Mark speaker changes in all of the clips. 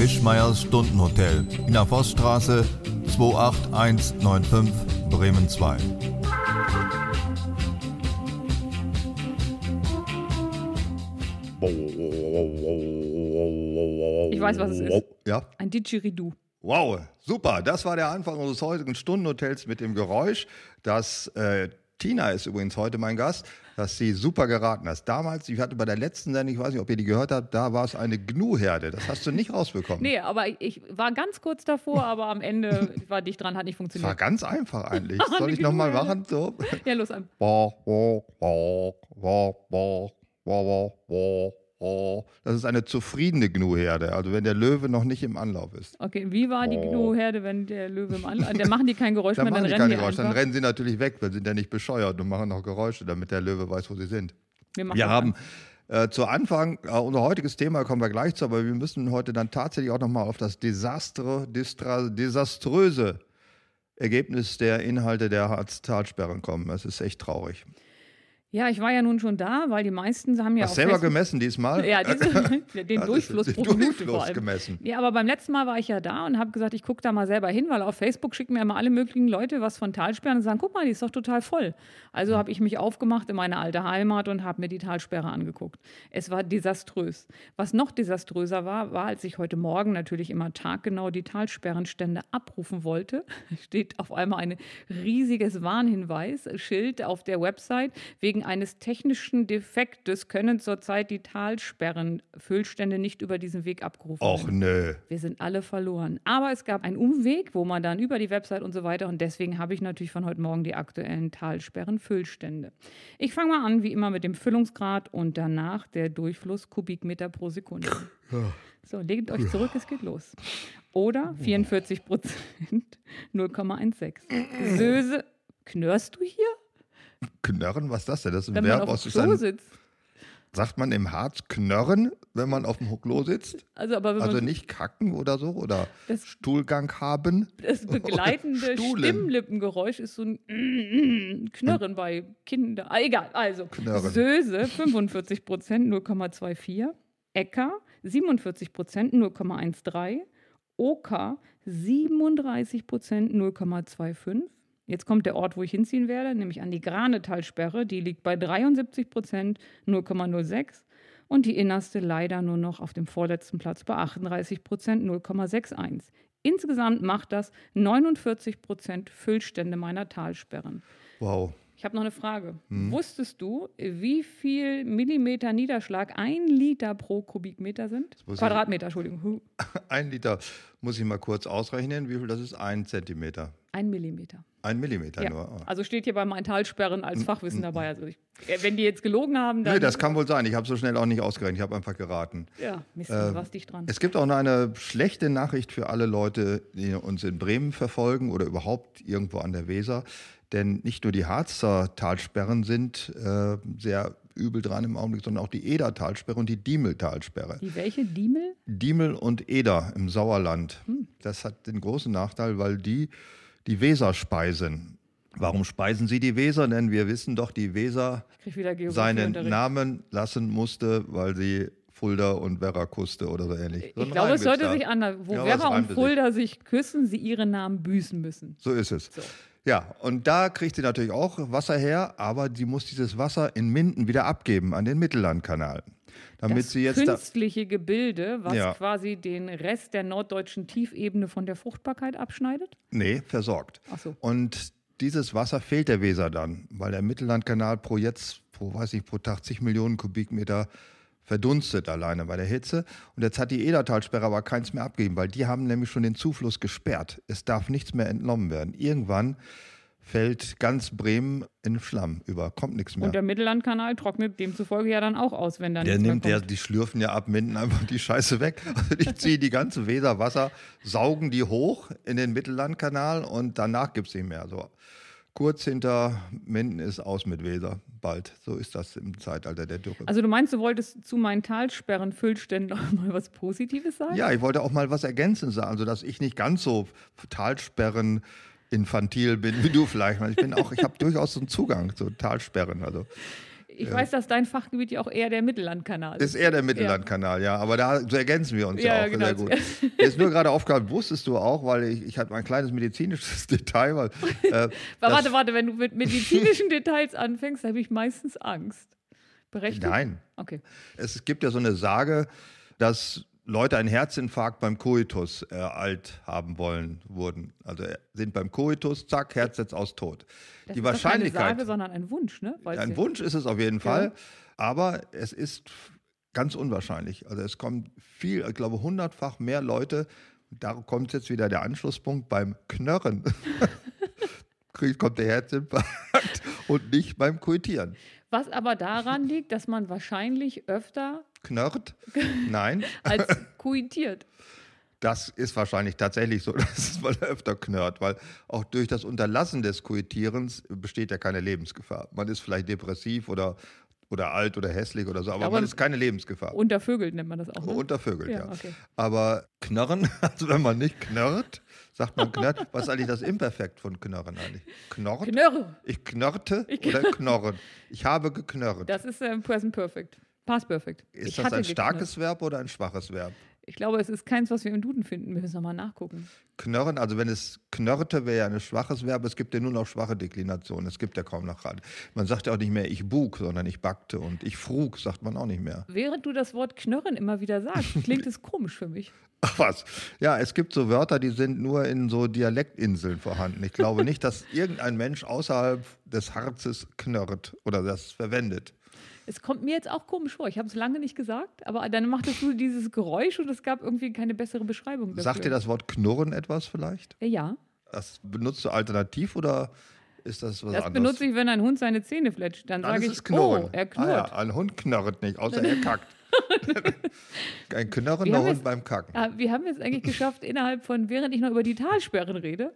Speaker 1: Wischmeiers Stundenhotel in der Forststraße 28195 Bremen 2.
Speaker 2: Ich weiß, was es ist.
Speaker 3: Ja.
Speaker 2: Ein Didgeridoo.
Speaker 3: Wow, super. Das war der Anfang unseres heutigen Stundenhotels mit dem Geräusch. Das äh, Tina ist übrigens heute mein Gast, dass sie super geraten hast. Damals, ich hatte bei der letzten Sendung, ich weiß nicht, ob ihr die gehört habt, da war es eine Gnu-Herde. Das hast du nicht rausbekommen.
Speaker 2: Nee, aber ich war ganz kurz davor, aber am Ende war dicht dran, hat nicht
Speaker 3: Das war
Speaker 2: funktioniert.
Speaker 3: ganz einfach eigentlich. Soll ich nochmal machen? So.
Speaker 2: Ja, los. Ein.
Speaker 3: Bo, bo, bo, bo, bo, bo, bo, bo, bo. Das ist eine zufriedene Gnu-Herde, also wenn der Löwe noch nicht im Anlauf ist.
Speaker 2: Okay, wie war die
Speaker 3: Oh.
Speaker 2: Gnu-Herde, wenn der Löwe im Anlauf Der machen die kein Geräusch
Speaker 3: Dann
Speaker 2: mehr, dann
Speaker 3: machen die
Speaker 2: rennen
Speaker 3: keine
Speaker 2: die
Speaker 3: Geräusche, dann rennen sie natürlich weg, weil sie sind ja nicht bescheuert und machen noch Geräusche, damit der Löwe weiß, wo sie sind.
Speaker 2: Wir, machen
Speaker 3: Wir haben äh, zu Anfang, äh, unser heutiges Thema kommen wir gleich zu, aber wir müssen heute dann tatsächlich auch nochmal auf das Desastre, distra, desaströse Ergebnis der Inhalte der Harz-Talsperren kommen. Das ist echt traurig.
Speaker 2: Ja, ich war ja nun schon da, weil die meisten haben ja
Speaker 3: Hast
Speaker 2: auf
Speaker 3: selber
Speaker 2: Facebook-
Speaker 3: gemessen diesmal?
Speaker 2: Ja, diese, den
Speaker 3: Das
Speaker 2: Durchfluss pro
Speaker 3: den
Speaker 2: vor
Speaker 3: Durchfluss
Speaker 2: allem.
Speaker 3: gemessen.
Speaker 2: Ja, aber beim letzten Mal war ich ja da und habe gesagt, ich gucke da mal selber hin, weil auf Facebook schicken mir immer alle möglichen Leute was von Talsperren und sagen, guck mal, die ist doch total voll. Also habe ich mich aufgemacht in meine alte Heimat und habe mir die Talsperre angeguckt. Es war desaströs. Was noch desaströser war, war, als ich heute Morgen natürlich immer taggenau die Talsperrenstände abrufen wollte, steht auf einmal ein riesiges Warnhinweis, Schild auf der Website, wegen eines technischen Defektes können zurzeit die Talsperrenfüllstände nicht über diesen Weg abgerufen
Speaker 3: Och
Speaker 2: werden.
Speaker 3: nö.
Speaker 2: Wir sind alle verloren. Aber es gab einen Umweg, wo man dann über die Website und so weiter. Und deswegen habe ich natürlich von heute Morgen die aktuellen Talsperrenfüllstände. Ich fange mal an, wie immer, mit dem Füllungsgrad und danach der Durchfluss Kubikmeter pro Sekunde. So, legt euch zurück, es geht los. Oder 44 Prozent, 0,16. Söse, knörst du hier?
Speaker 3: Knörren, was ist das denn? Das ist ein
Speaker 2: Wenn man
Speaker 3: Verb
Speaker 2: auf
Speaker 3: aus
Speaker 2: dem Klo sitzt.
Speaker 3: Sagt man im Harz knörren, wenn man auf dem Klo sitzt?
Speaker 2: Also, aber wenn
Speaker 3: Also
Speaker 2: man
Speaker 3: nicht kacken oder so? Oder
Speaker 2: Das-
Speaker 3: Stuhlgang haben?
Speaker 2: das begleitende. Stimmlippengeräusch ist so ein Knurren bei Kindern. Ah, egal, also
Speaker 3: Knurren.
Speaker 2: Söse 45 Prozent 0,24, Äcker 47 Prozent 0,13, Oka 37 Prozent 0,25. Jetzt kommt der Ort, wo ich hinziehen werde, nämlich an die Granetalsperre. Die liegt bei 73 Prozent 0,06 und die innerste leider nur noch auf dem vorletzten Platz bei 38 Prozent 0,61. Insgesamt macht das 49 Prozent Füllstände meiner Talsperren.
Speaker 3: Wow.
Speaker 2: Ich habe noch eine Frage.
Speaker 3: Hm.
Speaker 2: Wusstest du, wie viel Millimeter Niederschlag ein Liter pro Kubikmeter sind?
Speaker 3: muss ich-
Speaker 2: Quadratmeter, Entschuldigung.
Speaker 3: Ein Liter muss ich mal kurz ausrechnen. Wie viel das ist? Ein Zentimeter.
Speaker 2: Ein Millimeter.
Speaker 3: Ein Millimeter
Speaker 2: Ja.
Speaker 3: nur. Oh.
Speaker 2: Also steht hier bei meinen Talsperren als Fachwissen dabei. Also ich, äh, wenn die jetzt gelogen haben, dann.
Speaker 3: Nee, das kann wohl sein. Ich habe so schnell auch nicht ausgerechnet. Ich habe einfach geraten.
Speaker 2: Ja, Mist,
Speaker 3: Ähm,
Speaker 2: du warst dicht dran.
Speaker 3: Es gibt auch noch eine schlechte Nachricht für alle Leute, die uns in Bremen verfolgen oder überhaupt irgendwo an der Weser. Denn nicht nur die Harzer Talsperren sind äh, sehr übel dran im Augenblick, sondern auch die Eder-Talsperre und die Diemel-Talsperre.
Speaker 2: Die welche? Diemel?
Speaker 3: Diemel und Eder im Sauerland. Das hat den großen Nachteil, weil die die Weser speisen. Warum speisen sie die Weser? Denn wir wissen doch, die Weser seinen Namen lassen musste, weil sie Fulda und Werra küsste oder so ähnlich. So
Speaker 2: Ich glaube, es sollte sich anders. Wo
Speaker 3: Ja,
Speaker 2: Werra und. Fulda sich küssen, sie ihre Namen büßen müssen.
Speaker 3: So ist es.
Speaker 2: So.
Speaker 3: Ja, und da kriegt sie natürlich auch Wasser her, aber sie muss dieses Wasser in Minden wieder abgeben an den Mittellandkanal. Damit
Speaker 2: das
Speaker 3: sie jetzt da,
Speaker 2: künstliche Gebilde, was
Speaker 3: Ja.
Speaker 2: quasi den Rest der norddeutschen Tiefebene von der Fruchtbarkeit abschneidet?
Speaker 3: Nee, versorgt.
Speaker 2: Ach so.
Speaker 3: Und dieses Wasser fehlt der Weser dann, weil der Mittellandkanal pro jetzt, pro weiß ich, pro Tag zig Millionen Kubikmeter verdunstet alleine bei der Hitze. Und jetzt hat die Edertalsperre aber keins mehr abgegeben, weil die haben nämlich schon den Zufluss gesperrt. Es darf nichts mehr entnommen werden. Irgendwann fällt ganz Bremen in Schlamm über, kommt nichts mehr.
Speaker 2: Und der Mittellandkanal trocknet demzufolge ja dann auch aus, wenn dann
Speaker 3: Der nimmt, der, die schlürfen ja ab Minden einfach die Scheiße weg. Also die ziehen die ganze Weserwasser, saugen die hoch in den Mittellandkanal und danach gibt es nicht mehr. So kurz hinter Minden ist aus mit Weser. Bald. So ist das im Zeitalter der Dürre.
Speaker 2: Also du meinst, du wolltest zu meinen Talsperren-Füllständen auch mal was Positives sagen?
Speaker 3: ja, ich wollte auch mal was ergänzend sagen, also dass ich nicht ganz so Talsperren infantil bin wie du vielleicht. Ich bin auch, ich habe durchaus so einen Zugang zu Talsperren. Also
Speaker 2: Ich ja. weiß, dass dein Fachgebiet ja auch eher der Mittellandkanal
Speaker 3: ist. Ist eher der Mittellandkanal, ja. ja. Aber da so ergänzen wir uns ja, ja auch genau. sehr gut. Mir ist nur gerade aufgefallen, wusstest du auch, weil ich, ich hatte ein kleines medizinisches Detail. Weil,
Speaker 2: äh, warte, warte, wenn du mit medizinischen Details anfängst, habe ich meistens Angst. Berechtigt?
Speaker 3: Nein.
Speaker 2: Okay.
Speaker 3: Es gibt ja so eine Sage, dass Leute einen Herzinfarkt beim Koitus äh, alt haben wollen, wurden. Also äh, sind beim Koitus, zack, Herz setzt aus tot.
Speaker 2: Das die ist Wahrscheinlichkeit. Keine Sage, sondern ein Wunsch, ne?
Speaker 3: Weil's ein Wunsch ist es auf jeden Fall, ja. aber es ist ganz unwahrscheinlich. Also es kommen viel, ich glaube, hundertfach mehr Leute. Da kommt jetzt wieder der Anschlusspunkt beim Knörren. kommt der Herzinfarkt und nicht beim Koitieren.
Speaker 2: Was aber daran liegt, dass man wahrscheinlich öfter
Speaker 3: knurrt? Nein.
Speaker 2: als kuitiert.
Speaker 3: Das ist wahrscheinlich tatsächlich so, dass man öfter knurrt, weil auch durch das Unterlassen des Kuitierens besteht ja keine Lebensgefahr. Man ist vielleicht depressiv oder, oder alt oder hässlich oder so, aber, aber man ist keine Lebensgefahr.
Speaker 2: Untervögelt nennt man das auch. Ne?
Speaker 3: Untervögelt, ja. ja. Okay. Aber knurren, also wenn man nicht knurrt, sagt man knurrt. Was ist eigentlich das Imperfekt von knurren eigentlich? Knorrt?
Speaker 2: Knörre.
Speaker 3: Ich knörrte ich oder knorren? Ich habe geknurrt.
Speaker 2: Das ist äh, Present Perfect. Past Perfect.
Speaker 3: Ist ich das ein starkes Verb oder ein schwaches Verb?
Speaker 2: Ich glaube, es ist keins, was wir im Duden finden. Wir müssen nochmal nachgucken.
Speaker 3: Knörren, also wenn es knörrte, wäre ja ein schwaches Verb. Es gibt ja nur noch schwache Deklinationen. Es gibt ja kaum noch gerade. Man sagt ja auch nicht mehr ich bug, sondern ich backte und ich frug, sagt man auch nicht mehr.
Speaker 2: Während du das Wort knörren immer wieder sagst, klingt es komisch für mich.
Speaker 3: Ach was. Ja, es gibt so Wörter, die sind nur in so Dialektinseln vorhanden. Ich glaube nicht, dass irgendein Mensch außerhalb des Harzes knurrt oder das verwendet.
Speaker 2: Es kommt mir jetzt auch komisch vor. Ich habe es lange nicht gesagt, aber dann machtest du dieses Geräusch und es gab irgendwie keine bessere Beschreibung. Dafür.
Speaker 3: Sagt dir das Wort Knurren etwas vielleicht?
Speaker 2: Ja.
Speaker 3: Das benutzt du alternativ oder ist das was
Speaker 2: das
Speaker 3: anderes?
Speaker 2: Das benutze ich, wenn ein Hund seine Zähne fletscht. Dann, dann sage ich,
Speaker 3: knurren.
Speaker 2: oh, er knurrt. Ah,
Speaker 3: ja, ein Hund knurrt nicht, außer er kackt. ein knurrender Hund beim Kacken.
Speaker 2: Ah, wir haben es eigentlich geschafft, innerhalb von, während ich noch über die Talsperren rede,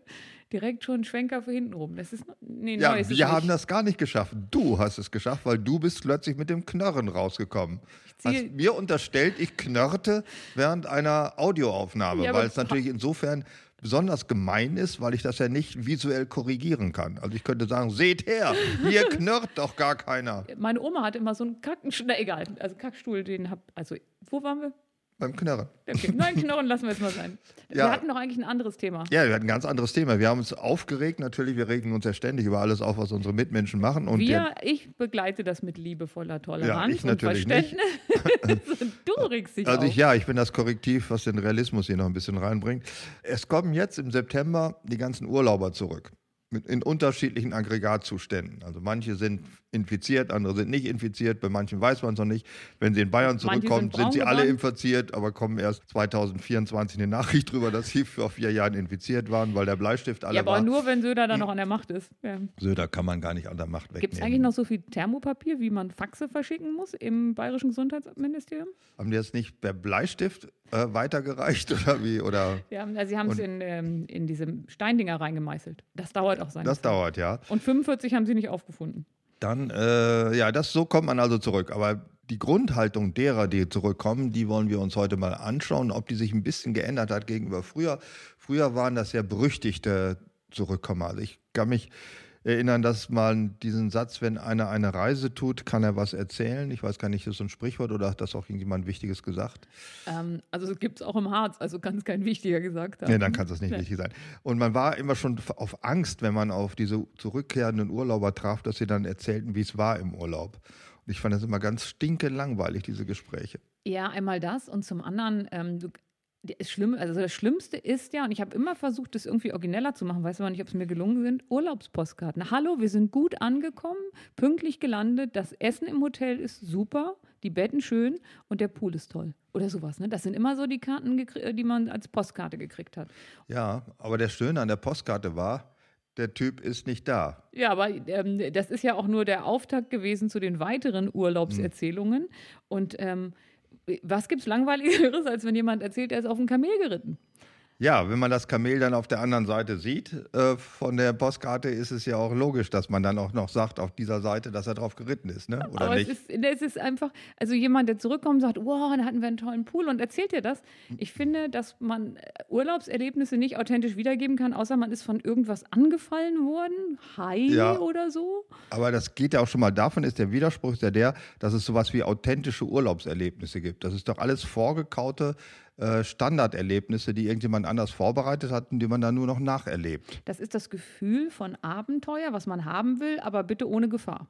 Speaker 2: direkt schon Schwenker für hinten rum. Das ist
Speaker 3: nee, ja, ist wir haben das gar nicht geschafft. Du hast es geschafft, weil du bist plötzlich mit dem Knarren rausgekommen. Hast mir unterstellt, ich knörrte während einer Audioaufnahme, ja, weil es natürlich insofern besonders gemein ist, weil ich das ja nicht visuell korrigieren kann. Also ich könnte sagen, seht her, hier knurrt doch gar keiner.
Speaker 2: Meine Oma hatte immer so einen Kackenstuhl, egal, also Kackstuhl, den hab, also wo waren wir?
Speaker 3: Beim Knurren.
Speaker 2: Okay, nein, Knurren lassen wir jetzt mal sein. Ja. Wir hatten doch eigentlich ein anderes Thema.
Speaker 3: Ja, wir hatten ein ganz anderes Thema. Wir haben uns aufgeregt, natürlich, wir regen uns ja ständig über alles auf, was unsere Mitmenschen machen. Und
Speaker 2: wir, ich begleite das mit liebevoller Toleranz ja, ich natürlich und Verständnis. du regst dich
Speaker 3: also
Speaker 2: auf.
Speaker 3: Ich, ja, ich bin das Korrektiv, was den Realismus hier noch ein bisschen reinbringt. Es kommen jetzt im September die ganzen Urlauber zurück in unterschiedlichen Aggregatzuständen. Also manche sind infiziert, andere sind nicht infiziert, bei manchen weiß man es noch nicht. Wenn sie in Bayern zurückkommen, sind, sind, sie alle infiziert, aber kommen erst 2024 eine Nachricht darüber, dass sie vor vier Jahren infiziert waren, weil der Bleistift alle
Speaker 2: Ja, aber
Speaker 3: war.
Speaker 2: nur, wenn Söder dann noch an der Macht ist. Ja.
Speaker 3: Söder kann man gar nicht an der Macht wegnehmen.
Speaker 2: Gibt es eigentlich noch so viel Thermopapier, wie man Faxe verschicken muss im Bayerischen Gesundheitsministerium?
Speaker 3: Haben die jetzt nicht per Bleistift äh, weitergereicht oder wie? Oder?
Speaker 2: Ja, also sie haben es in, ähm, in diese Steindinger reingemeißelt. Das dauert auch seine
Speaker 3: Das Zeit. dauert, ja.
Speaker 2: Und 45 haben sie nicht aufgefunden.
Speaker 3: Dann, äh, ja, das, so kommt man also zurück. Aber die Grundhaltung derer, die zurückkommen, die wollen wir uns heute mal anschauen, ob die sich ein bisschen geändert hat gegenüber früher. Früher waren das ja berüchtigte Zurückkommer. Also ich kann mich erinnern, dass man diesen Satz, wenn einer eine Reise tut, kann er was erzählen. Ich weiß gar nicht, ist das so ein Sprichwort oder hat das auch irgendjemand Wichtiges gesagt?
Speaker 2: Ähm, also gibt es auch im Harz, also kann es kein Wichtiger gesagt haben.
Speaker 3: Nee, dann kann es nicht nee. wichtig sein. Und man war immer schon auf Angst, wenn man auf diese zurückkehrenden Urlauber traf, dass sie dann erzählten, wie es war im Urlaub. Und ich fand das immer ganz stinkelangweilig, diese Gespräche.
Speaker 2: Ja, einmal das und zum anderen, ähm, du, Schlimme, also das Schlimmste ist ja, und ich habe immer versucht, das irgendwie origineller zu machen, weiß aber nicht, ob es mir gelungen sind, Urlaubspostkarten. Hallo, wir sind gut angekommen, pünktlich gelandet, das Essen im Hotel ist super, die Betten schön und der Pool ist toll. Oder sowas. Ne? Das sind immer so die Karten, die man als Postkarte gekriegt hat.
Speaker 3: Ja, aber der Schöne an der Postkarte war, der Typ ist nicht da.
Speaker 2: Ja, aber ähm, das ist ja auch nur der Auftakt gewesen zu den weiteren Urlaubserzählungen. Hm. Und ähm, was gibt es langweiligeres, als wenn jemand erzählt, er ist auf dem Kamel geritten?
Speaker 3: Ja, wenn man das Kamel dann auf der anderen Seite sieht äh, von der Postkarte, ist es ja auch logisch, dass man dann auch noch sagt auf dieser Seite, dass er drauf geritten ist, ne? oder
Speaker 2: Aber
Speaker 3: nicht?
Speaker 2: Es, ist, es ist einfach, also jemand, der zurückkommt und sagt, wow, da hatten wir einen tollen Pool und erzählt dir das. Ich finde, dass man Urlaubserlebnisse nicht authentisch wiedergeben kann, außer man ist von irgendwas angefallen worden, Hai
Speaker 3: Ja.
Speaker 2: oder so.
Speaker 3: Aber das geht ja auch schon mal davon, ist der Widerspruch ist ja der, dass es sowas wie authentische Urlaubserlebnisse gibt. Das ist doch alles vorgekaute äh, Standarderlebnisse, die irgendjemand anders vorbereitet hat und die man dann nur noch nacherlebt.
Speaker 2: Das ist das Gefühl von Abenteuer, was man haben will, aber bitte ohne Gefahr.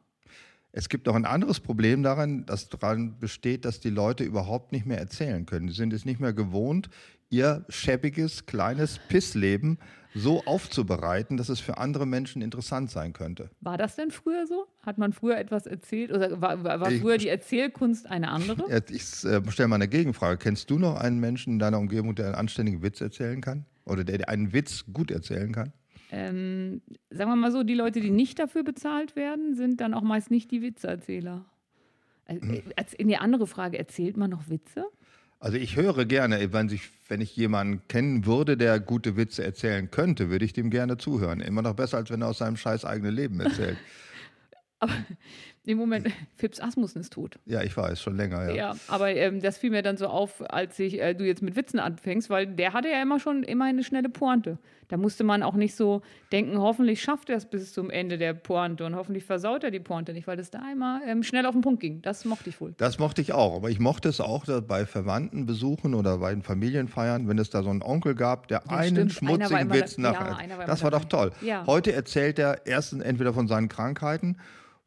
Speaker 3: Es gibt noch ein anderes Problem daran, das daran besteht, dass die Leute überhaupt nicht mehr erzählen können. Die sind es nicht mehr gewohnt, ihr schäbiges, kleines Pissleben so aufzubereiten, dass es für andere Menschen interessant sein könnte.
Speaker 2: War das denn früher so? Hat man früher etwas erzählt oder war, war war
Speaker 3: Ich-
Speaker 2: früher die Erzählkunst eine andere?
Speaker 3: Ich äh, stelle mal eine Gegenfrage. Kennst du noch einen Menschen in deiner Umgebung, der einen anständigen Witz erzählen kann? Oder der einen Witz gut erzählen kann?
Speaker 2: Ähm, sagen wir mal so, die Leute, die nicht dafür bezahlt werden, sind dann auch meist nicht die Witzeerzähler. Äh,
Speaker 3: Hm.
Speaker 2: äh, als- In die andere Frage, erzählt man noch Witze?
Speaker 3: Also ich höre gerne, wenn, sich, wenn ich jemanden kennen würde, der gute Witze erzählen könnte, würde ich dem gerne zuhören. Immer noch besser, als wenn er aus seinem scheiß eigenen Leben erzählt.
Speaker 2: Im Moment, Fips Asmussen ist tot.
Speaker 3: ja, ich weiß, schon länger, ja.
Speaker 2: Ja, aber ähm, das fiel mir dann so auf, als ich, äh, du jetzt mit Witzen anfängst, weil der hatte ja immer schon immer eine schnelle Pointe. Da musste man auch nicht so denken, hoffentlich schafft er es bis zum Ende der Pointe und hoffentlich versaut er die Pointe nicht, weil das da immer ähm, schnell auf den Punkt ging. Das mochte ich wohl.
Speaker 3: Das mochte ich auch, aber ich mochte es auch bei Verwandtenbesuchen oder bei den Familienfeiern, wenn es da so einen Onkel gab, der einen
Speaker 2: stimmt.
Speaker 3: Schmutzigen Witz
Speaker 2: da-
Speaker 3: nach.
Speaker 2: ja,
Speaker 3: das war doch toll.
Speaker 2: Ja.
Speaker 3: Heute erzählt er erstens entweder von seinen Krankheiten,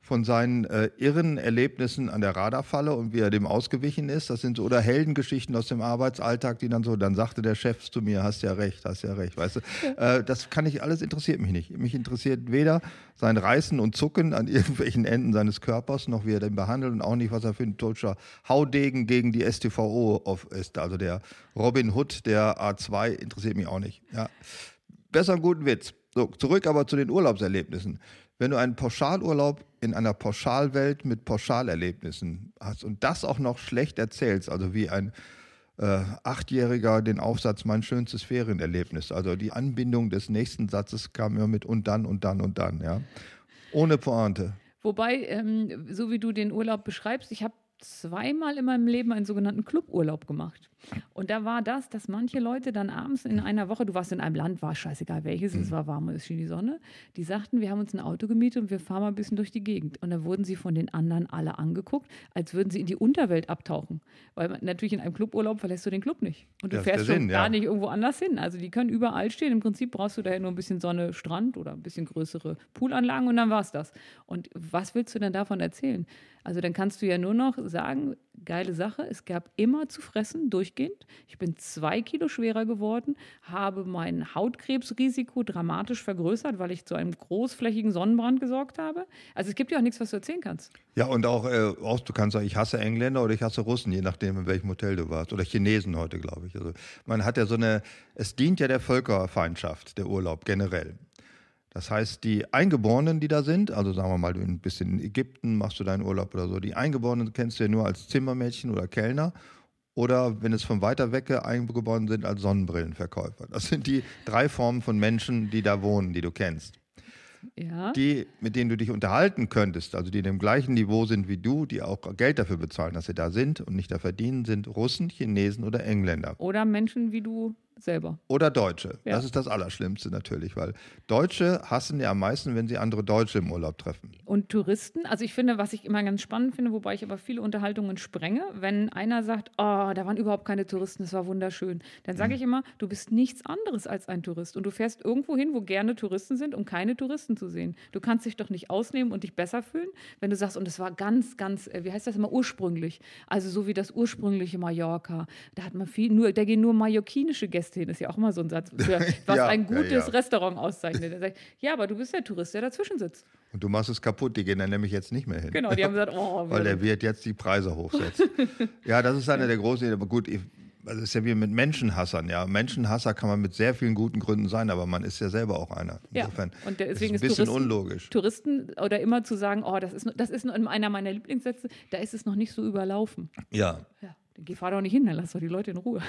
Speaker 3: von seinen äh, irren Erlebnissen an der Radarfalle und wie er dem ausgewichen ist. Das sind so oder Heldengeschichten aus dem Arbeitsalltag, die dann so, dann sagte der Chef zu mir, hast ja recht, hast ja recht, weißt du. Äh, das kann ich alles interessiert mich nicht. Mich interessiert weder sein Reißen und Zucken an irgendwelchen Enden seines Körpers, noch wie er den behandelt und auch nicht, was er für ein deutscher Haudegen gegen die STVO ist. Also der Robin Hood der A2 interessiert mich auch nicht. Ja. Besser einen guten Witz. So, zurück aber zu den Urlaubserlebnissen. Wenn du einen Pauschalurlaub in einer Pauschalwelt mit Pauschalerlebnissen hast und das auch noch schlecht erzählst, also wie ein äh, Achtjähriger den Aufsatz Mein schönstes Ferienerlebnis, also die Anbindung des nächsten Satzes kam immer mit und dann und dann und dann, ja. Ohne Pointe.
Speaker 2: Wobei, ähm, so wie du den Urlaub beschreibst, ich habe zweimal in meinem Leben einen sogenannten Cluburlaub gemacht. Und da war das, dass manche Leute dann abends in einer Woche, du warst in einem Land, war scheißegal welches, es war warm und es schien die Sonne, die sagten, wir haben uns ein Auto gemietet und wir fahren mal ein bisschen durch die Gegend. Und dann wurden sie von den anderen alle angeguckt, als würden sie in die Unterwelt abtauchen. Weil natürlich in einem Cluburlaub verlässt du den Club nicht. Und du
Speaker 3: Das
Speaker 2: fährst schon
Speaker 3: Sinn,
Speaker 2: gar
Speaker 3: ja.
Speaker 2: nicht irgendwo anders hin. Also die können überall stehen. Im Prinzip brauchst du daher nur ein bisschen Sonne, Strand oder ein bisschen größere Poolanlagen und dann war's das. Und was willst du denn davon erzählen? Also dann kannst du ja nur noch sagen, geile Sache, es gab immer zu fressen, durchgehend. Ich bin zwei Kilo schwerer geworden, habe mein Hautkrebsrisiko dramatisch vergrößert, weil ich zu einem großflächigen Sonnenbrand gesorgt habe. Also es gibt ja auch nichts, was du erzählen kannst.
Speaker 3: Ja, und auch, äh, auch du kannst sagen, ich hasse Engländer oder ich hasse Russen, je nachdem, in welchem Hotel du warst. Oder Chinesen heute, glaube ich. Also man hat ja so eine, es dient ja der Völkerfeindschaft, der Urlaub generell. Das heißt, die Eingeborenen, die da sind, also sagen wir mal, du bist in Ägypten, machst du deinen Urlaub oder so, die Eingeborenen kennst du ja nur als Zimmermädchen oder Kellner oder wenn es von weiter weg eingeboren sind, als Sonnenbrillenverkäufer. Das sind die drei Formen von Menschen, die da wohnen, die du kennst
Speaker 2: Ja.
Speaker 3: die, mit denen du dich unterhalten könntest, also die dem gleichen Niveau sind wie du, die auch Geld dafür bezahlen, dass sie da sind und nicht da verdienen, sind Russen, Chinesen oder Engländer.
Speaker 2: Oder Menschen wie du selber.
Speaker 3: Oder Deutsche.
Speaker 2: Ja.
Speaker 3: Das ist das Allerschlimmste natürlich, weil Deutsche hassen ja am meisten, wenn sie andere Deutsche im Urlaub treffen.
Speaker 2: Und Touristen, also ich finde, was ich immer ganz spannend finde, wobei ich aber viele Unterhaltungen sprenge, wenn einer sagt, oh, da waren überhaupt keine Touristen, das war wunderschön, dann sage ich immer, du bist nichts anderes als ein Tourist und du fährst irgendwo hin, wo gerne Touristen sind, um keine Touristen zu sehen. Du kannst dich doch nicht ausnehmen und dich besser fühlen, wenn du sagst, und es war ganz, ganz, äh, wie heißt das immer, ursprünglich, also so wie das ursprüngliche Mallorca, da hat man viel, nur, da gehen nur mallorquinische Gäste hin, ist ja auch immer so ein Satz, für, was
Speaker 3: Ja,
Speaker 2: ein
Speaker 3: ja,
Speaker 2: gutes
Speaker 3: ja.
Speaker 2: Restaurant auszeichnet. Da sag ich, ja, aber du bist der Tourist, der dazwischen sitzt.
Speaker 3: Und du machst es kaputt, die gehen dann nämlich jetzt nicht mehr hin.
Speaker 2: Genau, die haben gesagt, oh,
Speaker 3: Weil der Wirt jetzt die Preise hochsetzt. ja, das ist einer der großen, aber gut, ich- das ist ja wie mit Menschenhassern, ja. Menschenhasser kann man mit sehr vielen guten Gründen sein, aber man ist ja selber auch einer.
Speaker 2: Ja,
Speaker 3: Insofern
Speaker 2: und deswegen
Speaker 3: ist es ein bisschen
Speaker 2: Touristen-
Speaker 3: unlogisch.
Speaker 2: Touristen oder immer zu sagen, oh, das ist, nur- das ist einer meiner Lieblingssätze, da ist es noch nicht so überlaufen.
Speaker 3: Ja.
Speaker 2: Ja, dann geh fahr doch nicht hin, dann lass doch die Leute in Ruhe.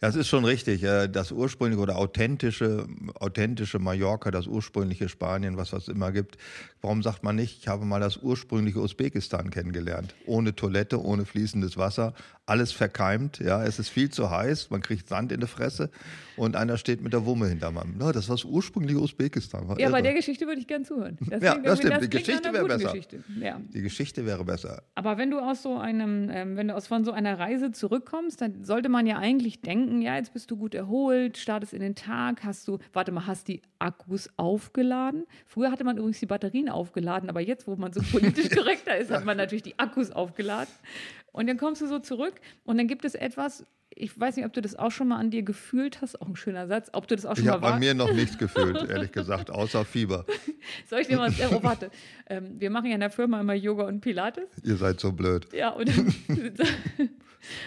Speaker 3: Das ist schon richtig. Das ursprüngliche oder authentische, authentische Mallorca, das ursprüngliche Spanien, was es immer gibt. Warum sagt man nicht, ich habe mal das ursprüngliche Usbekistan kennengelernt? Ohne Toilette, ohne fließendes Wasser, alles verkeimt. Ja, es ist viel zu heiß, man kriegt Sand in die Fresse und einer steht mit der Wumme hinterm Mann. Na, das war das ursprüngliche Usbekistan. War
Speaker 2: Ja, bei
Speaker 3: irre.
Speaker 2: der Geschichte würde ich gern zuhören. Das
Speaker 3: Ja, das stimmt. Die
Speaker 2: klingt
Speaker 3: Geschichte wäre besser.
Speaker 2: Geschichte. Ja.
Speaker 3: Die Geschichte wäre besser.
Speaker 2: Aber wenn du aus so einem, ähm, wenn du aus von so einer Reise zurückkommst, dann sollte man ja eigentlich denken, ja, jetzt bist du gut erholt, startest in den Tag, hast du, warte mal, hast die Akkus aufgeladen? Früher hatte man übrigens die Batterien aufgeladen, aber jetzt, wo man so politisch korrekter ist, hat man natürlich die Akkus aufgeladen. Und dann kommst du so zurück und dann gibt es etwas, ich weiß nicht, ob du das auch schon mal an dir gefühlt hast, auch ein schöner Satz, ob du das auch schon
Speaker 3: Ich
Speaker 2: mal
Speaker 3: habe an mir noch nichts gefühlt, ehrlich gesagt, außer Fieber.
Speaker 2: Soll ich dir mal, oh, warte, ähm, wir machen ja in der Firma immer Yoga und Pilates.
Speaker 3: Ihr seid so blöd.
Speaker 2: Ja, und,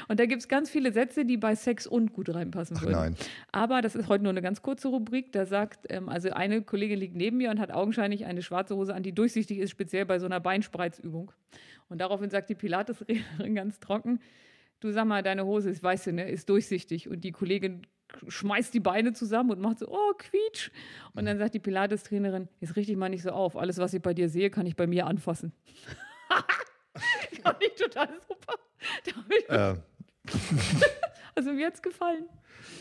Speaker 2: und da gibt es ganz viele Sätze, die bei Sex und gut reinpassen
Speaker 3: Ach
Speaker 2: würden.
Speaker 3: nein.
Speaker 2: Aber das ist heute nur eine ganz kurze Rubrik. Da sagt, ähm, also eine Kollegin liegt neben mir und hat augenscheinlich eine schwarze Hose an, die durchsichtig ist, speziell bei so einer Beinspreizübung. Und daraufhin sagt die Pilates-Rednerin ganz trocken, du sag mal, deine Hose ist, weißt du, ne, ist durchsichtig. Und die Kollegin schmeißt die Beine zusammen und macht so, oh, quietsch. Und dann sagt die Pilates-Trainerin, jetzt richte ich mal nicht so auf. Alles, was ich bei dir sehe, kann ich bei mir anfassen. Fand ich total super. Da
Speaker 3: Äh,
Speaker 2: also mir hat's gefallen.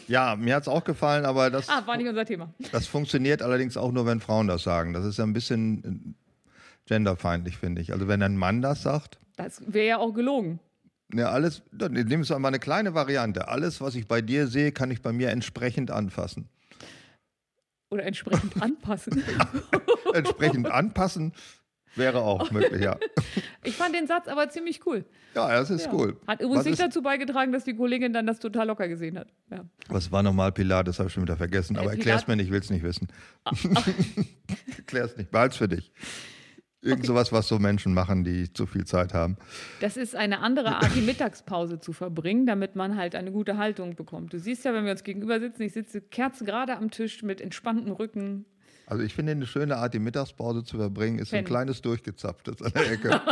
Speaker 3: ja, mir hat es auch gefallen, aber das,
Speaker 2: Ah, war nicht unser Thema.
Speaker 3: das funktioniert allerdings auch nur, wenn Frauen das sagen. Das ist ja ein bisschen äh, genderfeindlich, finde ich. Also wenn ein Mann das sagt,
Speaker 2: Das wäre ja auch gelogen.
Speaker 3: ja, alles, dann nimmst du einmal eine kleine Variante. Alles, was ich bei dir sehe, kann ich bei mir entsprechend anfassen.
Speaker 2: Oder entsprechend anpassen.
Speaker 3: Entsprechend anpassen wäre auch möglich, ja.
Speaker 2: Ich fand den Satz aber ziemlich cool.
Speaker 3: Ja, das ist
Speaker 2: Ja.
Speaker 3: cool.
Speaker 2: Hat übrigens
Speaker 3: was,
Speaker 2: nicht dazu beigetragen, dass die Kollegin dann das total locker gesehen hat. Ja.
Speaker 3: was war nochmal Pilates? Habe ich schon wieder vergessen. Aber
Speaker 2: Äh,
Speaker 3: erklär's
Speaker 2: Pilat-
Speaker 3: mir nicht, ich will es nicht wissen. Erklär's nicht, behalt's für dich. Irgend sowas, was so Menschen machen, die zu viel Zeit haben.
Speaker 2: Das ist eine andere Art, die Mittagspause zu verbringen, damit man halt eine gute Haltung bekommt. Du siehst ja, wenn wir uns gegenüber sitzen, ich sitze kerzengerade am Tisch mit entspanntem Rücken.
Speaker 3: Also ich finde eine schöne Art, die Mittagspause zu verbringen, ist so ein kleines durchgezapftes an der Ecke.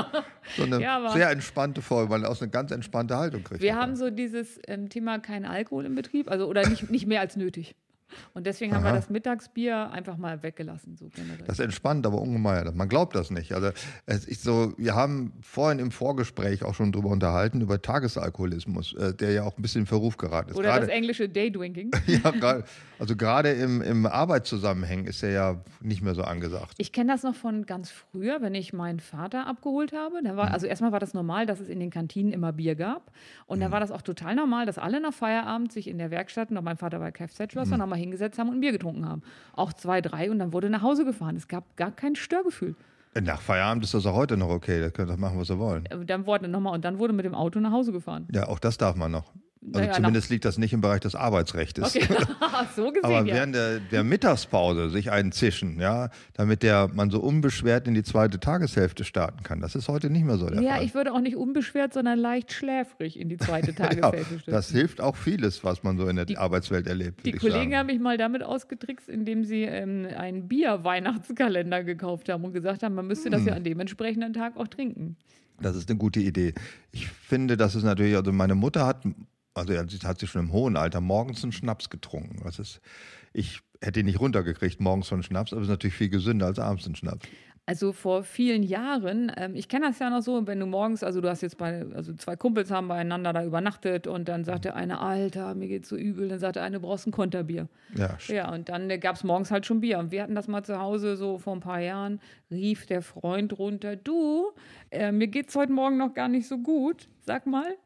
Speaker 3: So eine
Speaker 2: Ja,
Speaker 3: sehr entspannte Form, weil man aus eine ganz entspannte Haltung kriegt.
Speaker 2: Wir haben so dieses ähm, Thema kein Alkohol im Betrieb, also oder nicht, nicht mehr als nötig. Und deswegen haben wir
Speaker 3: Aha.
Speaker 2: das Mittagsbier einfach mal weggelassen, so generell.
Speaker 3: Das entspannt, aber ungemein. Man glaubt das nicht. Also es ist so, wir haben vorhin im Vorgespräch auch schon drüber unterhalten, über Tagesalkoholismus, äh, der ja auch ein bisschen in Verruf geraten ist.
Speaker 2: Oder
Speaker 3: Gerade-
Speaker 2: das englische Daydrinking.
Speaker 3: ja, gerade- also gerade im, im Arbeitszusammenhang ist er ja nicht mehr so angesagt.
Speaker 2: Ich kenne das noch von ganz früher, wenn ich meinen Vater abgeholt habe. Da
Speaker 3: Mhm.
Speaker 2: war, also erstmal war das normal, dass es in den Kantinen immer Bier gab. Und
Speaker 3: Mhm.
Speaker 2: dann war das auch total normal, dass alle nach Feierabend sich in der Werkstatt, noch mein Vater war Kfz-Schlosser,
Speaker 3: Mhm.
Speaker 2: nochmal hingesetzt haben und ein Bier getrunken haben. Auch zwei, drei und dann wurde nach Hause gefahren. Es gab gar kein Störgefühl.
Speaker 3: Nach Feierabend ist das auch heute noch okay. Da können sie machen, was sie wollen.
Speaker 2: Äh, Dann wurde noch mal, und dann wurde mit dem Auto nach Hause gefahren.
Speaker 3: Ja, auch das darf man noch. Also
Speaker 2: Naja,
Speaker 3: zumindest liegt das nicht im Bereich des Arbeitsrechts.
Speaker 2: Okay, so gesehen,
Speaker 3: Aber
Speaker 2: ja.
Speaker 3: während der, der Mittagspause sich einen zischen, ja, damit der man so unbeschwert in die zweite Tageshälfte starten kann. Das ist heute nicht mehr so der
Speaker 2: Ja,
Speaker 3: Fall.
Speaker 2: ich würde auch nicht unbeschwert, sondern leicht schläfrig in die zweite
Speaker 3: ja,
Speaker 2: Tageshälfte stürzen.
Speaker 3: das hilft auch vieles, was man so in der Arbeitswelt erlebt.
Speaker 2: Die Kollegen
Speaker 3: sagen.
Speaker 2: haben mich mal damit ausgetrickst, indem sie ähm, einen Bier-Weihnachtskalender gekauft haben und gesagt haben, man müsste
Speaker 3: Hm.
Speaker 2: das ja an dem entsprechenden Tag auch trinken.
Speaker 3: Das ist eine gute Idee. Ich finde, das ist natürlich, also meine Mutter hat, also sie hat sie schon im hohen Alter morgens einen Schnaps getrunken. Das ist, ich hätte ihn nicht runtergekriegt morgens von Schnaps, aber es ist natürlich viel gesünder als abends ein Schnaps.
Speaker 2: Also vor vielen Jahren, ähm, ich kenne das ja noch so, wenn du morgens, also du hast jetzt bei, also zwei Kumpels haben beieinander da übernachtet und dann sagt der eine, Alter, mir geht's so übel, dann sagt der eine, brauchst ein Konterbier.
Speaker 3: Ja,
Speaker 2: Ja, und dann äh, gab es morgens halt schon Bier. Und wir hatten das mal zu Hause so vor ein paar Jahren, rief der Freund runter, du, äh, mir geht's heute Morgen noch gar nicht so gut. Sag mal,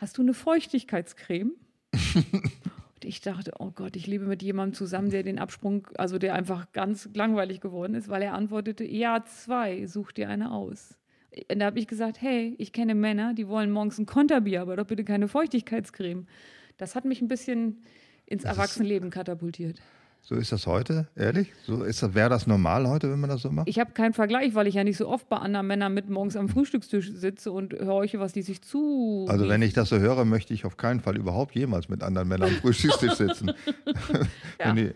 Speaker 2: hast du eine Feuchtigkeitscreme? und ich dachte, oh Gott, ich lebe mit jemandem zusammen, der den Absprung, also der einfach ganz langweilig geworden ist, weil er antwortete, ja, zwei, such dir eine aus. Und da habe ich gesagt, hey, ich kenne Männer, die wollen morgens ein Konterbier, aber doch bitte keine Feuchtigkeitscreme. Das hat mich ein bisschen ins Erwachsenenleben katapultiert.
Speaker 3: So ist das heute, ehrlich? So ist wäre das normal heute, wenn man das so macht?
Speaker 2: Ich habe keinen Vergleich, weil ich ja nicht so oft bei anderen Männern mit morgens am Frühstückstisch sitze und horche, was die sich zu.
Speaker 3: Also wenn ich das so höre, möchte ich auf keinen Fall überhaupt jemals mit anderen Männern am Frühstückstisch sitzen.
Speaker 2: Ja.
Speaker 3: die,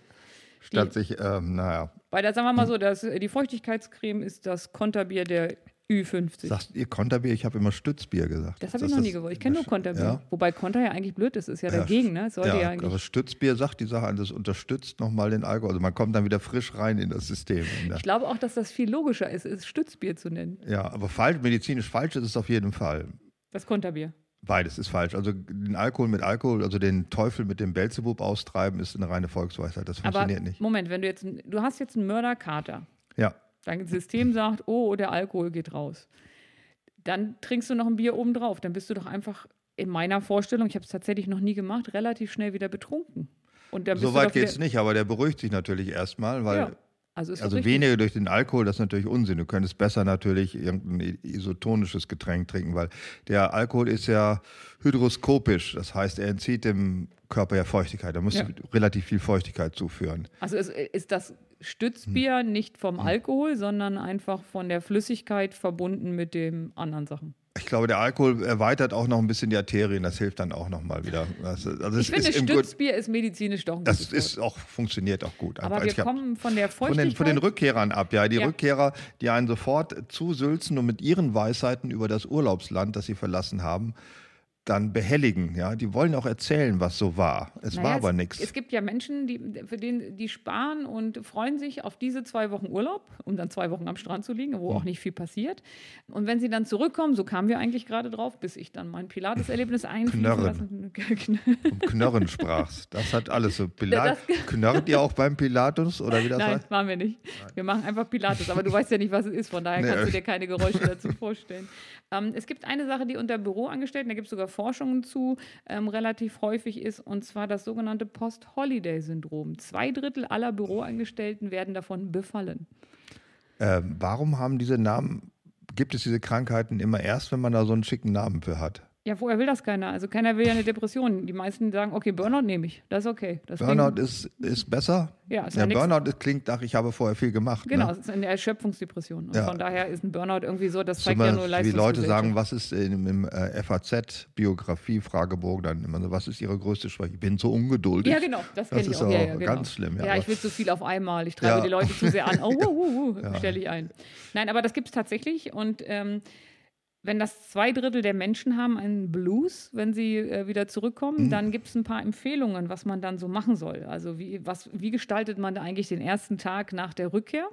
Speaker 3: statt sich, ähm, naja,
Speaker 2: Weil da sagen wir mal so, dass, die Feuchtigkeitscreme ist das Konterbier der Ü50.
Speaker 3: Sagst ihr Konterbier? Ich habe immer Stützbier gesagt.
Speaker 2: das habe ich noch nie gewusst. Ich kenne nur Konterbier.
Speaker 3: Ja.
Speaker 2: Wobei Konter ja eigentlich blöd ist, ist ja
Speaker 3: Ja,
Speaker 2: dagegen, ne? Sollte ja,
Speaker 3: Ja,
Speaker 2: eigentlich.
Speaker 3: aber Stützbier sagt die Sache an, das unterstützt nochmal den Alkohol. Also man kommt dann wieder frisch rein in das System.
Speaker 2: Ich glaube auch, dass das viel logischer ist, es Stützbier zu nennen.
Speaker 3: Ja, aber falsch, medizinisch falsch ist es auf jeden Fall.
Speaker 2: Das Konterbier.
Speaker 3: Beides ist falsch. Also den Alkohol mit Alkohol, also den Teufel mit dem Belzebub austreiben, ist eine reine Volksweisheit. Das
Speaker 2: Aber
Speaker 3: funktioniert nicht.
Speaker 2: Moment, wenn du jetzt, du hast jetzt einen Mörderkater,
Speaker 3: Ja,
Speaker 2: dein System sagt, oh, der Alkohol geht raus. Dann trinkst du noch ein Bier obendrauf. Dann bist du doch einfach in meiner Vorstellung, ich habe es tatsächlich noch nie gemacht, relativ schnell wieder betrunken. Und dann
Speaker 3: so weit geht es nicht, aber der beruhigt sich natürlich erstmal, weil
Speaker 2: Ja, also
Speaker 3: also weniger durch den Alkohol, das ist natürlich Unsinn. Du könntest besser natürlich irgendein isotonisches Getränk trinken, weil der Alkohol ist ja hydroskopisch. Das heißt, er entzieht dem Körper ja Feuchtigkeit. Da musst
Speaker 2: Ja.
Speaker 3: du relativ viel Feuchtigkeit zuführen.
Speaker 2: Also ist, ist das Stützbier
Speaker 3: Hm.
Speaker 2: nicht vom Alkohol, sondern einfach von der Flüssigkeit verbunden mit den anderen Sachen.
Speaker 3: Ich glaube, der Alkohol erweitert auch noch ein bisschen die Arterien. Das hilft dann auch nochmal wieder. Das, also
Speaker 2: Ich finde,
Speaker 3: im Grund-
Speaker 2: Stützbier ist medizinisch doch ein
Speaker 3: das ist auch, funktioniert auch gut.
Speaker 2: Aber
Speaker 3: Einfach.
Speaker 2: wir kommen von der
Speaker 3: von
Speaker 2: Feuchtigkeit.
Speaker 3: den, von den Rückkehrern ab, ja. Die
Speaker 2: Ja.
Speaker 3: Rückkehrer, die einen sofort zusülzen und mit ihren Weisheiten über das Urlaubsland, das sie verlassen haben, dann behelligen. Ja, die wollen auch erzählen, was so war. Es
Speaker 2: Naja,
Speaker 3: war aber nichts.
Speaker 2: Es gibt ja Menschen, die, für den, die sparen und freuen sich auf diese zwei Wochen Urlaub, um dann zwei Wochen am Strand zu liegen, wo
Speaker 3: Hm.
Speaker 2: auch nicht viel passiert. Und wenn sie dann zurückkommen, so kamen wir eigentlich gerade drauf, bis ich dann mein Pilates-Erlebnis einfließen
Speaker 3: Knörren.
Speaker 2: lassen.
Speaker 3: Vom Knörren sprachst. Das hat alles so. Pilat Knörrt ihr auch beim Pilatus oder wie das
Speaker 2: Nein,
Speaker 3: heißt?
Speaker 2: machen wir nicht. Wir machen einfach Pilates, aber du weißt ja nicht, was es ist, von daher
Speaker 3: Nee,
Speaker 2: kannst du dir keine Geräusche dazu vorstellen. Ähm, es gibt eine Sache, die unter Büroangestellten, da gibt es sogar Forschungen zu, ähm, relativ häufig ist, und zwar das sogenannte Post-Holiday-Syndrom. Zwei Drittel aller Büroangestellten werden davon befallen.
Speaker 3: Ähm, warum haben diese Namen, gibt es diese Krankheiten immer erst, wenn man da so einen schicken Namen für hat?
Speaker 2: Ja, vorher will das keiner. Also keiner will ja eine Depression. Die meisten sagen, okay, Burnout nehme ich. Das ist okay. Das
Speaker 3: Burnout ist, ist besser?
Speaker 2: Ja, ist
Speaker 3: ja
Speaker 2: ja
Speaker 3: Burnout klingt nach, ich habe vorher viel gemacht.
Speaker 2: Genau,
Speaker 3: Ne?
Speaker 2: es ist eine Erschöpfungsdepression. Und
Speaker 3: Ja.
Speaker 2: von daher ist ein Burnout irgendwie so, das zeigt ja nur
Speaker 3: wie
Speaker 2: Leistungsgesellschaft.
Speaker 3: Leute sagen, was ist im, im äh, FAZ-Biografie-Fragebogen dann immer so, was ist ihre größte Schwäche? Ich bin so ungeduldig.
Speaker 2: Ja, genau, das kenne ich
Speaker 3: ist
Speaker 2: auch. Ja,
Speaker 3: auch
Speaker 2: ja, genau.
Speaker 3: ganz schlimm, ja,
Speaker 2: ich will zu viel auf einmal. Ich treibe die Leute zu sehr an. Oh, uh, uh, uh, stelle ich ein. Nein, aber das gibt es tatsächlich. Und ähm, wenn das zwei Drittel der Menschen haben einen Blues, wenn sie äh, wieder
Speaker 3: Mhm.
Speaker 2: zurückkommen, dann gibt es ein paar Empfehlungen, was man dann so machen soll. Also wie, was, wie gestaltet man da eigentlich den ersten Tag nach der Rückkehr?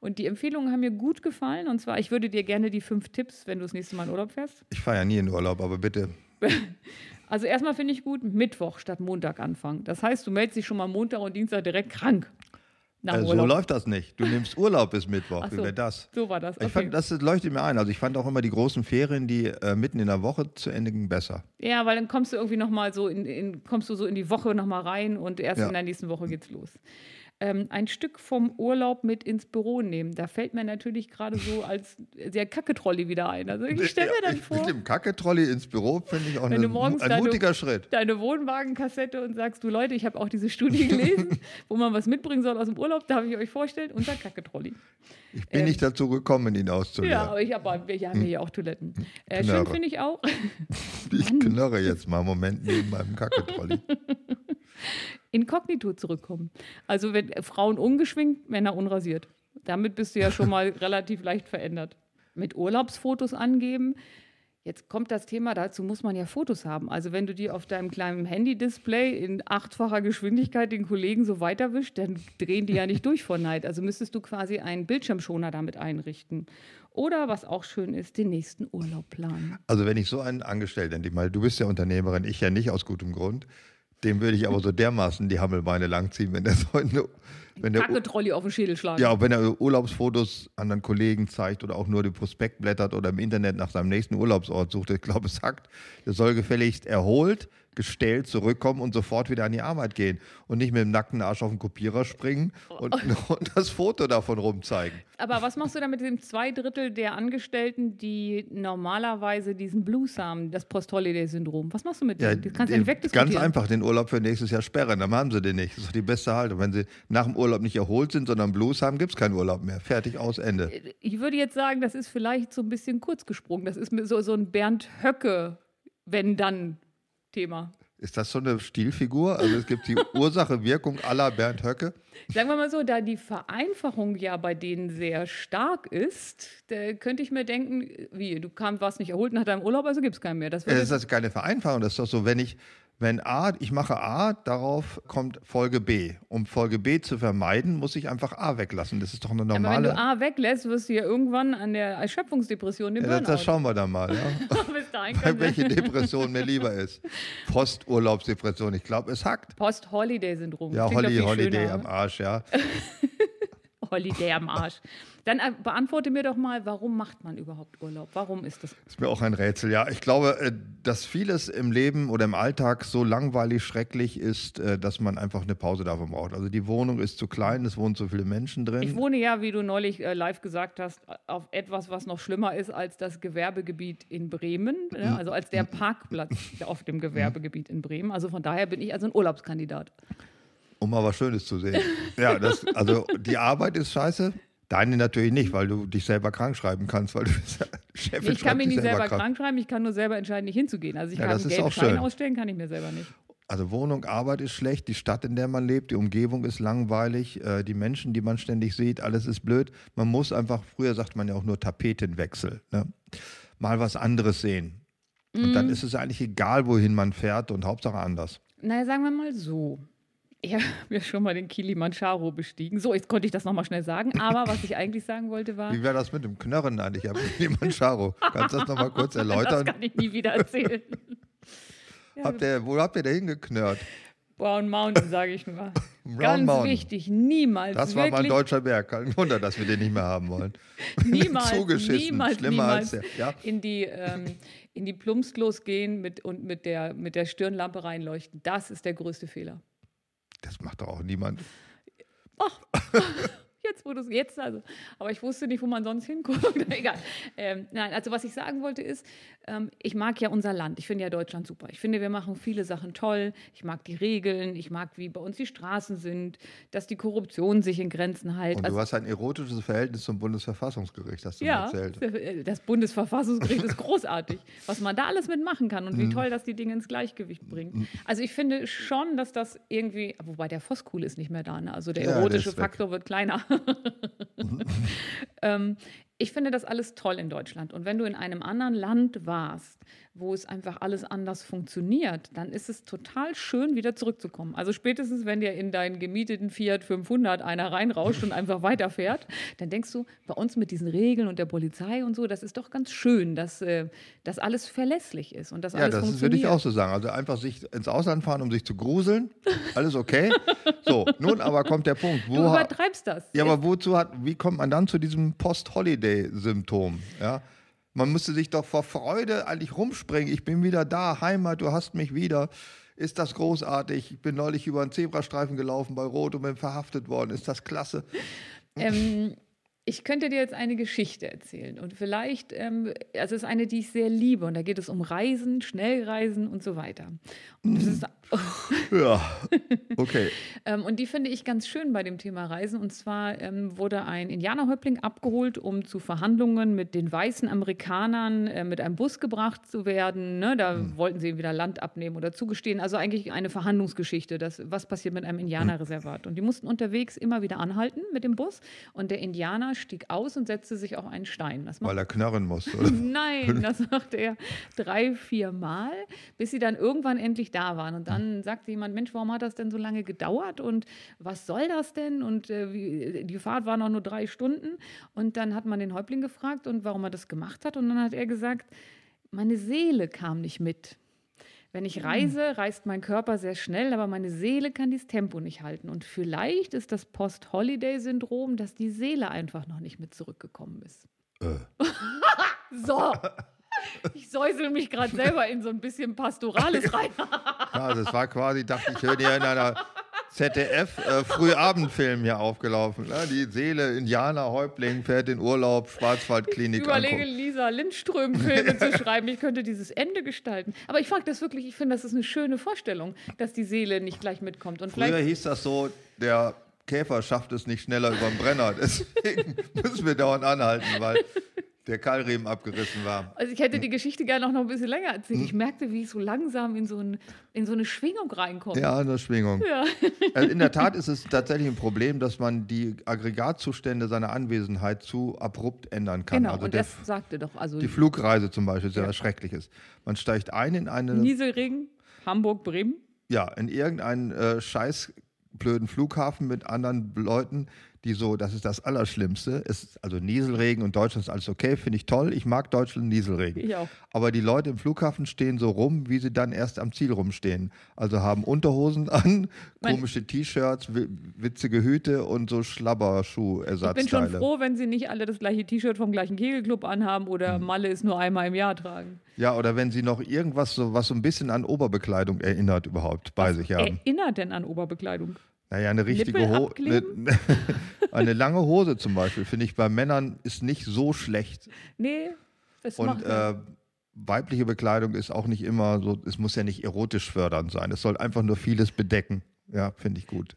Speaker 2: Und die Empfehlungen haben mir gut gefallen. Und zwar, ich würde dir gerne die fünf Tipps, wenn du das nächste Mal in Urlaub fährst.
Speaker 3: Ich fahre ja nie in Urlaub, aber bitte.
Speaker 2: Also erstmal finde ich gut, Mittwoch statt Montag anfangen. Das heißt, du meldest dich schon mal Montag und Dienstag direkt krank.
Speaker 3: Äh, so läuft das nicht. Du nimmst Urlaub bis Mittwoch.
Speaker 2: Ach so.
Speaker 3: wäre das?
Speaker 2: So war das.
Speaker 3: Ich
Speaker 2: Okay.
Speaker 3: fand, das leuchtet mir ein. Also ich fand auch immer die großen Ferien, die äh, mitten in der Woche zu Ende gingen, besser.
Speaker 2: ja, weil dann kommst du irgendwie noch mal so in, in kommst du so in die Woche noch mal rein und erst
Speaker 3: Ja.
Speaker 2: in der nächsten Woche geht's los. Ähm, ein Stück vom Urlaub mit ins Büro nehmen. Da fällt mir natürlich gerade so als der Kacketrolli wieder ein. Also ich stelle mir dann vor,
Speaker 3: Mit dem Kacketrolli ins Büro finde ich auch eine, ein
Speaker 2: deine-
Speaker 3: mutiger Schritt.
Speaker 2: deine Wohnwagenkassette und sagst, du Leute, ich habe auch diese Studie gelesen, wo man was mitbringen soll aus dem Urlaub, darf ich euch vorstellen, unser Kacketrolli.
Speaker 3: Ich bin
Speaker 2: ähm,
Speaker 3: nicht dazu gekommen, ihn
Speaker 2: Ja,
Speaker 3: auszuleeren.
Speaker 2: aber ich hab, wir haben hier ja auch Toiletten. Äh, schön finde ich auch,
Speaker 3: Ich knurre jetzt mal einen Moment neben meinem Kacketrolli.
Speaker 2: Inkognito zurückkommen. Also wenn Frauen ungeschminkt, Männer unrasiert. Damit bist du ja schon mal relativ leicht verändert. Mit Urlaubsfotos angeben. Jetzt kommt das Thema, dazu muss man ja Fotos haben. Also wenn du die auf deinem kleinen Handy-Display in achtfacher Geschwindigkeit den Kollegen so weiterwischst, dann drehen die ja nicht durch vor Neid. Also müsstest du quasi einen Bildschirmschoner damit einrichten. Oder, was auch schön ist, den nächsten Urlaub planen.
Speaker 3: Also wenn ich so einen Angestellten, mal, du bist ja Unternehmerin, ich ja nicht aus gutem Grund, dem würde ich aber so dermaßen die Hammelbeine langziehen, wenn der so eine, wenn der,
Speaker 2: Kacke-Trolli auf den Schädel schlagen.
Speaker 3: ja, wenn er Urlaubsfotos anderen Kollegen zeigt oder auch nur den Prospekt blättert oder im Internet nach seinem nächsten Urlaubsort sucht, ich glaube, es sagt, der soll gefälligst erholt, gestellt zurückkommen und sofort wieder an die Arbeit gehen und nicht mit dem nackten Arsch auf den Kopierer springen und, und das Foto davon rumzeigen.
Speaker 2: Aber was machst du dann mit dem zwei Drittel der Angestellten, die normalerweise diesen Blues haben, das Post-Holiday-Syndrom? Was machst du mit
Speaker 3: Ja,
Speaker 2: denen? Du kannst ja
Speaker 3: den- ganz einfach den Urlaub für nächstes Jahr sperren, dann haben sie den nicht. Das ist doch die beste Haltung. Wenn sie nach dem Urlaub nicht erholt sind, sondern Blues haben, gibt es keinen Urlaub mehr. Fertig, aus, Ende.
Speaker 2: Ich würde jetzt sagen, das ist vielleicht so ein bisschen kurz gesprungen. Das ist mir so, so ein Bernd Höcke, wenn dann Thema.
Speaker 3: Ist das so eine Stilfigur? Also es gibt die Ursache, Wirkung aller Bernd Höcke.
Speaker 2: Sagen wir mal so, da die Vereinfachung ja bei denen sehr stark ist, da könnte ich mir denken, wie, du kam, warst nicht erholt hat einen Urlaub, also gibt es keinen mehr. Das,
Speaker 3: das ist das keine Vereinfachung, das ist doch so, wenn ich, wenn A, ich mache A, darauf kommt Folge B. Um Folge B zu vermeiden, muss ich einfach A weglassen. Das ist doch eine normale.
Speaker 2: Aber wenn du A weglässt, wirst du ja irgendwann an der Erschöpfungsdepression den
Speaker 3: ja, das,
Speaker 2: Burnout.
Speaker 3: das schauen wir dann mal. Ja.
Speaker 2: Bis dahin
Speaker 3: Welche Depression mir lieber ist. Posturlaubsdepression. Ich glaube, es hackt.
Speaker 2: Post-Holiday-Syndrom.
Speaker 3: Ja, Holly, Holiday
Speaker 2: schöner.
Speaker 3: am Arsch, ja.
Speaker 2: Holiday am Arsch. Dann äh, beantworte mir doch mal, warum macht man überhaupt Urlaub? Warum ist das?
Speaker 3: Ist mir auch ein Rätsel, ja. Ich glaube, äh, dass vieles im Leben oder im Alltag so langweilig, schrecklich ist, äh, dass man einfach eine Pause davon braucht. Also die Wohnung ist zu klein, es wohnen zu viele Menschen drin.
Speaker 2: Ich wohne ja, wie du neulich live gesagt hast, auf etwas, was noch schlimmer ist als das Gewerbegebiet in Bremen, ne? also als der Parkplatz auf dem Gewerbegebiet in Bremen. Also von daher bin ich also ein Urlaubskandidat.
Speaker 3: Um mal was Schönes zu sehen. Ja, das, also die Arbeit ist scheiße. Deine natürlich nicht, weil du dich selber krank schreiben kannst, weil du bist ja Chefin.
Speaker 2: Ich kann mich nicht selber krank schreiben, ich kann nur selber entscheiden, nicht hinzugehen. Also ich
Speaker 3: Ja,
Speaker 2: kann einen gelben Schein
Speaker 3: schön.
Speaker 2: ausstellen, kann ich mir selber nicht.
Speaker 3: Also Wohnung, Arbeit ist schlecht, die Stadt, in der man lebt, die Umgebung ist langweilig, äh, die Menschen, die man ständig sieht, alles ist blöd. Man muss einfach, früher sagt man ja auch nur Tapetenwechsel, ne? mal was anderes sehen. Und
Speaker 2: Mhm.
Speaker 3: dann ist es eigentlich egal, wohin man fährt und Hauptsache anders.
Speaker 2: Naja, sagen wir mal so. Ich habe ja schon mal den Kilimanjaro bestiegen. So, jetzt konnte ich das nochmal schnell sagen. Aber was ich eigentlich sagen wollte war,
Speaker 3: Wie wäre das mit dem Knörren eigentlich am Kilimanjaro? Kannst du das nochmal kurz
Speaker 2: das
Speaker 3: erläutern?
Speaker 2: kann ich nie wieder erzählen. ja,
Speaker 3: Habt ihr, wo habt ihr da hingeknörrt?
Speaker 2: Brown Mountain, sage ich nur.
Speaker 3: Brown
Speaker 2: Ganz
Speaker 3: Mountain.
Speaker 2: wichtig, niemals.
Speaker 3: Das war mal ein deutscher Berg. Kein Wunder, dass wir den nicht mehr haben wollen.
Speaker 2: niemals,
Speaker 3: Zugeschissen.
Speaker 2: niemals,
Speaker 3: Schlimmer
Speaker 2: niemals
Speaker 3: als der. Ja?
Speaker 2: in die, ähm, in die Plumpsklos gehen mit, und mit der, mit der Stirnlampe reinleuchten. Das ist der größte Fehler.
Speaker 3: Das macht doch auch niemand.
Speaker 2: Jetzt, wo du es jetzt, also. Aber ich wusste nicht, wo man sonst hinguckt. Egal. Ähm, nein, also was ich sagen wollte ist, ähm, ich mag ja unser Land. Ich finde ja Deutschland super. Ich finde, wir machen viele Sachen toll. Ich mag die Regeln. Ich mag, wie bei uns die Straßen sind, dass die Korruption sich in Grenzen hält.
Speaker 3: Und
Speaker 2: Also-
Speaker 3: du hast ein erotisches Verhältnis zum Bundesverfassungsgericht, hast du mir
Speaker 2: ja,
Speaker 3: erzählt.
Speaker 2: äh, das Bundesverfassungsgericht ist großartig, was man da alles mitmachen kann und wie
Speaker 3: Mhm.
Speaker 2: toll das die Dinge ins Gleichgewicht bringt. Also ich finde schon, dass das irgendwie, wobei der Voskuhl ist nicht mehr da, ne? also der
Speaker 3: Ja, der
Speaker 2: erotische
Speaker 3: weg.
Speaker 2: Faktor wird kleiner. ähm, ich finde das alles toll in Deutschland. Und wenn du in einem anderen Land warst, wo es einfach alles anders funktioniert, dann ist es total schön, wieder zurückzukommen. Also spätestens, wenn dir in deinen gemieteten Fiat 500 einer reinrauscht und einfach weiterfährt, dann denkst du, bei uns mit diesen Regeln und der Polizei und so, das ist doch ganz schön, dass äh, das alles verlässlich ist und das
Speaker 3: Ja,
Speaker 2: alles
Speaker 3: das
Speaker 2: funktioniert.
Speaker 3: würde ich auch so sagen. Also einfach sich ins Ausland fahren, um sich zu gruseln. Alles okay. So, nun aber kommt der Punkt. Wo
Speaker 2: Du übertreibst das.
Speaker 3: ja, aber wozu hat, wie kommt man dann zu diesem Post-Holiday-Symptom? Ja? Man müsste sich doch vor Freude eigentlich rumspringen. Ich bin wieder da, Heimat, du hast mich wieder. Ist das großartig? Ich bin neulich über einen Zebrastreifen gelaufen bei Rot und bin verhaftet worden. Ist das klasse?
Speaker 2: Ähm, ich könnte dir jetzt eine Geschichte erzählen und vielleicht, ähm, also es ist eine, die ich sehr liebe und da geht es um Reisen, Schnellreisen und so weiter. Und, das ist,
Speaker 3: Ja, okay.
Speaker 2: ähm, und die finde ich ganz schön bei dem Thema Reisen und zwar ähm, wurde ein Indianerhäuptling abgeholt, um zu Verhandlungen mit den weißen Amerikanern äh, mit einem Bus gebracht zu werden. Ne? Da wollten sie ihm wieder Land abnehmen oder zugestehen. Also eigentlich eine Verhandlungsgeschichte, das, was passiert mit einem Indianerreservat. Und die mussten unterwegs immer wieder anhalten mit dem Bus und der Indianer stieg aus und setzte sich auf einen Stein.
Speaker 3: Weil er knarren muss, oder?
Speaker 2: Nein, das machte er drei, vier Mal, bis sie dann irgendwann endlich da waren. Und dann sagte jemand, Mensch, warum hat das denn so lange gedauert und was soll das denn? Und äh, wie, die Fahrt war noch nur drei Stunden. Und dann hat man den Häuptling gefragt und warum er das gemacht hat. Und dann hat er gesagt, meine Seele kam nicht mit. Wenn ich reise, reist mein Körper sehr schnell, aber meine Seele kann dieses Tempo nicht halten. Und vielleicht ist das Post-Holiday-Syndrom, dass die Seele einfach noch nicht mit zurückgekommen ist.
Speaker 3: Äh.
Speaker 2: So. Ich säusel mich gerade selber in so ein bisschen Pastorales rein.
Speaker 3: Ja, das war quasi, dachte ich, höre dir in einer ZDF-Frühabendfilm hier aufgelaufen. Ne? Die Seele, Indianer, Häuptling, fährt in Urlaub,
Speaker 2: Ich
Speaker 3: Schwarzwaldklinik
Speaker 2: überlege,
Speaker 3: angucken.
Speaker 2: Lisa Lindström-Filme zu schreiben. Ich könnte dieses Ende gestalten. Aber ich frage das wirklich, ich finde, das ist eine schöne Vorstellung, dass die Seele nicht gleich mitkommt. Und
Speaker 3: Früher hieß das so, der Käfer schafft es nicht schneller über den Brenner. Deswegen müssen wir dauernd anhalten, weil der Keilriemen abgerissen war.
Speaker 2: Also ich hätte
Speaker 3: Hm.
Speaker 2: die Geschichte gerne auch noch ein bisschen länger erzählt. Ich merkte, wie ich so langsam in so, ein, in so eine Schwingung reinkomme.
Speaker 3: Ja, eine Schwingung.
Speaker 2: Ja.
Speaker 3: Also in der Tat ist es tatsächlich ein Problem, dass man die Aggregatzustände seiner Anwesenheit zu abrupt ändern kann.
Speaker 2: Genau,
Speaker 3: also
Speaker 2: und
Speaker 3: der,
Speaker 2: das sagte doch. Also
Speaker 3: die Flugreise zum Beispiel ist ja, was Schreckliches. Man steigt ein in eine,
Speaker 2: Nieselregen, Hamburg, Bremen.
Speaker 3: ja, in irgendeinen äh, scheiß blöden Flughafen mit anderen Leuten, die so, das ist das Allerschlimmste. Ist also Nieselregen und Deutschland ist alles okay, finde ich toll. Ich mag Deutschland Nieselregen.
Speaker 2: Ich auch.
Speaker 3: Aber die Leute im Flughafen stehen so rum, wie sie dann erst am Ziel rumstehen. Also haben Unterhosen an, komische T-Shirts, wi- witzige Hüte und so
Speaker 2: Ich bin schon
Speaker 3: Schlabberschuh-Ersatzteile.
Speaker 2: froh, wenn sie nicht alle das gleiche T-Shirt vom gleichen Kegelclub anhaben oder
Speaker 3: Hm.
Speaker 2: Malle ist nur einmal im Jahr tragen.
Speaker 3: Ja, oder wenn sie noch irgendwas, so, was so ein bisschen an Oberbekleidung erinnert, überhaupt bei sich haben.
Speaker 2: Erinnert denn an Oberbekleidung?
Speaker 3: Naja, eine richtige Hose. Eine, eine lange Hose zum Beispiel, finde ich bei Männern ist nicht so schlecht.
Speaker 2: Nee, das
Speaker 3: Und äh, weibliche Bekleidung ist auch nicht immer so, es muss ja nicht erotisch fördernd sein. Es soll einfach nur vieles bedecken. Ja, finde ich gut.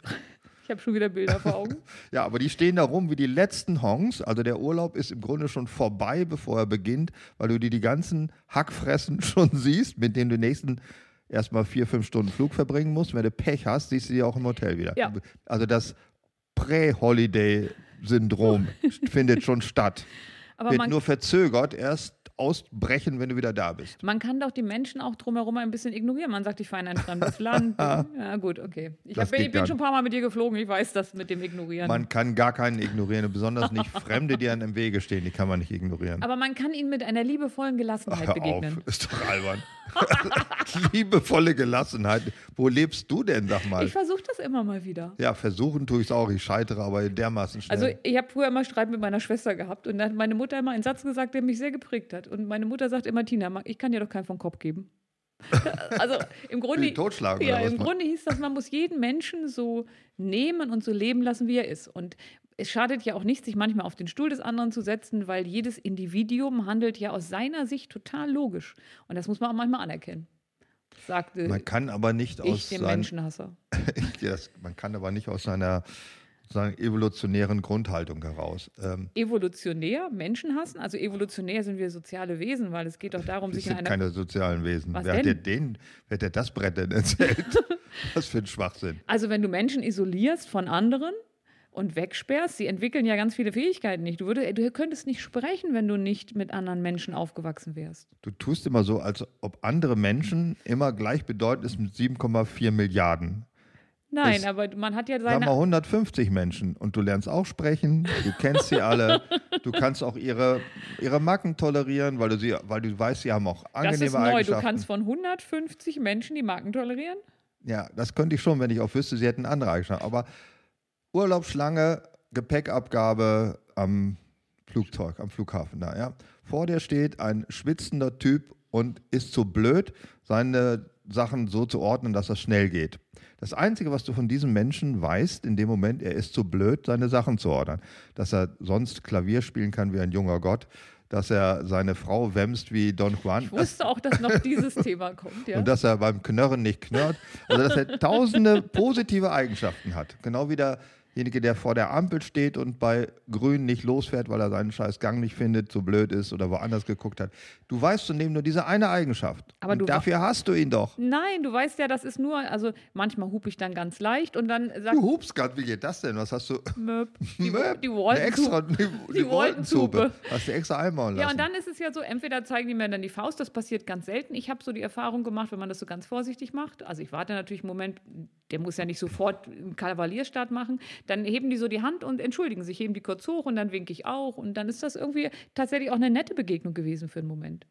Speaker 2: Ich habe schon wieder Bilder vor Augen.
Speaker 3: Ja, aber die stehen da rum wie die letzten Hongs. Also der Urlaub ist im Grunde schon vorbei, bevor er beginnt, weil du dir die ganzen Hackfressen schon siehst, mit denen du die nächsten erstmal vier, fünf Stunden Flug verbringen musst. Wenn du Pech hast, siehst du die auch im Hotel wieder.
Speaker 2: Ja.
Speaker 3: Also das Prä-Holiday-Syndrom findet schon statt.
Speaker 2: Aber
Speaker 3: Wird nur verzögert erst ausbrechen, wenn du wieder da bist.
Speaker 2: man kann doch die Menschen auch drumherum ein bisschen ignorieren. Man sagt, ich fahre in ein fremdes Land. Ja, gut, okay. Ich, hab, ich bin
Speaker 3: gar
Speaker 2: schon ein paar Mal mit dir geflogen. Ich weiß das mit dem Ignorieren.
Speaker 3: Man kann gar keinen ignorieren, besonders nicht Fremde, die einem im Wege stehen, die kann man nicht ignorieren.
Speaker 2: Aber man kann ihnen mit einer liebevollen Gelassenheit
Speaker 3: Hör
Speaker 2: begegnen.
Speaker 3: auf, ist doch albern. Liebevolle Gelassenheit. Wo lebst du denn, sag mal?
Speaker 2: Ich versuche das immer mal wieder.
Speaker 3: Ja, versuchen tue ich es auch. Ich scheitere aber dermaßen schnell.
Speaker 2: Also ich habe früher immer Streit mit meiner Schwester gehabt und dann hat meine Mutter immer einen Satz gesagt, der mich sehr geprägt hat. Und meine Mutter sagt immer, Tina, ich kann dir doch keinen vom Kopf geben. also im Grunde,
Speaker 3: totschlagen
Speaker 2: ja, im Grunde hieß das, man muss jeden Menschen so nehmen und so leben lassen, wie er ist. Und es schadet ja auch nicht, sich manchmal auf den Stuhl des anderen zu setzen, weil jedes Individuum handelt ja aus seiner Sicht total logisch. Und das muss man auch manchmal anerkennen. Sagte
Speaker 3: man kann aber nicht
Speaker 2: ich
Speaker 3: aus
Speaker 2: dem
Speaker 3: seinen,
Speaker 2: Menschenhasser.
Speaker 3: Man kann aber nicht aus seiner sozusagen evolutionären Grundhaltung heraus. Ähm,
Speaker 2: evolutionär Menschen hassen? Also evolutionär sind wir soziale Wesen, weil es geht doch darum, sich in einer.
Speaker 3: keine sozialen Wesen.
Speaker 2: Was
Speaker 3: wer, hat dir
Speaker 2: denn?
Speaker 3: den, wer hat dir das Brett denn erzählt? Was für ein Schwachsinn.
Speaker 2: Also wenn du Menschen isolierst von anderen und wegsperrst, sie entwickeln ja ganz viele Fähigkeiten nicht. Du, würdest, du könntest nicht sprechen, wenn du nicht mit anderen Menschen aufgewachsen wärst.
Speaker 3: Du tust immer so, als ob andere Menschen immer gleichbedeutend ist mit 7,4 Milliarden.
Speaker 2: Nein,
Speaker 3: Es-
Speaker 2: aber man hat ja
Speaker 3: Sag mal
Speaker 2: seine.
Speaker 3: 150 Menschen und du lernst auch sprechen, du kennst sie alle, du kannst auch ihre, ihre Macken tolerieren, weil du, sie, weil du weißt, sie haben auch
Speaker 2: Das
Speaker 3: angenehme
Speaker 2: ist neu. Du kannst von 150 Menschen die Marken tolerieren?
Speaker 3: ja, das könnte ich schon, wenn ich auch wüsste, sie hätten andere Eigenschaften. Aber Urlaubsschlange, Gepäckabgabe am Flugzeug, am Flughafen da, ja. Vor dir steht ein schwitzender Typ und ist zu blöd, seine Sachen so zu ordnen, dass das schnell geht. Das Einzige, was du von diesem Menschen weißt, in dem Moment, er ist zu blöd, seine Sachen zu ordnen. Dass er sonst Klavier spielen kann wie ein junger Gott, dass er seine Frau wämst wie Don Juan.
Speaker 2: Ich wusste auch, dass noch dieses Thema kommt. Ja?
Speaker 3: Und dass er beim Knörren nicht knurrt. Also, dass er tausende positive Eigenschaften hat. Genau wie derjenige, der vor der Ampel steht und bei Grün nicht losfährt, weil er seinen scheiß Gang nicht findet, so blöd ist oder woanders geguckt hat. Du weißt zudem nur diese eine Eigenschaft.
Speaker 2: Aber
Speaker 3: dafür hast du ihn doch.
Speaker 2: Nein, du weißt ja, das ist nur, also manchmal hupe ich dann ganz leicht und dann sagt
Speaker 3: Du hupst gerade, wie geht das denn? Was hast du?
Speaker 2: Möp, die,
Speaker 3: Möp,
Speaker 2: die
Speaker 3: extra, die,
Speaker 2: Die Wolkensuppe.
Speaker 3: Hast du extra einbauen lassen.
Speaker 2: Ja, und dann ist es ja so, entweder zeigen die mir dann die Faust, das passiert ganz selten. Ich habe so die Erfahrung gemacht, wenn man das so ganz vorsichtig macht. Also ich warte natürlich einen Moment, der muss ja nicht sofort einen Kavalierstart machen. Dann heben die so die Hand und entschuldigen sich, heben die kurz hoch und dann winke ich auch. Und dann ist das irgendwie tatsächlich auch eine nette Begegnung gewesen für einen Moment.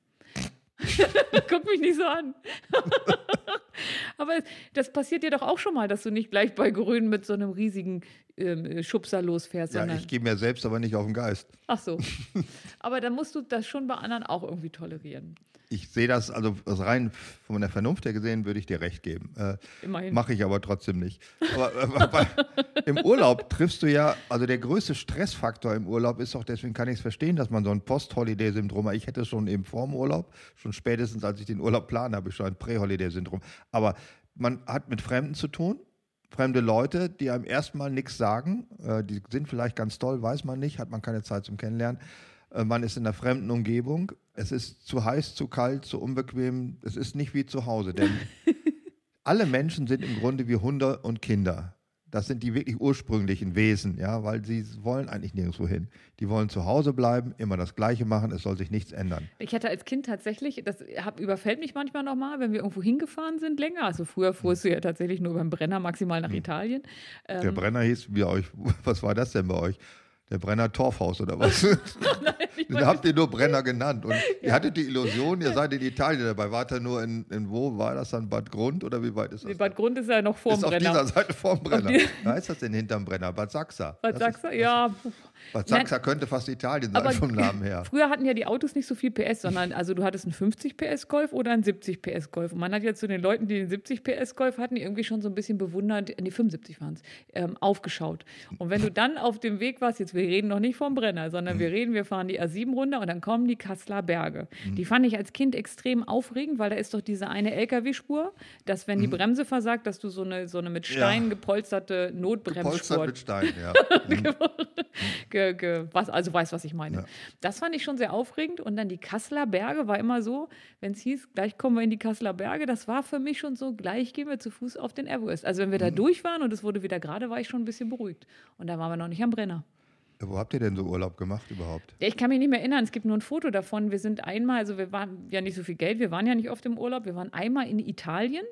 Speaker 2: Guck mich nicht so an. Aber das passiert dir doch auch schon mal, dass du nicht gleich bei Grün mit so einem riesigen ähm, Schubser losfährst,
Speaker 3: ja, ich gehe mir selbst aber nicht auf den Geist.
Speaker 2: Ach so. Aber dann musst du das schon bei anderen auch irgendwie tolerieren.
Speaker 3: Ich sehe das, also rein von der Vernunft her gesehen, würde ich dir recht geben. Äh,
Speaker 2: Immerhin.
Speaker 3: Mache ich aber trotzdem nicht. Aber äh, im Urlaub triffst du ja, also der größte Stressfaktor im Urlaub ist doch, deswegen kann ich es verstehen, dass man so ein Post-Holiday-Syndrom hat. Ich hätte es schon eben vor dem Urlaub, schon spätestens als ich den Urlaub plane, habe ich schon ein Prä-Holiday-Syndrom. Aber man hat mit Fremden zu tun. Fremde Leute, die einem erstmal nichts sagen, äh, die sind vielleicht ganz toll, weiß man nicht, hat man keine Zeit zum Kennenlernen. Äh, Man ist in einer fremden Umgebung. Es ist zu heiß, zu kalt, zu unbequem. Es ist nicht wie zu Hause, denn alle Menschen sind im Grunde wie Hunde und Kinder. Das sind die wirklich ursprünglichen Wesen, ja, weil sie wollen eigentlich nirgendwo hin. Die wollen zu Hause bleiben, immer das Gleiche machen, es soll sich nichts ändern.
Speaker 2: Ich hatte als Kind tatsächlich, das hab, überfällt mich manchmal nochmal, wenn wir irgendwo hingefahren sind länger. Also früher fuhrst du ja tatsächlich nur beim Brenner maximal nach Italien.
Speaker 3: Der Brenner hieß wie euch, was war das denn bei euch? Der Brenner Torfhaus oder was? Den habt ihr nur Brenner genannt. Und ihr hattet die Illusion, ihr seid in Italien dabei. Wart ihr nur in, in wo? War das dann Bad Grund oder wie weit ist das?
Speaker 2: Bad Grund ist ja noch vorm
Speaker 3: ist auf
Speaker 2: Brenner.
Speaker 3: dieser Seite vorm Brenner. Da ist das denn hinterm Brenner? Bad Sachsa.
Speaker 2: Du?
Speaker 3: ist-
Speaker 2: Ja.
Speaker 3: Bad Sachsa könnte fast Italien sein
Speaker 2: Aber
Speaker 3: vom Namen her.
Speaker 2: Früher hatten ja die Autos nicht so viel PS, sondern also du hattest einen 50 PS Golf oder einen 70 PS Golf. Und man hat jetzt zu den Leuten, die den 70 PS Golf hatten, irgendwie schon so ein bisschen bewundert, nee, 75 waren es, ähm, aufgeschaut. Und wenn du dann auf dem Weg warst, jetzt wir reden noch nicht vom Brenner, sondern wir reden, wir fahren die A7 runter und dann kommen die Kasseler Berge. Die fand ich als Kind extrem aufregend, weil da ist doch diese eine LKW-Spur, dass wenn die Bremse versagt, dass du so eine, so eine mit Steinen gepolsterte
Speaker 3: Polstert
Speaker 2: Notbremsspur
Speaker 3: mit Stein, ja.
Speaker 2: ge, ge, was, also weiß, was ich meine.
Speaker 3: Ja.
Speaker 2: Das fand ich schon sehr aufregend. Und dann die Kasseler Berge war immer so, wenn es hieß, gleich kommen wir in die Kasseler Berge, das war für mich schon so, gleich gehen wir zu Fuß auf den Everest. Also wenn wir da
Speaker 3: Mhm.
Speaker 2: durch waren und es wurde wieder gerade, war ich schon ein bisschen beruhigt. Und da waren wir noch nicht am Brenner.
Speaker 3: Wo habt ihr denn so Urlaub gemacht überhaupt?
Speaker 2: Ich kann mich nicht mehr erinnern, es gibt nur ein Foto davon. Wir sind einmal, also wir waren ja nicht so viel Geld, wir waren ja nicht oft im Urlaub, wir waren einmal in Italien.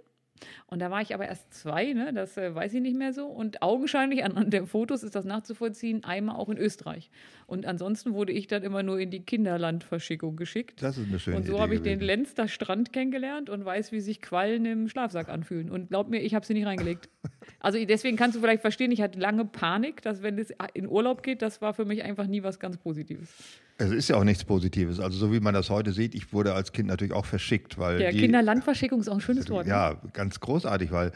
Speaker 2: Und da war ich aber erst zwei, ne? das äh, weiß ich nicht mehr so. Und augenscheinlich anhand der Fotos ist das nachzuvollziehen, einmal auch in Österreich. Und ansonsten wurde ich dann immer nur in die Kinderlandverschickung geschickt.
Speaker 3: Das ist eine schöne
Speaker 2: und so habe ich den
Speaker 3: gewesen.
Speaker 2: Lenster Strand kennengelernt und weiß, wie sich Quallen im Schlafsack anfühlen. Und glaub mir, ich habe sie nicht reingelegt. Also deswegen kannst du vielleicht verstehen, ich hatte lange Panik, dass wenn es in Urlaub geht, das war für mich einfach nie was ganz Positives.
Speaker 3: Es ist ja auch nichts Positives. Also so wie man das heute sieht, ich wurde als Kind natürlich auch verschickt, weil
Speaker 2: Ja,
Speaker 3: die,
Speaker 2: Kinderlandverschickung ist auch ein schönes Wort. ne?
Speaker 3: Ja, ganz großartig, weil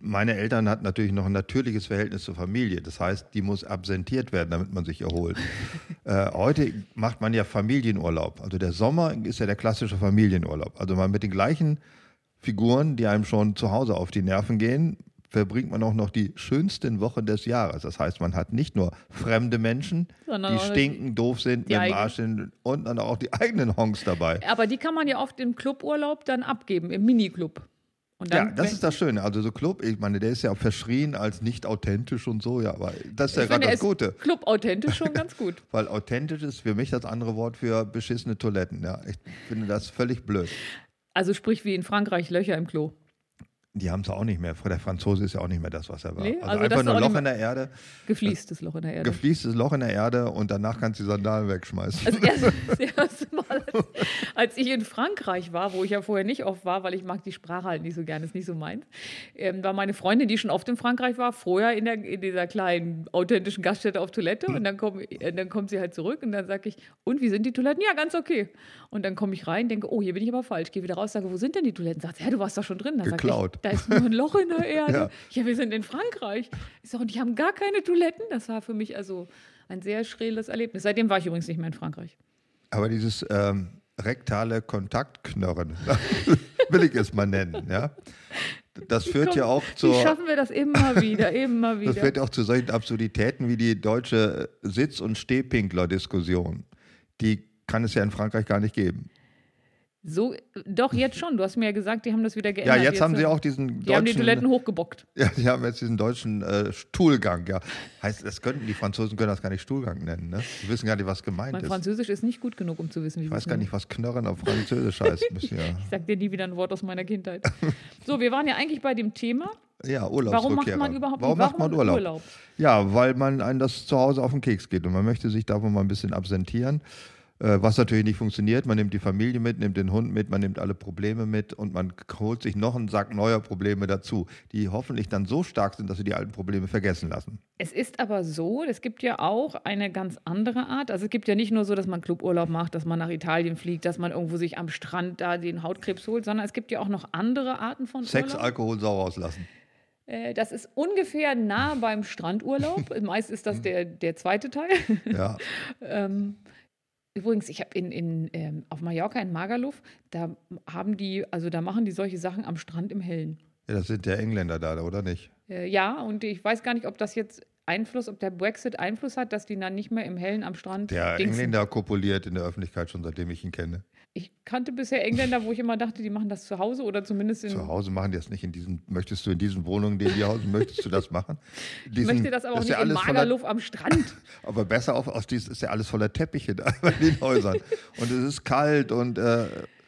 Speaker 3: meine Eltern hatten natürlich noch ein natürliches Verhältnis zur Familie. Das heißt, die muss absentiert werden, damit man sich erholt. äh, heute macht man ja Familienurlaub. Also der Sommer ist ja der klassische Familienurlaub. Also man mit den gleichen Figuren, die einem schon zu Hause auf die Nerven gehen, verbringt man auch noch die schönsten Wochen des Jahres. Das heißt, man hat nicht nur fremde Menschen,
Speaker 2: Sondern
Speaker 3: die stinken, doof sind,
Speaker 2: die
Speaker 3: mit dem. Arsch sind und dann auch die eigenen Honks dabei.
Speaker 2: Aber die kann man ja oft im Cluburlaub dann abgeben, im Miniclub. Und
Speaker 3: Ja,
Speaker 2: dann,
Speaker 3: das ist das Schöne. Also so Club, ich meine, der ist ja verschrien als nicht authentisch und so, ja, aber das ist ja
Speaker 2: ich
Speaker 3: gerade
Speaker 2: finde,
Speaker 3: das Gute.
Speaker 2: Club authentisch schon ganz gut.
Speaker 3: Weil authentisch ist für mich das andere Wort für beschissene Toiletten. Ja, ich finde das völlig blöd.
Speaker 2: Also sprich wie in Frankreich Löcher im Klo.
Speaker 3: Die haben es auch nicht mehr. Der Franzose ist ja auch nicht mehr das, was er war.
Speaker 2: Nee,
Speaker 3: also,
Speaker 2: also
Speaker 3: einfach nur
Speaker 2: auch
Speaker 3: Loch in der Erde,
Speaker 2: Gefliestes Loch in der Erde.
Speaker 3: gefliestes Loch in der Erde und danach kannst du die Sandalen wegschmeißen.
Speaker 2: Also erst, erste Mal, als, als ich in Frankreich war, wo ich ja vorher nicht oft war, weil ich mag die Sprache halt nicht so gerne, ist nicht so meins, ähm, war meine Freundin, die schon oft in Frankreich war, vorher in, der, in dieser kleinen authentischen Gaststätte auf Toilette und dann, komm, äh, dann kommt sie halt zurück und dann sage ich, und wie sind die Toiletten? Ja, ganz okay. Und dann komme ich rein, denke, oh, hier bin ich aber falsch, gehe wieder raus, sage, wo sind denn die Toiletten? Sagt sie, ja, du warst doch schon drin. Dann
Speaker 3: Geklaut.
Speaker 2: Ich, da ist nur ein Loch in der Erde.
Speaker 3: Ja.
Speaker 2: Ja. wir sind in Frankreich. Ich sage, und die haben gar keine Toiletten. Das war für mich also ein sehr schrilles Erlebnis. Seitdem war ich übrigens nicht mehr in Frankreich.
Speaker 3: Aber dieses ähm, rektale Kontaktknurren, will ich es mal nennen, ja. Das führt ja auch
Speaker 2: Wie
Speaker 3: zur.
Speaker 2: schaffen wir das immer wieder, immer
Speaker 3: Das
Speaker 2: wieder?
Speaker 3: führt auch zu solchen Absurditäten wie die deutsche Sitz- und Stehpinkler-Diskussion. Die kann es ja in Frankreich gar nicht geben.
Speaker 2: So, doch, jetzt schon. Du hast mir ja gesagt, die haben das wieder
Speaker 3: Ja,
Speaker 2: geändert.
Speaker 3: jetzt haben sie auch diesen
Speaker 2: Die
Speaker 3: deutschen.
Speaker 2: haben die Toiletten hochgebockt.
Speaker 3: ja, die haben jetzt diesen deutschen äh, Stuhlgang. Ja. Heißt, das könnten die Franzosen können das gar nicht Stuhlgang nennen. Ne? Die wissen gar nicht, was gemeint
Speaker 2: Mein
Speaker 3: ist.
Speaker 2: Französisch ist nicht gut genug, um zu wissen, wie
Speaker 3: Ich weiß gar nicht, was Knurren auf Französisch heißt. Ja,
Speaker 2: Ich sag dir nie wieder ein Wort aus meiner Kindheit. So, wir waren ja eigentlich bei dem Thema.
Speaker 3: ja,
Speaker 2: Warum
Speaker 3: Urlaubsrückkehrer.
Speaker 2: macht man überhaupt
Speaker 3: Warum macht man Urlaub? Ja, weil man einem das zu Hause auf den Keks geht und man möchte sich davon mal ein bisschen absentieren. Äh, Was natürlich nicht funktioniert. Man nimmt die Familie mit, nimmt den Hund mit, man nimmt alle Probleme mit und man holt sich noch einen Sack neuer Probleme dazu, die hoffentlich dann so stark sind, dass sie die alten Probleme vergessen lassen.
Speaker 2: Es ist aber so, es gibt ja auch eine ganz andere Art. Also es gibt ja nicht nur so, dass man Cluburlaub macht, dass man nach Italien fliegt, dass man irgendwo sich am Strand da den Hautkrebs holt, sondern es gibt ja auch noch andere Arten von
Speaker 3: Sex,
Speaker 2: Urlaub.
Speaker 3: Alkohol, Sau rauslassen.
Speaker 2: Äh, Das ist ungefähr nah beim Strandurlaub. Meist ist das der, der zweite Teil.
Speaker 3: Ja.
Speaker 2: ähm, übrigens, ich habe in, in, ähm, auf Mallorca in Magaluf, da haben die, also da machen die solche Sachen am Strand im Hellen.
Speaker 3: ja, das sind ja Engländer da, oder nicht?
Speaker 2: Äh, ja, und ich weiß gar nicht, ob das jetzt Einfluss, ob der Brexit Einfluss hat, dass die dann nicht mehr im Hellen am Strand
Speaker 3: Der
Speaker 2: dingsen.
Speaker 3: Engländer kopuliert in der Öffentlichkeit schon seitdem ich ihn kenne.
Speaker 2: Ich kannte bisher Engländer, wo ich immer dachte, die machen das zu Hause oder zumindest in.
Speaker 3: Zu Hause machen die das nicht in diesen, möchtest du in diesen Wohnungen, die hausen, möchtest du das machen?
Speaker 2: ich
Speaker 3: Diesen-
Speaker 2: möchte das aber auch nicht
Speaker 3: ja
Speaker 2: in Magerluft am Strand.
Speaker 3: Aber besser auf, aus dies ist ja alles voller Teppiche da bei den Häusern. Und es ist kalt und äh,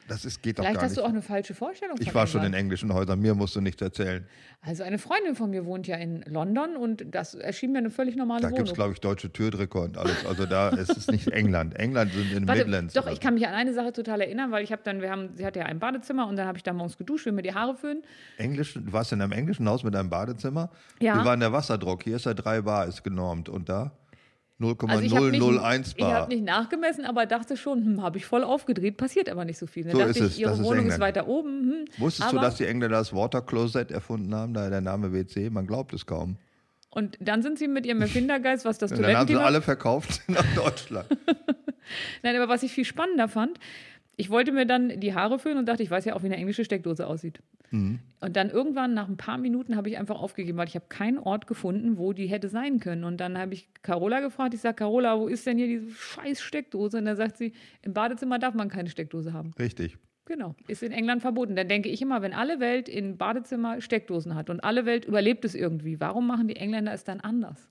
Speaker 3: das ist, geht doch
Speaker 2: Vielleicht
Speaker 3: gar
Speaker 2: hast
Speaker 3: nicht.
Speaker 2: du auch eine falsche Vorstellung
Speaker 3: ich war schon in englischen Häusern, mir musst du nichts erzählen.
Speaker 2: Also eine Freundin von mir wohnt ja in London und das erschien mir eine völlig normale
Speaker 3: Da gibt es,
Speaker 2: Wohnung.
Speaker 3: glaube ich, deutsche Türdrücker und alles. Also da ist es nicht England. England sind in
Speaker 2: Warte,
Speaker 3: Midlands.
Speaker 2: doch, ich kann mich an eine Sache total erinnern, weil ich habe dann, wir haben, sie hatte ja ein Badezimmer und dann habe ich da morgens geduscht, will mir die Haare föhnen.
Speaker 3: Englisch, du warst in einem englischen Haus mit einem Badezimmer.
Speaker 2: Ja.
Speaker 3: Wie war der Wasserdruck? Hier ist er 3 Bar, ist genormt. Und da?
Speaker 2: Also ich habe nicht,
Speaker 3: 0,001 Bar.
Speaker 2: nachgemessen, aber dachte schon, hm, habe ich voll aufgedreht, passiert aber nicht so viel. Dann
Speaker 3: So
Speaker 2: dachte
Speaker 3: ist
Speaker 2: ich,
Speaker 3: es,
Speaker 2: ihre
Speaker 3: das ist
Speaker 2: Wohnung ist
Speaker 3: England.
Speaker 2: weiter oben. Hm,
Speaker 3: Wusstest
Speaker 2: aber,
Speaker 3: du, dass die Engländer das Water Closet erfunden haben? Da der Name WC, man glaubt es kaum.
Speaker 2: Und dann sind sie mit ihrem Erfindergeist, was das
Speaker 3: Und dann haben sie
Speaker 2: Toilettenthema
Speaker 3: alle verkauft nach Deutschland.
Speaker 2: Nein, aber was ich viel spannender fand, ich wollte mir dann die Haare föhnen und dachte, ich weiß ja auch, wie eine englische Steckdose aussieht.
Speaker 3: Mhm.
Speaker 2: Und dann irgendwann, nach ein paar Minuten, habe ich einfach aufgegeben, weil ich habe keinen Ort gefunden, wo die hätte sein können. Und dann habe ich Carola gefragt, ich sage, Carola, wo ist denn hier diese scheiß Steckdose? Und dann sagt sie, im Badezimmer darf man keine Steckdose haben.
Speaker 3: Richtig.
Speaker 2: Genau, ist in England verboten. Dann denke ich immer, wenn alle Welt in Badezimmer Steckdosen hat und alle Welt überlebt es irgendwie, warum machen die Engländer es dann anders?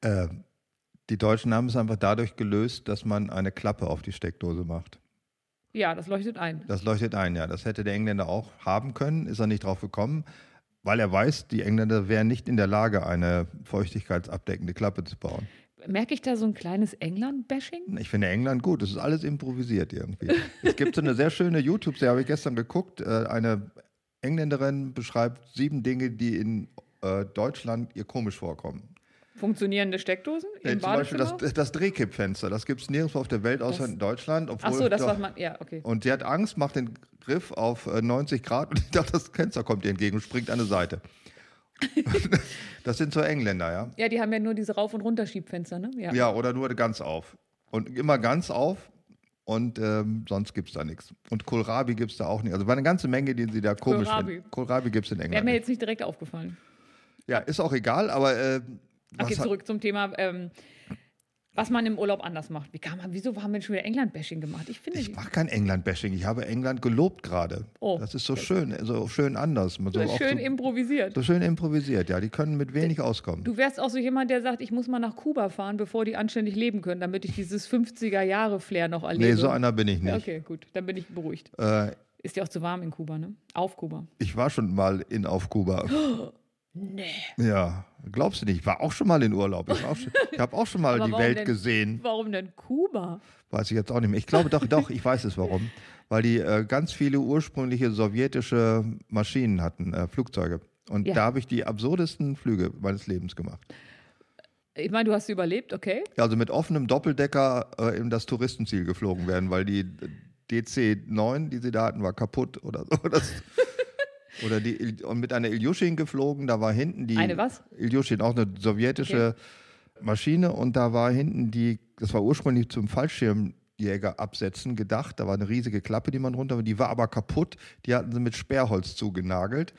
Speaker 3: Äh, die Deutschen haben es einfach dadurch gelöst, dass man eine Klappe auf die Steckdose macht.
Speaker 2: Ja, das leuchtet ein.
Speaker 3: Das leuchtet ein, ja. Das hätte der Engländer auch haben können, ist er nicht drauf gekommen, weil er weiß, die Engländer wären nicht in der Lage, eine feuchtigkeitsabdeckende Klappe zu bauen.
Speaker 2: Merke ich da so ein kleines England-Bashing?
Speaker 3: Ich finde England gut, das ist alles improvisiert irgendwie. es gibt so eine sehr schöne YouTube-Serie, habe ich gestern geguckt. Äh, eine Engländerin beschreibt sieben Dinge, die in äh, Deutschland ihr komisch vorkommen.
Speaker 2: Funktionierende Steckdosen
Speaker 3: Äh,
Speaker 2: im
Speaker 3: zum Beispiel das, das Drehkippfenster, das gibt es nirgendwo auf der Welt außer
Speaker 2: Das-
Speaker 3: in Deutschland. Obwohl
Speaker 2: Ach so, das
Speaker 3: doch-
Speaker 2: was man, ja, okay.
Speaker 3: Und sie hat Angst, macht den Griff auf äh, 90 Grad und ich dachte, das Fenster kommt ihr entgegen und springt an die Seite. das sind so Engländer, ja?
Speaker 2: Ja, die haben ja nur diese Rauf- und Runterschiebfenster, ne? Ja.
Speaker 3: Ja, oder nur ganz auf. Und immer ganz auf und ähm, sonst gibt es da nichts. Und Kohlrabi gibt es da auch nicht. Also war eine ganze Menge, die sie da komisch
Speaker 2: Kohlrabi.
Speaker 3: finden. Kohlrabi gibt es in
Speaker 2: Wäre
Speaker 3: England.
Speaker 2: mir
Speaker 3: Nicht.
Speaker 2: jetzt nicht direkt aufgefallen.
Speaker 3: Ja, ist auch egal, aber äh,
Speaker 2: Okay, zurück zum Thema, ähm, was man im Urlaub anders macht. Wie kann man, wieso haben wir schon wieder England-Bashing gemacht? Ich finde,
Speaker 3: ich mache kein England-Bashing. Ich habe England gelobt gerade.
Speaker 2: Oh.
Speaker 3: das ist so schön, so schön anders. So,
Speaker 2: so schön
Speaker 3: so,
Speaker 2: improvisiert.
Speaker 3: so schön improvisiert, ja. Die können mit wenig auskommen.
Speaker 2: Du wärst auch so jemand, der sagt, ich muss mal nach Kuba fahren, bevor die anständig leben können, damit ich dieses 50er-Jahre-Flair noch erlebe.
Speaker 3: Nee, so einer bin ich nicht.
Speaker 2: Okay, gut, dann bin ich beruhigt.
Speaker 3: Äh,
Speaker 2: Ist ja auch zu warm in Kuba, ne? Auf Kuba.
Speaker 3: ich war schon mal in auf Kuba.
Speaker 2: Nee.
Speaker 3: Ja, glaubst du nicht? Ich war auch schon mal in Urlaub. Ich, ich habe auch schon mal die Welt
Speaker 2: denn?
Speaker 3: gesehen.
Speaker 2: Warum denn Kuba?
Speaker 3: Weiß ich jetzt auch nicht mehr. Ich glaube doch, doch, ich weiß es warum. Weil die äh, ganz viele ursprüngliche sowjetische Maschinen hatten, äh, Flugzeuge. Und
Speaker 2: Ja.
Speaker 3: da habe ich die absurdesten Flüge meines Lebens gemacht.
Speaker 2: Ich meine, du hast überlebt, okay?
Speaker 3: Ja, also mit offenem Doppeldecker äh, in das Touristenziel geflogen werden, weil die DC-9, die sie da hatten, war kaputt oder so. Das, oder die, und mit einer Ilyushin geflogen, da war hinten die.
Speaker 2: Eine was?
Speaker 3: Ilyushin, auch eine sowjetische Maschine und da war hinten die, das war ursprünglich zum Fallschirmjäger absetzen gedacht, da war eine riesige Klappe, die man runter, die war aber kaputt, die hatten sie mit Sperrholz zugenagelt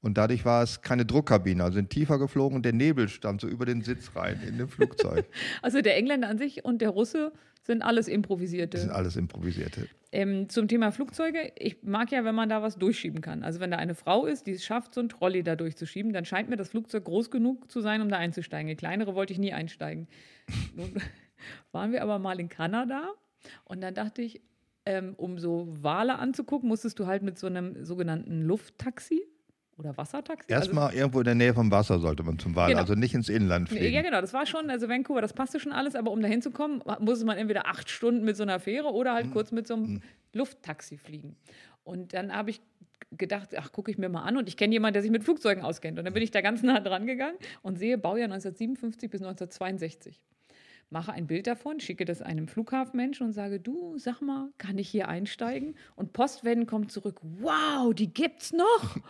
Speaker 3: und dadurch war es keine Druckkabine, also sind tiefer geflogen und der Nebel stand so über den Sitz rein in dem Flugzeug.
Speaker 2: Also der Engländer an sich und der Russe sind alles
Speaker 3: Das sind
Speaker 2: improvisierte.
Speaker 3: alles improvisierte.
Speaker 2: Ähm, zum Thema Flugzeuge, ich mag ja, wenn man da was durchschieben kann. Also wenn da eine Frau ist, die es schafft, so ein Trolley da durchzuschieben, dann scheint mir das Flugzeug groß genug zu sein, um da einzusteigen. In kleinere wollte ich nie einsteigen. Nun waren wir aber mal in Kanada und dann dachte ich, ähm, um so Wale anzugucken, musstest du halt mit so einem sogenannten Lufttaxi oder Wassertaxi. also
Speaker 3: Erstmal irgendwo in der Nähe vom Wasser sollte man zum Wal,
Speaker 2: Genau.
Speaker 3: also nicht ins Inland fliegen.
Speaker 2: Ja, genau, das war schon, also Vancouver, das passte schon alles, aber um da hinzukommen, musste man entweder acht Stunden mit so einer Fähre oder halt kurz mit so einem Lufttaxi fliegen. Und dann habe ich gedacht, ach, gucke ich mir mal an und ich kenne jemanden, der sich mit Flugzeugen auskennt. Und dann bin ich da ganz nah dran gegangen und sehe Baujahr 1957 bis 1962. Mache ein Bild davon, schicke das einem Flughafenmenschen und sage, du, sag mal, kann ich hier einsteigen? Und Postwenden kommt zurück, wow, die gibt's noch?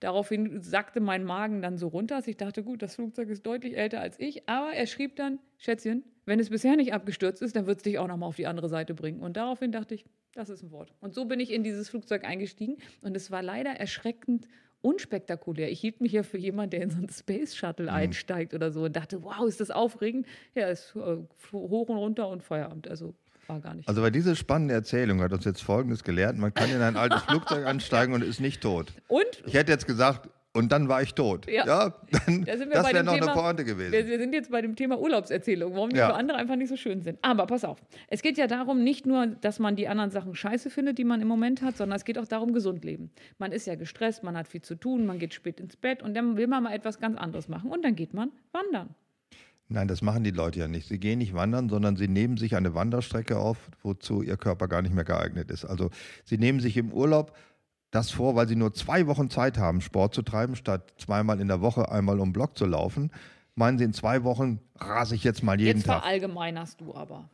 Speaker 2: Daraufhin sackte mein Magen dann so runter, dass ich dachte, gut, das Flugzeug ist deutlich älter als ich. Aber er schrieb dann, Schätzchen, wenn es bisher nicht abgestürzt ist, dann wird es dich auch nochmal auf die andere Seite bringen. Und daraufhin dachte ich, das ist ein Wort. Und so bin ich in dieses Flugzeug eingestiegen. Und es war leider erschreckend unspektakulär. Ich hielt mich ja für jemanden, der in so einen Space Shuttle einsteigt oder so und dachte, wow, ist das aufregend. Ja, ist äh, hoch und runter und Feierabend. Also war gar nicht.
Speaker 3: Also bei dieser spannenden Erzählung hat uns jetzt Folgendes gelehrt. Man kann in ein altes Flugzeug einsteigen und ist nicht tot.
Speaker 2: und
Speaker 3: Ich hätte jetzt gesagt, und dann war ich tot.
Speaker 2: Ja.
Speaker 3: dann,
Speaker 2: Da sind wir
Speaker 3: das wäre noch
Speaker 2: Thema-
Speaker 3: eine Pointe gewesen.
Speaker 2: Wir, wir sind jetzt bei dem Thema Urlaubserzählung, warum die
Speaker 3: Ja.
Speaker 2: für andere einfach nicht so schön sind. Aber pass auf, es geht ja darum, nicht nur, dass man die anderen Sachen scheiße findet, die man im Moment hat, sondern es geht auch darum, gesund leben. Man ist ja gestresst, man hat viel zu tun, man geht spät ins Bett und dann will man mal etwas ganz anderes machen und dann geht man wandern.
Speaker 3: Nein, das machen die Leute ja nicht. Sie gehen nicht wandern, sondern sie nehmen sich eine Wanderstrecke auf, wozu ihr Körper gar nicht mehr geeignet ist. Also sie nehmen sich im Urlaub das vor, weil sie nur zwei Wochen Zeit haben, Sport zu treiben, statt zweimal in der Woche einmal um Block zu laufen. Meinen sie, in zwei Wochen rase ich jetzt mal jeden
Speaker 2: Jetzt
Speaker 3: Tag.
Speaker 2: verallgemeinerst du aber.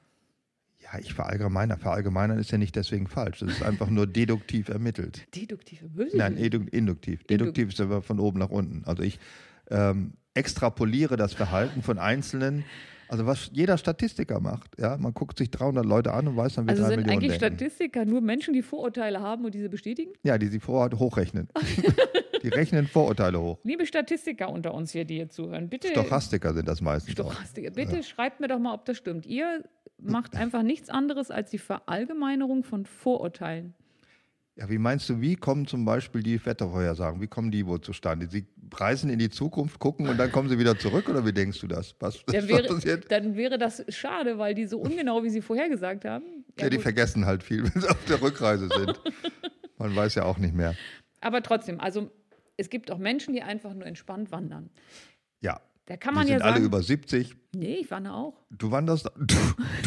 Speaker 3: Ja, ich verallgemeiner. Verallgemeinern ist ja nicht deswegen falsch. Das ist einfach nur deduktiv ermittelt.
Speaker 2: Deduktive Böse.
Speaker 3: Nein, induktiv. Deduktiv ist aber von oben nach unten. Also ich ähm, extrapoliere das Verhalten von Einzelnen. Also was jeder Statistiker macht. Ja, man guckt sich 300 Leute an und weiß dann, wie
Speaker 2: Also
Speaker 3: drei
Speaker 2: sind
Speaker 3: Millionen
Speaker 2: eigentlich
Speaker 3: denken.
Speaker 2: Statistiker nur Menschen, die Vorurteile haben und diese bestätigen?
Speaker 3: Ja, die sie vorher hochrechnen. die rechnen Vorurteile hoch.
Speaker 2: Liebe Statistiker unter uns hier, die hier zuhören, bitte.
Speaker 3: Stochastiker sind das meistens. auch.
Speaker 2: Stochastiker. Bitte schreibt mir doch mal, ob das stimmt. Ihr macht einfach nichts anderes als die Verallgemeinerung von Vorurteilen.
Speaker 3: Ja, wie meinst du, wie kommen zum Beispiel die Wettervorhersagen, wie kommen die wohl zustande? Sie reisen in die Zukunft, gucken und dann kommen sie wieder zurück oder wie denkst du das? Was,
Speaker 2: Dann
Speaker 3: was
Speaker 2: wäre,
Speaker 3: passiert?
Speaker 2: dann wäre das schade, weil die so ungenau, wie sie vorhergesagt haben.
Speaker 3: Ja, die
Speaker 2: gut.
Speaker 3: vergessen halt viel, wenn sie auf der Rückreise sind. Man weiß ja auch nicht mehr.
Speaker 2: Aber trotzdem, also es gibt auch Menschen, die einfach nur entspannt wandern.
Speaker 3: Ja,
Speaker 2: Da kann
Speaker 3: die
Speaker 2: man
Speaker 3: sind
Speaker 2: ja
Speaker 3: alle
Speaker 2: sagen,
Speaker 3: über 70.
Speaker 2: nee, ich wandere auch.
Speaker 3: Du wanderst? Du,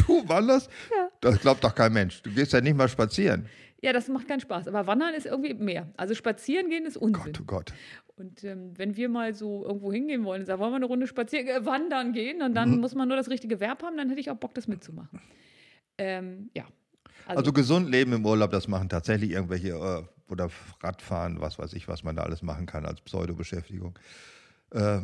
Speaker 3: du wanderst?
Speaker 2: Ja.
Speaker 3: Das glaubt doch kein Mensch. Du gehst ja nicht mal spazieren.
Speaker 2: Ja, das macht keinen Spaß. Aber wandern ist irgendwie mehr. Also spazieren gehen ist Unsinn.
Speaker 3: Gott, oh Gott.
Speaker 2: Und ähm, wenn wir mal so irgendwo hingehen wollen und sagen, wollen wir eine Runde spazieren, äh, wandern gehen, und dann muss man nur das richtige Verb haben, dann hätte ich auch Bock, das mitzumachen. Ähm, ja.
Speaker 3: Also, gesund leben im Urlaub, das machen tatsächlich irgendwelche äh, oder Radfahren, was weiß ich, was man da alles machen kann als Pseudobeschäftigung. Äh,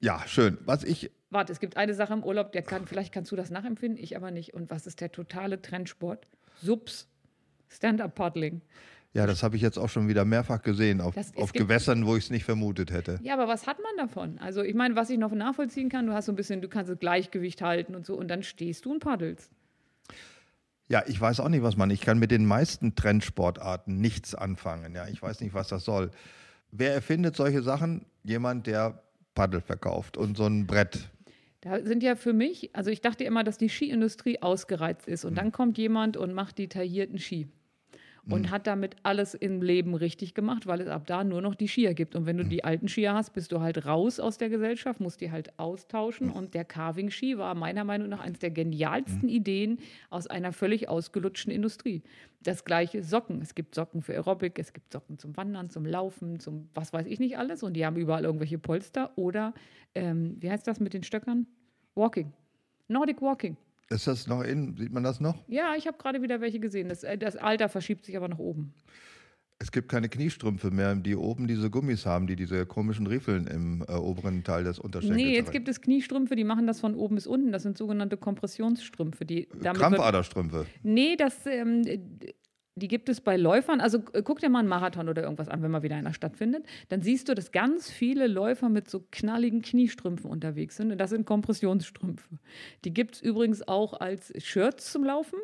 Speaker 3: ja, schön. Was ich,
Speaker 2: Warte, es gibt eine Sache im Urlaub, der kann, vielleicht kannst du das nachempfinden, ich aber nicht. Und was ist der totale Trendsport? Subs. Stand-up-Paddling.
Speaker 3: ja, das habe ich jetzt auch schon wieder mehrfach gesehen auf,
Speaker 2: Das-
Speaker 3: auf Gewässern, wo ich es nicht vermutet hätte.
Speaker 2: Ja, aber was hat man davon? Also, ich meine, was ich noch nachvollziehen kann, du hast so ein bisschen, du kannst das Gleichgewicht halten und so, und dann stehst du und paddelst.
Speaker 3: Ja, ich weiß auch nicht, was man. Ich kann mit den meisten Trendsportarten nichts anfangen. Ja, ich weiß nicht, was das soll. Wer erfindet solche Sachen? Jemand, der Paddel verkauft und so ein Brett.
Speaker 2: Da sind ja für mich, also ich dachte immer, dass die Skiindustrie ausgereizt ist. Und
Speaker 3: Mhm.
Speaker 2: dann kommt jemand und macht die taillierten Ski. Und
Speaker 3: Mhm.
Speaker 2: hat damit alles im Leben richtig gemacht, weil es ab da nur noch die Skier gibt. Und wenn du
Speaker 3: Mhm.
Speaker 2: die alten Skier hast, bist du halt raus aus der Gesellschaft, musst die halt
Speaker 3: Mhm.
Speaker 2: austauschen. Und der Carving-Ski war meiner Meinung nach eines der genialsten
Speaker 3: Mhm.
Speaker 2: Ideen aus einer völlig ausgelutschten Industrie. Das gleiche Socken. Es gibt Socken für Aerobic, es gibt Socken zum Wandern, zum Laufen, zum was weiß ich nicht alles. Und die haben überall irgendwelche Polster. Oder, ähm, wie heißt das mit den Stöckern? Walking. Nordic Walking.
Speaker 3: Ist das noch in? Sieht man das noch?
Speaker 2: Ja, ich habe gerade wieder welche gesehen. Das, äh, das Alter verschiebt sich aber nach oben.
Speaker 3: Es gibt keine Kniestrümpfe mehr, die oben diese Gummis haben, die diese komischen Riefeln im äh, oberen Teil des Unterschenkels
Speaker 2: Nee, jetzt
Speaker 3: haben.
Speaker 2: gibt es Kniestrümpfe, die machen das von oben bis unten. Das sind sogenannte Kompressionsstrümpfe. Die damit wird,
Speaker 3: Krampfaderstrümpfe.
Speaker 2: Nee, das, ähm, die gibt es bei Läufern. Also äh, guck dir mal einen Marathon oder irgendwas an, wenn mal wieder einer stattfindet. Dann siehst du, dass ganz viele Läufer mit so knalligen Kniestrümpfen unterwegs sind. Und das sind Kompressionsstrümpfe. Die gibt es übrigens auch als Shirts zum Laufen.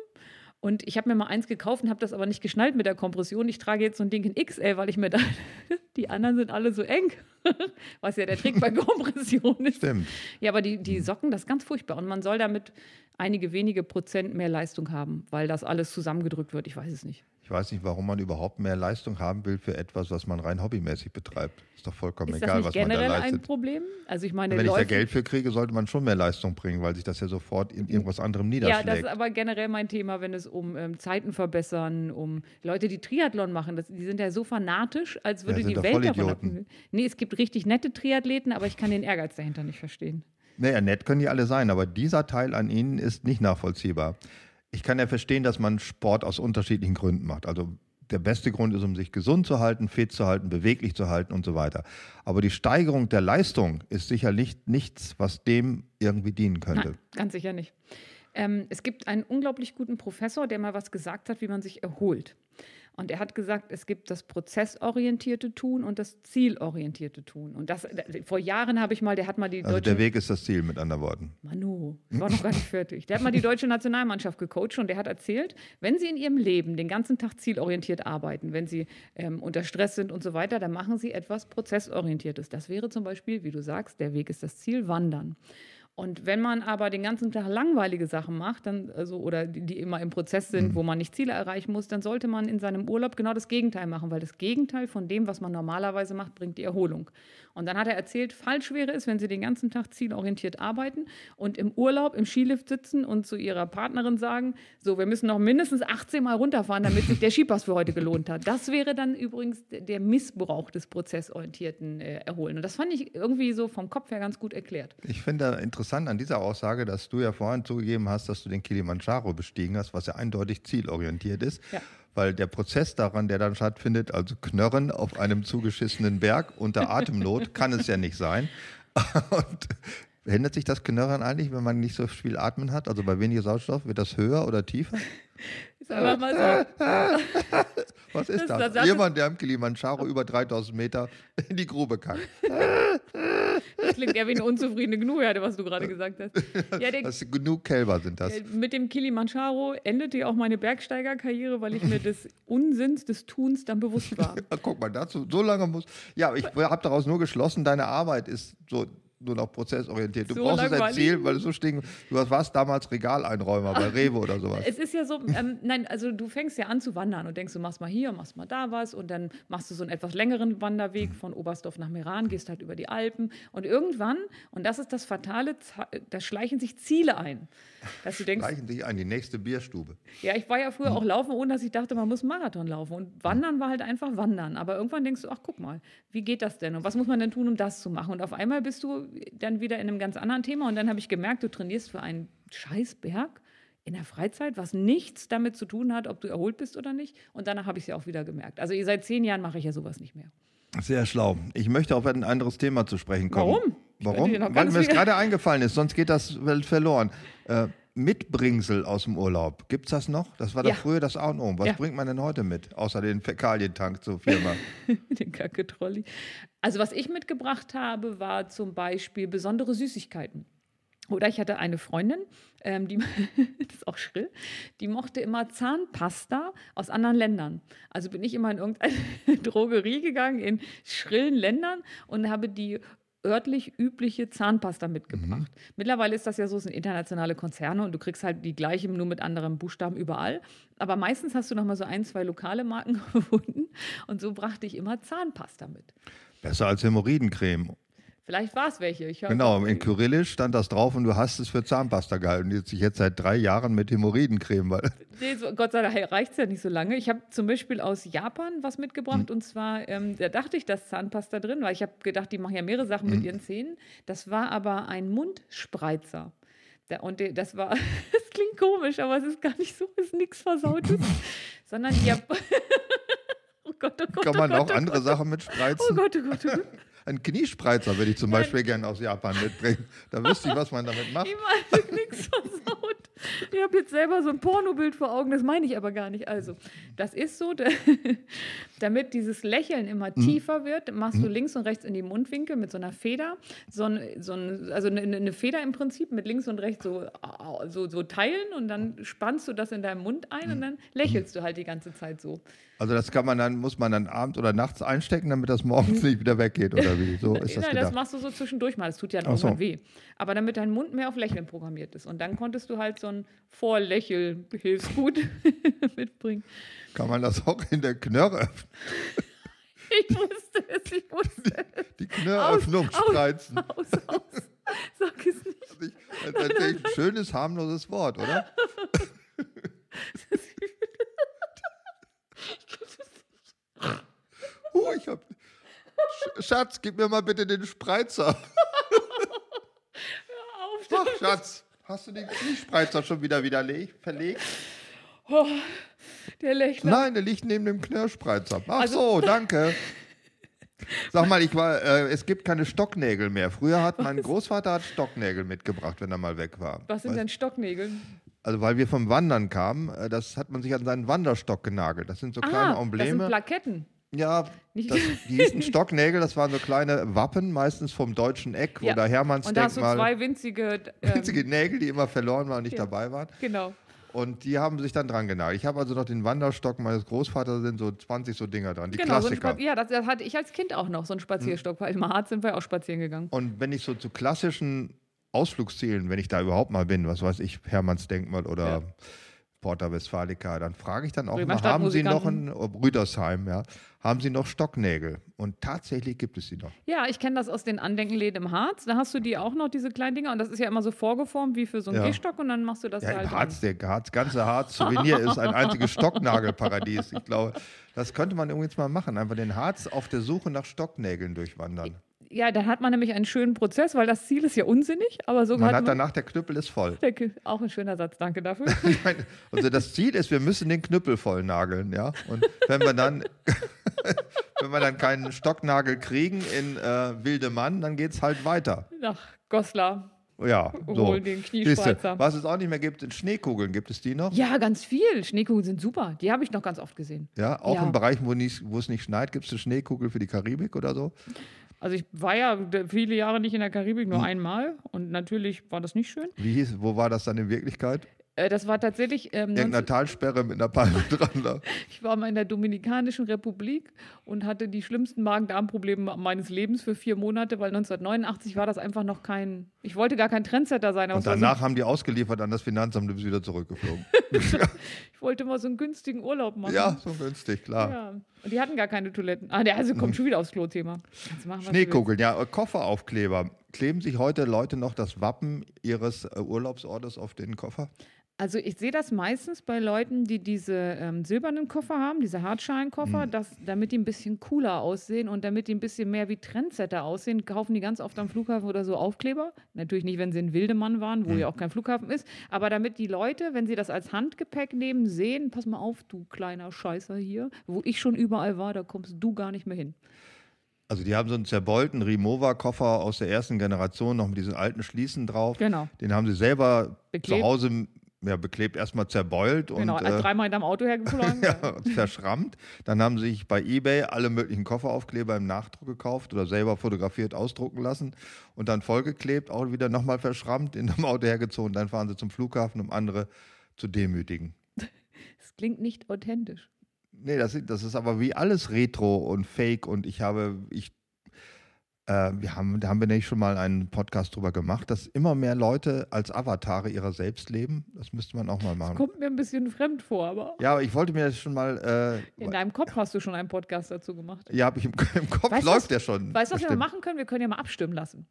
Speaker 2: Und ich habe mir mal eins gekauft und habe das aber nicht geschnallt mit der Kompression. Ich trage jetzt so ein Ding in XL, weil ich mir da, die anderen sind alle so eng. Was ja der Trick bei Kompression ist.
Speaker 3: Stimmt.
Speaker 2: Ja, aber die, die Socken, das ist ganz furchtbar. Und man soll damit einige wenige Prozent mehr Leistung haben, weil das alles zusammengedrückt wird. Ich weiß es nicht.
Speaker 3: Ich weiß nicht, warum man überhaupt mehr Leistung haben will für etwas, was man rein hobbymäßig betreibt. Ist doch vollkommen
Speaker 2: Ist
Speaker 3: egal,
Speaker 2: das
Speaker 3: was man da
Speaker 2: generell ein
Speaker 3: leistet.
Speaker 2: Problem? Also ich meine,
Speaker 3: Wenn ich da Geld für kriege, sollte man schon mehr Leistung bringen, weil sich das ja sofort in irgendwas anderem
Speaker 2: Ja,
Speaker 3: niederschlägt.
Speaker 2: das ist aber generell mein Thema, wenn es um ähm, Zeiten verbessern, um Leute, die Triathlon machen. Das, die sind ja so fanatisch, als würde
Speaker 3: sind
Speaker 2: die Welt davon abhängen. Nee, es gibt richtig nette Triathleten, aber ich kann den Ehrgeiz dahinter nicht verstehen.
Speaker 3: Naja, nett können die alle sein, aber dieser Teil an ihnen ist nicht nachvollziehbar. Ich kann ja verstehen, dass man Sport aus unterschiedlichen Gründen macht. Also der beste Grund ist, um sich gesund zu halten, fit zu halten, beweglich zu halten und so weiter. Aber die Steigerung der Leistung ist sicherlich nichts, was dem irgendwie dienen könnte.
Speaker 2: Nein, ganz sicher nicht. Ähm, es gibt einen unglaublich guten Professor, der mal was gesagt hat, wie man sich erholt. Und er hat gesagt, es gibt das prozessorientierte Tun und das zielorientierte Tun. Und das vor Jahren habe ich mal, der hat mal die
Speaker 3: Also
Speaker 2: deutsche
Speaker 3: der Weg ist das Ziel, mit anderen Worten.
Speaker 2: Manu, ich war noch gar nicht fertig. Der hat mal die deutsche Nationalmannschaft gecoacht und der hat erzählt, wenn sie in ihrem Leben den ganzen Tag zielorientiert arbeiten, wenn sie ähm, unter Stress sind und so weiter, dann machen sie etwas Prozessorientiertes. Das wäre zum Beispiel, wie du sagst, der Weg ist das Ziel, wandern. Und wenn man aber den ganzen Tag langweilige Sachen macht, dann, also, oder die, die immer im Prozess sind,
Speaker 3: Mhm.
Speaker 2: wo man nicht Ziele erreichen muss, dann sollte man in seinem Urlaub genau das Gegenteil machen, weil das Gegenteil von dem, was man normalerweise macht, bringt die Erholung. Und dann hat er erzählt, falsch wäre es, wenn sie den ganzen Tag zielorientiert arbeiten und im Urlaub im Skilift sitzen und zu ihrer Partnerin sagen, so, wir müssen noch mindestens 18 Mal runterfahren, damit sich der Skipass für heute gelohnt hat. Das wäre dann übrigens der Missbrauch des prozessorientierten äh, Erholen. Und das fand ich irgendwie so vom Kopf her ganz gut erklärt.
Speaker 3: Ich finde interessant an dieser Aussage, dass du ja vorhin zugegeben hast, dass du den Kilimanjaro bestiegen hast, was ja eindeutig zielorientiert ist.
Speaker 2: Ja.
Speaker 3: Weil der Prozess daran, der dann stattfindet, also Knörren auf einem zugeschissenen Berg unter Atemnot, kann es ja nicht sein. Und ändert sich das Knörren eigentlich, wenn man nicht so viel Atmen hat? Also bei weniger Sauerstoff, wird das höher oder tiefer?
Speaker 2: Einfach mal so.
Speaker 3: Was ist
Speaker 2: Das-
Speaker 3: das? Jemand, der am Kilimanjaro über 3000 Meter in die Grube kackt.
Speaker 2: Das klingt eher wie eine unzufriedene Gnuherde, was du gerade gesagt hast. Ja, der,
Speaker 3: Das genug Kälber sind das.
Speaker 2: äh, mit dem Kilimanjaro endete ja auch meine Bergsteigerkarriere, weil ich mir des Unsinns des Tuns dann bewusst war.
Speaker 3: Guck mal, dazu, so lange muss. Ja, ich habe daraus nur geschlossen, deine Arbeit ist so nur noch prozessorientiert. Du
Speaker 2: So
Speaker 3: brauchst es
Speaker 2: langweilig.
Speaker 3: erzählen, weil du so stehen. Du warst damals Regaleinräumer bei Rewe oder sowas.
Speaker 2: Es ist ja so, ähm, nein, also du fängst ja an zu wandern und denkst, du machst mal hier, machst mal da was und dann machst du so einen etwas längeren Wanderweg von Oberstdorf nach Meran, gehst halt über die Alpen und irgendwann, und das ist das Fatale, da schleichen sich Ziele ein. Dass du denkst,
Speaker 3: Reichen sich an die nächste Bierstube.
Speaker 2: ja, ich war ja früher auch laufen, ohne dass ich dachte, man muss Marathon laufen. Und wandern war halt einfach wandern. Aber irgendwann denkst du, ach guck mal, wie geht das denn? Und was muss man denn tun, um das zu machen? Und auf einmal bist du dann wieder in einem ganz anderen Thema. Und dann habe ich gemerkt, du trainierst für einen Scheißberg in der Freizeit, was nichts damit zu tun hat, ob du erholt bist oder nicht. Und danach habe ich es ja auch wieder gemerkt. Also seit zehn Jahren mache ich ja sowas nicht mehr.
Speaker 3: Sehr schlau. Ich möchte auf ein anderes Thema zu sprechen kommen.
Speaker 2: Warum?
Speaker 3: Warum? Weil mir es gerade eingefallen ist, sonst geht das Welt verloren. Äh, Mitbringsel aus dem Urlaub. Gibt es das noch? Das war
Speaker 2: Ja.
Speaker 3: doch früher das A und O. Was
Speaker 2: Ja.
Speaker 3: bringt man denn heute mit? Außer den Fäkalientank zur Firma.
Speaker 2: Den Kacke-Trolli. Also was ich mitgebracht habe, war zum Beispiel besondere Süßigkeiten. Oder ich hatte eine Freundin, ähm, die, das ist auch schrill, die mochte immer Zahnpasta aus anderen Ländern. Also bin ich immer in irgendeine Drogerie gegangen in schrillen Ländern und habe die örtlich übliche Zahnpasta mitgebracht. Mittlerweile ist das ja so, es sind internationale Konzerne und du kriegst halt die gleiche, nur mit anderen Buchstaben überall. Aber meistens hast du noch mal so ein, zwei lokale Marken gefunden und so brachte ich immer Zahnpasta mit.
Speaker 3: Besser als Hämorrhoidencreme.
Speaker 2: Vielleicht war es welche.
Speaker 3: Genau, in Kyrillisch stand das drauf und du hast es für Zahnpasta gehalten. Jetzt sich jetzt seit drei Jahren mit Hämorrhoidencreme, weil
Speaker 2: Nee, so, Gott sei Dank reicht es ja nicht so lange. Ich habe zum Beispiel aus Japan was mitgebracht und zwar, ähm, da dachte ich, da ist Zahnpasta drin, weil ich habe gedacht, die machen ja mehrere Sachen mit ihren Zähnen. Das war aber ein Mundspreizer. Da, und das war, das klingt komisch, aber es ist gar nicht so, es ist nichts Versautes, sondern die Jap Oh Gott, oh Gott,
Speaker 3: kann man
Speaker 2: oh Gott,
Speaker 3: auch
Speaker 2: oh
Speaker 3: andere
Speaker 2: Gott,
Speaker 3: Sachen mit
Speaker 2: Oh
Speaker 3: spreizen.
Speaker 2: Gott, oh Gott, oh Gott.
Speaker 3: Ein Kniespreizer würde ich zum Beispiel gerne aus Japan mitbringen. Da wüsste ich, was man damit macht.
Speaker 2: Niemals nichts versaut. Ich habe jetzt selber so ein Pornobild vor Augen, das meine ich aber gar nicht. Also, das ist so, da- damit dieses Lächeln immer
Speaker 3: Mhm.
Speaker 2: tiefer wird, machst du links und rechts in die Mundwinkel mit so einer Feder, so, ein, so ein, also eine, eine Feder im Prinzip mit links und rechts so, so, so teilen und dann spannst du das in deinem Mund ein und dann lächelst du halt die ganze Zeit so.
Speaker 3: Also das kann man dann, muss man dann abends oder nachts einstecken, damit das morgens nicht wieder weggeht oder wie? So ist das
Speaker 2: Nein, das
Speaker 3: gedacht.
Speaker 2: machst du so zwischendurch mal. Das tut ja dann
Speaker 3: Ach so.
Speaker 2: irgendwann weh. Aber damit dein Mund mehr auf Lächeln programmiert ist. Und dann konntest du halt so ein Vorlächel-Hilfsgut mitbringen.
Speaker 3: Kann man das auch in der Knörre,
Speaker 2: Ich wusste es, ich wusste es.
Speaker 3: die Knörröffnung
Speaker 2: Aus, aus.
Speaker 3: spreizen?
Speaker 2: Aus, aus. Sag es nicht.
Speaker 3: Das ist ein schönes, harmloses Wort, oder? Oh, ich hab. Sch- Schatz, gib mir mal bitte den Spreizer.
Speaker 2: Auf.
Speaker 3: Ach, Schatz, hast du den Kniespreizer schon wieder widerlegt, verlegt?
Speaker 2: Oh, der Lächler.
Speaker 3: Nein, der liegt neben dem Knirschspreizer. Ach
Speaker 2: Also-
Speaker 3: so, danke. Sag mal, ich war, äh, es gibt keine Stocknägel mehr. Früher hat mein Großvater hat Stocknägel mitgebracht, wenn er mal weg war.
Speaker 2: Was sind
Speaker 3: Weißt-
Speaker 2: denn Stocknägel?
Speaker 3: Also weil wir vom Wandern kamen, äh, das hat man sich an seinen Wanderstock genagelt. Das sind so kleine
Speaker 2: ah, das sind
Speaker 3: Embleme.
Speaker 2: Plaketten.
Speaker 3: Ja, das, die hießen Stocknägel, das waren so kleine Wappen, meistens vom deutschen Eck
Speaker 2: Ja.
Speaker 3: oder Hermanns
Speaker 2: Und da hast du zwei winzige. Ähm,
Speaker 3: Winzige Nägel, die immer verloren waren und nicht
Speaker 2: Ja.
Speaker 3: dabei waren.
Speaker 2: Genau.
Speaker 3: Und die haben sich dann dran genagelt. Ich habe also noch den Wanderstock meines Großvaters, sind so 20 so Dinger dran, die
Speaker 2: Genau, so
Speaker 3: Klassiker.
Speaker 2: Spa- ja, das, das hatte ich als Kind auch noch, so einen Spazierstock, weil im Harz sind wir auch spazieren gegangen.
Speaker 3: Und wenn ich so zu klassischen Ausflugszielen, wenn ich da überhaupt mal bin, was weiß ich, Hermanns Denkmal oder
Speaker 2: Ja.
Speaker 3: Porta Westfalica, dann frage ich dann auch mal, haben Sie noch ein, oh, Rüdersheim, ja, haben Sie noch Stocknägel? Und tatsächlich gibt es sie noch.
Speaker 2: Ja, ich kenne das aus den Andenkenläden im Harz. Da hast du die auch noch, diese kleinen Dinger. Und das ist ja immer so vorgeformt wie für so einen
Speaker 3: Ja.
Speaker 2: Gehstock. Und dann machst du das
Speaker 3: Ja,
Speaker 2: da halt
Speaker 3: Harz, der Harz, ganze Harz-Souvenir ist ein einziges Stocknagelparadies. Ich glaube, das könnte man übrigens mal machen. Einfach den Harz auf der Suche nach Stocknägeln durchwandern.
Speaker 2: Ja, dann hat man nämlich einen schönen Prozess, weil das Ziel ist ja unsinnig. Aber so
Speaker 3: Man
Speaker 2: hat
Speaker 3: danach, der Knüppel ist voll.
Speaker 2: auch ein schöner Satz, danke dafür.
Speaker 3: Ich meine, also das Ziel ist, wir müssen den Knüppel voll nageln, ja. Und wenn wir dann, wenn wir dann keinen Stocknagel kriegen in äh, Wilde Mann, dann geht es halt weiter.
Speaker 2: Nach Goslar.
Speaker 3: Ja, so.
Speaker 2: Den Kniespreizer.
Speaker 3: was es auch nicht mehr gibt, sind Schneekugeln. Gibt es die noch?
Speaker 2: Ja, ganz viel. Schneekugeln sind super. Die habe ich noch ganz oft gesehen.
Speaker 3: Ja, auch
Speaker 2: Ja.
Speaker 3: in Bereichen, wo, nicht, wo es nicht schneit, gibt es eine Schneekugel für die Karibik oder so.
Speaker 2: Also ich war ja viele Jahre nicht in der Karibik,
Speaker 3: Hm.
Speaker 2: nur einmal. Und natürlich war das nicht schön.
Speaker 3: Wie hieß, wo war das dann in Wirklichkeit?
Speaker 2: Äh, das war tatsächlich, ähm,
Speaker 3: Irgendeiner Talsperre mit einer Palme dran. Da.
Speaker 2: ich war mal in der Dominikanischen Republik und hatte die schlimmsten Magen-Darm-Probleme meines Lebens für vier Monate, weil 1989 war das einfach noch kein, ich wollte gar kein Trendsetter sein.
Speaker 3: Und danach haben die ausgeliefert an das Finanzamt und bist wieder zurückgeflogen.
Speaker 2: So, ich wollte mal so einen günstigen Urlaub machen.
Speaker 3: ja, so günstig, klar.
Speaker 2: Ja. Und die hatten gar keine Toiletten. Ah, der also kommt schon wieder aufs Klo-Thema.
Speaker 3: Schneekugeln, ja, Kofferaufkleber. Kleben sich heute Leute noch das Wappen ihres äh, Urlaubsortes auf den Koffer?
Speaker 2: Also ich sehe das meistens bei Leuten, die diese ähm, silbernen Koffer haben, diese
Speaker 3: Mhm.
Speaker 2: Hartschalenkoffer, dass, damit die ein bisschen cooler aussehen und damit die ein bisschen mehr wie Trendsetter aussehen, kaufen die ganz oft am Flughafen oder so Aufkleber. Natürlich nicht, wenn sie in Wildemann waren, wo
Speaker 3: Mhm.
Speaker 2: ja auch kein Flughafen ist, aber damit die Leute, wenn sie das als Handgepäck nehmen, sehen, pass mal auf, du kleiner Scheißer hier, wo ich schon überall war, da kommst du gar nicht mehr hin.
Speaker 3: Also die haben so einen zerbeulten Rimowa-Koffer aus der ersten Generation, noch mit diesen alten Schließen drauf.
Speaker 2: Genau.
Speaker 3: Den haben sie selber
Speaker 2: Beklebt.
Speaker 3: zu Hause ja, beklebt, erstmal zerbeult
Speaker 2: Genau,
Speaker 3: und
Speaker 2: also
Speaker 3: äh,
Speaker 2: dreimal hinterm Auto hergeflogen.
Speaker 3: ja, verschrammt. Dann haben sie sich bei eBay alle möglichen Kofferaufkleber im Nachdruck gekauft oder selber fotografiert ausdrucken lassen und dann vollgeklebt, auch wieder nochmal verschrammt, in einem Auto hergezogen. Dann fahren sie zum Flughafen, um andere zu demütigen.
Speaker 2: Das klingt nicht authentisch.
Speaker 3: Nee, das, ist- das ist aber wie alles Retro und Fake und ich habe, ich, äh, wir haben, da haben wir nämlich schon mal einen Podcast drüber gemacht, dass immer mehr Leute als Avatare ihrer selbst leben. Das müsste man auch mal machen.
Speaker 2: Kommt mir ein bisschen fremd vor, aber
Speaker 3: Ja, aber ich wollte mir das schon mal, äh,
Speaker 2: in deinem Kopf hast du schon einen Podcast dazu gemacht.
Speaker 3: ja, habe ich im, im Kopf,
Speaker 2: Weißt
Speaker 3: läuft
Speaker 2: was-
Speaker 3: der schon.
Speaker 2: Weißt du, was wir
Speaker 3: bestimmt.
Speaker 2: machen können? Wir können ja mal abstimmen lassen.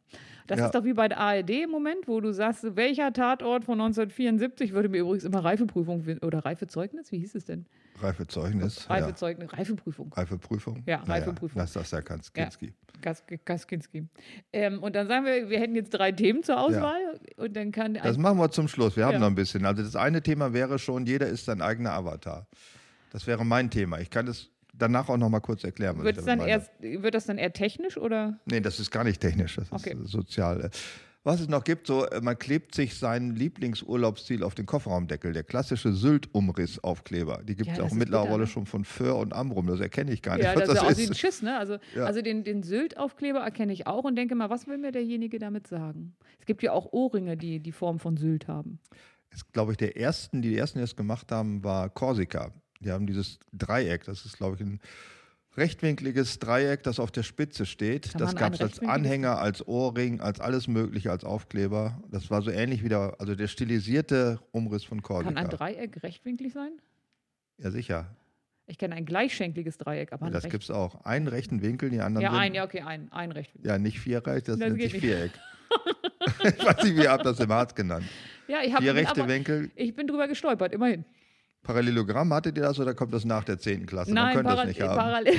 Speaker 2: Das
Speaker 3: Ja.
Speaker 2: ist doch wie bei der ARD im Moment, wo du sagst, welcher Tatort von 1974 würde mir übrigens immer Reifeprüfung oder Reifezeugnis, wie hieß es denn?
Speaker 3: Reifezeugnis. Ja.
Speaker 2: Reifezeugnis, Reifeprüfung.
Speaker 3: Reifeprüfung.
Speaker 2: Ja,
Speaker 3: Naja,
Speaker 2: Reifeprüfung.
Speaker 3: Das ist das ja Kanskinski.
Speaker 2: Gas Gaskinski. Ähm, und dann sagen wir, wir hätten jetzt drei Themen zur Auswahl und dann kann
Speaker 3: Das machen wir zum Schluss. Wir haben
Speaker 2: Ja.
Speaker 3: noch ein bisschen. Also das eine Thema wäre schon, jeder ist sein eigener Avatar. Das wäre mein Thema. Ich kann das danach auch noch mal kurz erklären. damit
Speaker 2: dann erst, wird das dann eher technisch oder?
Speaker 3: Nee, das ist gar nicht technisch, das
Speaker 2: Okay.
Speaker 3: ist sozial. Was es noch gibt, so, äh, man klebt sich sein Lieblingsurlaubsziel auf den Kofferraumdeckel, der klassische Sylt-Umriss-Aufkleber. Die gibt es
Speaker 2: Ja, das
Speaker 3: auch
Speaker 2: ist
Speaker 3: mittlerweile
Speaker 2: ne?
Speaker 3: schon von Föhr und Amrum, das erkenne ich gar nicht,
Speaker 2: Ja, das,
Speaker 3: das
Speaker 2: sieht aus wie ein
Speaker 3: ist.
Speaker 2: Schiss, ne? Also,
Speaker 3: Ja.
Speaker 2: also den, den Sylt-Aufkleber erkenne ich auch und denke mal, was will mir derjenige damit sagen? Es gibt ja auch Ohrringe, die die Form von Sylt haben.
Speaker 3: Ist, glaube ich, der ersten, die, die ersten, die das gemacht haben, war Korsika. Die haben dieses Dreieck, das ist, glaube ich, ein rechtwinkliges Dreieck, das auf der Spitze steht.
Speaker 2: Kann
Speaker 3: das gab es als Anhänger, als Ohrring, als alles Mögliche, als Aufkleber. Das war so ähnlich wie der, also der stilisierte Umriss von
Speaker 2: Kann ein. Dreieck rechtwinklig sein?
Speaker 3: Ja, sicher.
Speaker 2: Ich kenne ein gleichschenkliges Dreieck, aber ein
Speaker 3: das gibt es auch. Einen rechten Winkel, die anderen
Speaker 2: Ja,
Speaker 3: sind
Speaker 2: ein, ja, okay, ein, ein rechtwinklig.
Speaker 3: Ja, nicht vierreich, das,
Speaker 2: Das
Speaker 3: nennt sich
Speaker 2: nicht.
Speaker 3: Viereck. ich weiß nicht, wie ihr habt das im Harz genannt.
Speaker 2: Ja, ich, hab,
Speaker 3: Vier rechte Winkel.
Speaker 2: ich bin drüber gestolpert, immerhin.
Speaker 3: Parallelogramm, hattet ihr das oder kommt das nach der 10. Klasse?
Speaker 2: Nein,
Speaker 3: Man
Speaker 2: Paral
Speaker 3: nicht haben.
Speaker 2: Parallel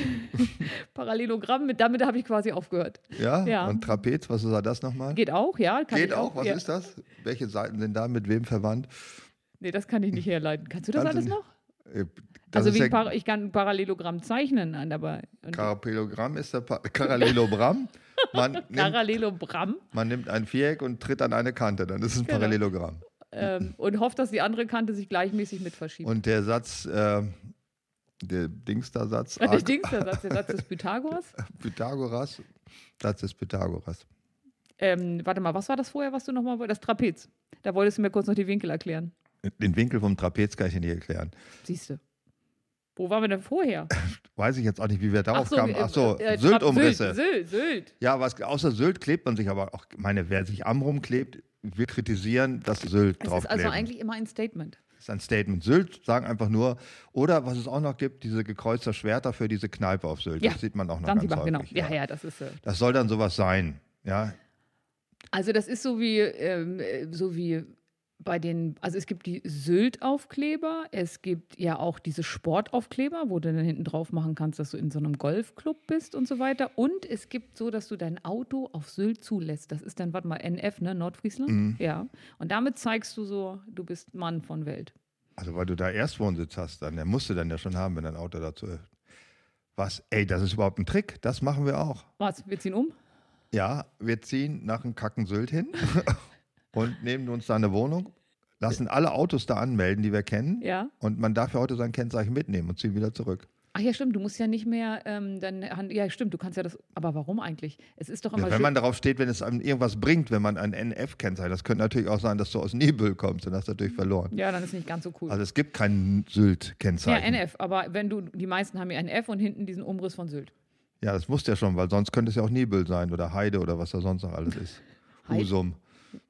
Speaker 2: Parallelogramm, mit, damit habe ich quasi aufgehört.
Speaker 3: ja?
Speaker 2: Ja.
Speaker 3: Und Trapez, was ist das nochmal?
Speaker 2: Geht auch, ja. Kann
Speaker 3: Geht
Speaker 2: ich
Speaker 3: auch, was
Speaker 2: ja.
Speaker 3: ist das? Welche Seiten sind da mit wem verwandt?
Speaker 2: Nee, das kann ich nicht herleiten. Kannst du das
Speaker 3: Kannst
Speaker 2: alles noch?
Speaker 3: Äh, Das
Speaker 2: also Par ich kann ein Parallelogramm zeichnen, aber
Speaker 3: Parallelogramm ist der pa Parallelogramm. Man nimmt,
Speaker 2: Parallelogramm.
Speaker 3: man nimmt ein Viereck und tritt an eine Kante, dann ist es ein
Speaker 2: Genau.
Speaker 3: Parallelogramm.
Speaker 2: Ähm, und hofft, dass die andere Kante sich gleichmäßig mit verschiebt.
Speaker 3: Und der Satz, äh, der Dingster-Satz,
Speaker 2: der Dingster-Satz, der Satz des Pythagoras.
Speaker 3: Pythagoras, Satz des Pythagoras.
Speaker 2: Ähm, warte mal, was war das vorher, was du nochmal wolltest? Das Trapez. Da wolltest du mir kurz noch die Winkel erklären.
Speaker 3: Den Winkel vom Trapez kann ich dir nicht erklären.
Speaker 2: Siehst du. Wo waren wir denn vorher?
Speaker 3: Weiß ich jetzt auch nicht, wie wir darauf kamen.
Speaker 2: äh,
Speaker 3: Ach so,
Speaker 2: äh, Trap-
Speaker 3: Sylt-Umrisse.
Speaker 2: Sylt, Sylt, Sylt.
Speaker 3: Ja, was, außer Sylt klebt man sich aber auch, meine, wer sich am rumklebt, wir kritisieren, dass Sylt
Speaker 2: Es
Speaker 3: drauf
Speaker 2: ist also eigentlich immer ein Statement.
Speaker 3: Das ist ein Statement. Sylt sagen einfach nur, oder was es auch noch gibt, diese gekreuzter Schwerter für diese Kneipe auf Sylt.
Speaker 2: Ja,
Speaker 3: Das sieht man auch noch
Speaker 2: Zanzibar,
Speaker 3: ganz
Speaker 2: genau.
Speaker 3: häufig.
Speaker 2: Ja, ja, das ist. Äh,
Speaker 3: Das soll dann sowas sein. Ja,
Speaker 2: Also das ist so wie, ähm, äh, so wie bei den, also es gibt die Sylt-Aufkleber, es gibt ja auch diese Sportaufkleber, wo du dann hinten drauf machen kannst, dass du in so einem Golfclub bist und so weiter. Und es gibt so, dass du dein Auto auf Sylt zulässt. Das ist dann, warte mal, NF, ne, Nordfriesland?
Speaker 3: Mhm.
Speaker 2: Ja. Und damit zeigst du so, du bist Mann von Welt.
Speaker 3: also weil du da Erstwohnsitz hast, dann, der musst du dann ja schon haben, wenn dein Auto dazu ist. Was? Ey, das ist überhaupt ein Trick. Das machen wir auch.
Speaker 2: Was, wir ziehen um?
Speaker 3: Ja, wir ziehen nach einem Kacken Sylt hin und nehmen uns da eine Wohnung, lassen alle Autos da anmelden, die wir kennen.
Speaker 2: Ja.
Speaker 3: Und man darf ja heute sein Kennzeichen mitnehmen und ziehen wieder zurück.
Speaker 2: Ach ja, stimmt, du musst ja nicht mehr, ähm, dann, ja, stimmt, du kannst ja das, aber warum eigentlich? Es ist doch immer
Speaker 3: Ja, wenn
Speaker 2: schön-
Speaker 3: man darauf steht, wenn es einem irgendwas bringt, wenn man ein NF-Kennzeichen, das könnte natürlich auch sein, dass du aus Nibel kommst, dann hast du natürlich verloren.
Speaker 2: ja, dann ist nicht ganz so cool.
Speaker 3: Also es gibt kein Sylt-Kennzeichen.
Speaker 2: Ja, NF, aber wenn du, die meisten haben ja ein F und hinten diesen Umriss von Sylt.
Speaker 3: Ja, das musst du ja schon, weil sonst könnte es ja auch Nibel sein oder Heide oder was da sonst noch alles ist. Husum.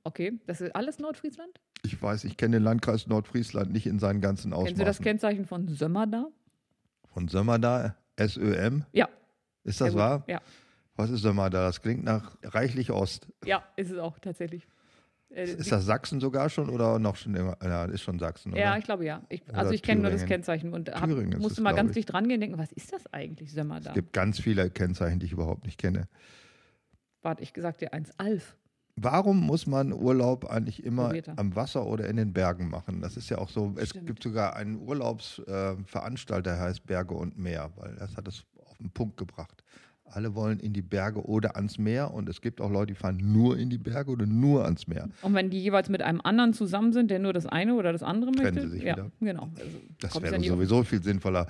Speaker 2: Okay, das ist alles Nordfriesland?
Speaker 3: Ich weiß, ich kenne den Landkreis Nordfriesland nicht in seinen ganzen
Speaker 2: Kennst du das
Speaker 3: Ausmaßen.
Speaker 2: Kennzeichen von Sömmerda?
Speaker 3: Von Sömmerda, SÖM.
Speaker 2: Ja.
Speaker 3: Ist das wahr?
Speaker 2: Ja.
Speaker 3: Was ist Sömmerda? Das klingt nach reichlich Ost.
Speaker 2: ja, ist es auch tatsächlich. Äh,
Speaker 3: Ist das Sachsen sogar schon oder noch schon immer? Ja, ist schon Sachsen, oder?
Speaker 2: ja, ich glaube ja. Ich, also ich kenne nur das. Kennzeichen und hab, musste mal ganz
Speaker 3: ich.
Speaker 2: dicht dran gehen und denken, was ist das eigentlich, Sömmerda?
Speaker 3: Es gibt ganz viele Kennzeichen, die ich überhaupt nicht kenne.
Speaker 2: Warte, ich gesagt dir eins, Alf.
Speaker 3: Warum muss man Urlaub eigentlich immer
Speaker 2: er.
Speaker 3: am Wasser oder in den Bergen machen? Das ist ja auch so. Es
Speaker 2: Stimmt.
Speaker 3: gibt sogar einen Urlaubsveranstalter, der heißt Berge und Meer, weil das hat es auf den Punkt gebracht. Alle wollen in die Berge oder ans Meer und es gibt auch Leute, die fahren nur in die Berge oder nur ans Meer.
Speaker 2: Und wenn die jeweils mit einem anderen zusammen sind, der nur das eine oder das andere
Speaker 3: Trennen
Speaker 2: möchte,
Speaker 3: sie sich
Speaker 2: ja,
Speaker 3: wieder.
Speaker 2: genau. Also,
Speaker 3: Das wäre
Speaker 2: um.
Speaker 3: sowieso viel sinnvoller.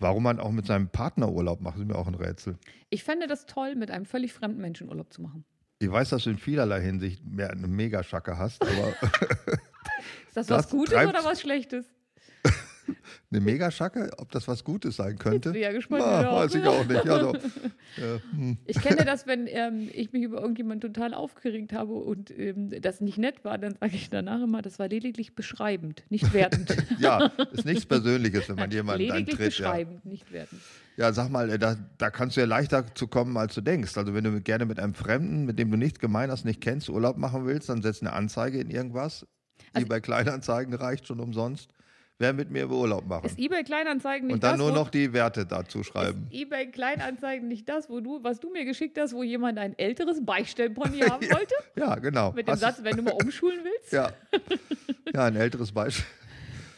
Speaker 3: Warum man auch mit seinem Partner Urlaub macht, ist mir auch ein Rätsel.
Speaker 2: Ich fände das toll, mit einem völlig fremden Menschen Urlaub zu machen.
Speaker 3: Ich weiß, dass du in vielerlei Hinsicht mehr eine Megaschacke hast, aber
Speaker 2: Ist das,
Speaker 3: Das
Speaker 2: was Gutes oder was Schlechtes?
Speaker 3: eine Megaschacke, ob das was Gutes sein könnte,
Speaker 2: bin ja gespannt, genau.
Speaker 3: weiß ich auch nicht. Also, äh, hm.
Speaker 2: Ich kenne das, wenn ähm, ich mich über irgendjemanden total aufgeregt habe und ähm, das nicht nett war, dann sage ich danach immer, das war lediglich beschreibend, nicht wertend.
Speaker 3: ja, ist nichts Persönliches, wenn man jemanden
Speaker 2: lediglich
Speaker 3: eintritt. Ja.
Speaker 2: beschreibend, nicht wertend.
Speaker 3: Ja, sag mal, äh, da, da kannst du ja leichter zu kommen, als du denkst. Also wenn du gerne mit einem Fremden, mit dem du nichts gemein hast, nicht kennst, Urlaub machen willst, dann setz eine Anzeige in irgendwas.
Speaker 2: Also-
Speaker 3: die bei Kleinanzeigen reicht schon umsonst. Wer mit mir Urlaub machen?
Speaker 2: Ist eBay Kleinanzeigen nicht
Speaker 3: Und dann
Speaker 2: das,
Speaker 3: nur noch die Werte dazu schreiben.
Speaker 2: Ist eBay Kleinanzeigen nicht das, wo du, was du mir geschickt hast, wo jemand ein älteres Beistellpony haben wollte?
Speaker 3: Ja, genau.
Speaker 2: Mit dem
Speaker 3: Hast-
Speaker 2: Satz, wenn du mal umschulen willst?
Speaker 3: Ja. ja, ein älteres Beispiel.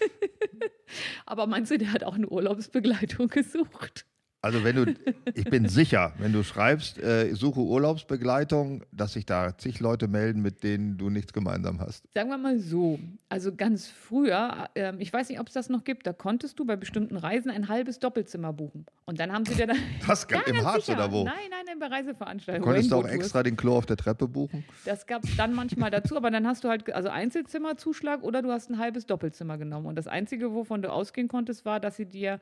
Speaker 2: Aber meinst du, der hat auch eine Urlaubsbegleitung gesucht?
Speaker 3: Also wenn du, ich bin sicher, wenn du schreibst, äh, ich suche Urlaubsbegleitung, dass sich da zig Leute melden, mit denen du nichts gemeinsam hast.
Speaker 2: Sagen wir mal so, also ganz früher, ähm, ich weiß nicht, ob es das noch gibt, da konntest du bei bestimmten Reisen ein halbes Doppelzimmer buchen. Und dann haben sie dir dann.
Speaker 3: Was,
Speaker 2: Ja,
Speaker 3: im Harz
Speaker 2: sicher.
Speaker 3: oder wo?
Speaker 2: Nein, nein, nein, bei Reiseveranstaltungen.
Speaker 3: Konntest du auch extra den Klo auf der Treppe buchen?
Speaker 2: Das gab es dann manchmal dazu, aber dann hast du halt, also Einzelzimmerzuschlag oder du hast ein halbes Doppelzimmer genommen. Und das Einzige, wovon du ausgehen konntest, war, dass sie dir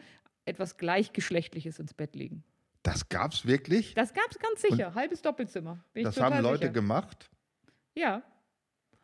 Speaker 2: etwas Gleichgeschlechtliches ins Bett legen.
Speaker 3: Das gab's wirklich?
Speaker 2: Das gab es ganz sicher, halbes Doppelzimmer.
Speaker 3: Das haben Leute
Speaker 2: sicher.
Speaker 3: gemacht.
Speaker 2: Ja.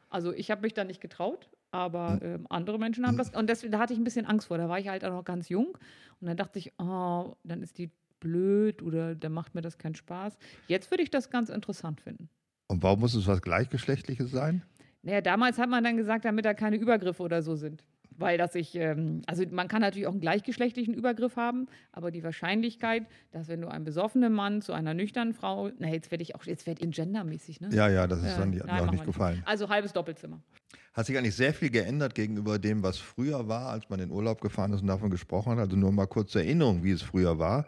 Speaker 2: Also ich habe mich da nicht getraut, aber
Speaker 3: Hm.
Speaker 2: ähm, andere Menschen haben das. Und deswegen, da hatte ich ein bisschen Angst vor. Da war ich halt auch noch ganz jung. Und dann dachte ich, oh, dann ist die blöd oder dann macht mir das keinen Spaß. Jetzt würde ich das ganz interessant finden.
Speaker 3: Und warum muss es was Gleichgeschlechtliches sein?
Speaker 2: Naja, damals hat man dann gesagt, damit da keine Übergriffe oder so sind. Weil das ich, ähm, also man kann natürlich auch einen gleichgeschlechtlichen Übergriff haben, aber die Wahrscheinlichkeit, dass wenn du einen besoffenen Mann zu einer nüchternen Frau, na jetzt werde ich auch, jetzt werde ich gendermäßig, ne?
Speaker 3: Ja, ja, das ist dann die,
Speaker 2: nein,
Speaker 3: mir auch nicht gefallen.
Speaker 2: Also halbes Doppelzimmer.
Speaker 3: Hat sich eigentlich sehr viel geändert gegenüber dem, was früher war, als man in Urlaub gefahren ist und davon gesprochen hat. Also nur mal kurz zur Erinnerung, wie es früher war.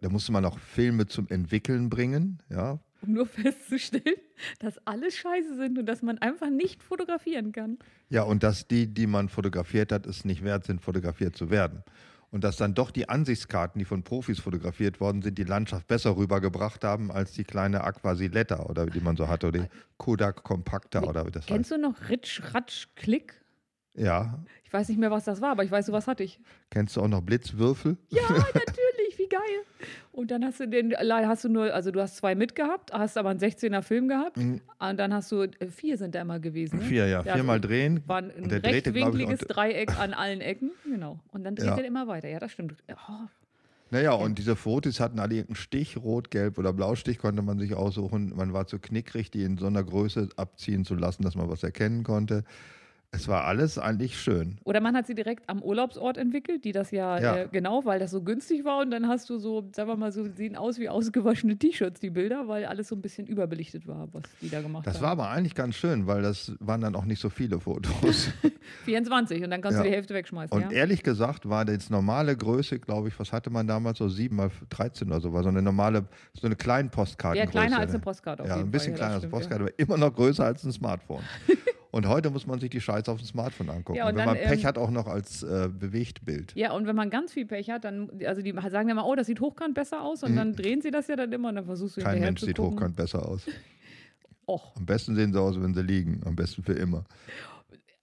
Speaker 3: Da musste man auch Filme zum Entwickeln bringen, ja.
Speaker 2: Um nur festzustellen, dass alles scheiße sind und dass man einfach nicht fotografieren kann.
Speaker 3: Ja, und dass die, die man fotografiert hat, es nicht wert sind, fotografiert zu werden. Und dass dann doch die Ansichtskarten, die von Profis fotografiert worden sind, die Landschaft besser rübergebracht haben als die kleine Aquasiletta oder die man so hatte oder die Kodak Compacta oder wie das
Speaker 2: Kennst
Speaker 3: heißt.
Speaker 2: du noch Ritsch, Ratsch, Klick?
Speaker 3: Ja.
Speaker 2: Ich weiß nicht mehr, was das war, aber ich weiß, sowas hatte ich.
Speaker 3: Kennst du auch noch Blitzwürfel?
Speaker 2: Ja, natürlich, wie geil. Und dann hast du den, hast du nur, also du hast zwei mitgehabt, hast aber einen 16er Film gehabt. Und dann hast du, äh, vier sind da immer gewesen. Ne?
Speaker 3: Mhm. Vier, ja. Viermal drehen.
Speaker 2: War ein
Speaker 3: Und der drehte, glaub ich,
Speaker 2: rechtwinkliges Dreieck an allen Ecken. Genau. Und dann dreht
Speaker 3: Ja.
Speaker 2: er immer weiter. Ja, das stimmt. Oh,
Speaker 3: Naja, und diese Fotos hatten alle irgendeinen Stich, Rot, Gelb oder Blaustich, konnte man sich aussuchen. Man war zu knickrig, die in so einer Größe abziehen zu lassen, dass man was erkennen konnte. Es war alles eigentlich schön.
Speaker 2: Oder man hat sie direkt am Urlaubsort entwickelt, die das ja,
Speaker 3: Ja.
Speaker 2: Äh, genau, weil das so günstig war. Und dann hast du so, sagen wir mal so, sehen aus wie ausgewaschene T-Shirts, die Bilder, weil alles so ein bisschen überbelichtet war, was die da gemacht
Speaker 3: Das
Speaker 2: haben.
Speaker 3: war aber eigentlich ganz schön, weil das waren dann auch nicht so viele Fotos.
Speaker 2: 24 und dann kannst
Speaker 3: Ja.
Speaker 2: du die Hälfte wegschmeißen.
Speaker 3: Und
Speaker 2: ja?
Speaker 3: ehrlich gesagt war das normale Größe, glaube ich, was hatte man damals, so 7 mal 13 oder so, war so eine normale, so eine kleine Postkarte.
Speaker 2: Ja, kleiner als eine Postkarte
Speaker 3: Ja, ein bisschen
Speaker 2: Fall.
Speaker 3: Kleiner
Speaker 2: das
Speaker 3: als eine Postkarte, aber immer noch größer als ein Smartphone. Und heute muss man sich die Scheiße auf dem Smartphone angucken.
Speaker 2: Ja, und
Speaker 3: Wenn
Speaker 2: dann,
Speaker 3: man Pech
Speaker 2: ähm,
Speaker 3: hat, auch noch als äh, Bewegtbild.
Speaker 2: Ja, und wenn man ganz viel Pech hat, dann, also die sagen dann mal, oh, das sieht hochkant besser aus und dann drehen sie das ja dann immer und dann versuchst du
Speaker 3: Mhm. Kein Mensch sieht
Speaker 2: gucken.
Speaker 3: hochkant besser aus.
Speaker 2: Och,
Speaker 3: Am besten sehen sie aus, wenn sie liegen. Am besten für immer.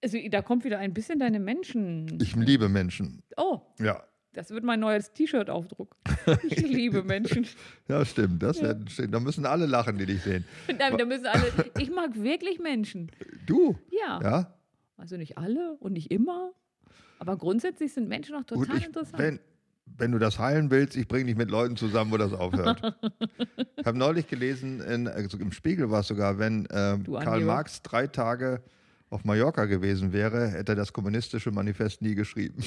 Speaker 2: also da kommt wieder ein bisschen deine Menschen.
Speaker 3: Ich liebe Menschen.
Speaker 2: Oh,
Speaker 3: Ja,
Speaker 2: das wird mein neues T-Shirt-Aufdruck. Ich liebe Menschen.
Speaker 3: ja stimmt. Das wird schön. Da müssen alle lachen, die dich sehen.
Speaker 2: Nein, da müssen alle, ich mag wirklich Menschen.
Speaker 3: Du?
Speaker 2: Ja.
Speaker 3: Ja?
Speaker 2: Also nicht alle und nicht immer. Aber grundsätzlich sind Menschen auch total
Speaker 3: ich,
Speaker 2: interessant.
Speaker 3: wenn, wenn du das heilen willst, ich bringe dich mit Leuten zusammen, wo das aufhört. ich habe neulich gelesen, in, also im Spiegel war es sogar, wenn ähm, Karl. Marx drei Tage auf Mallorca gewesen wäre, hätte er das kommunistische Manifest nie geschrieben.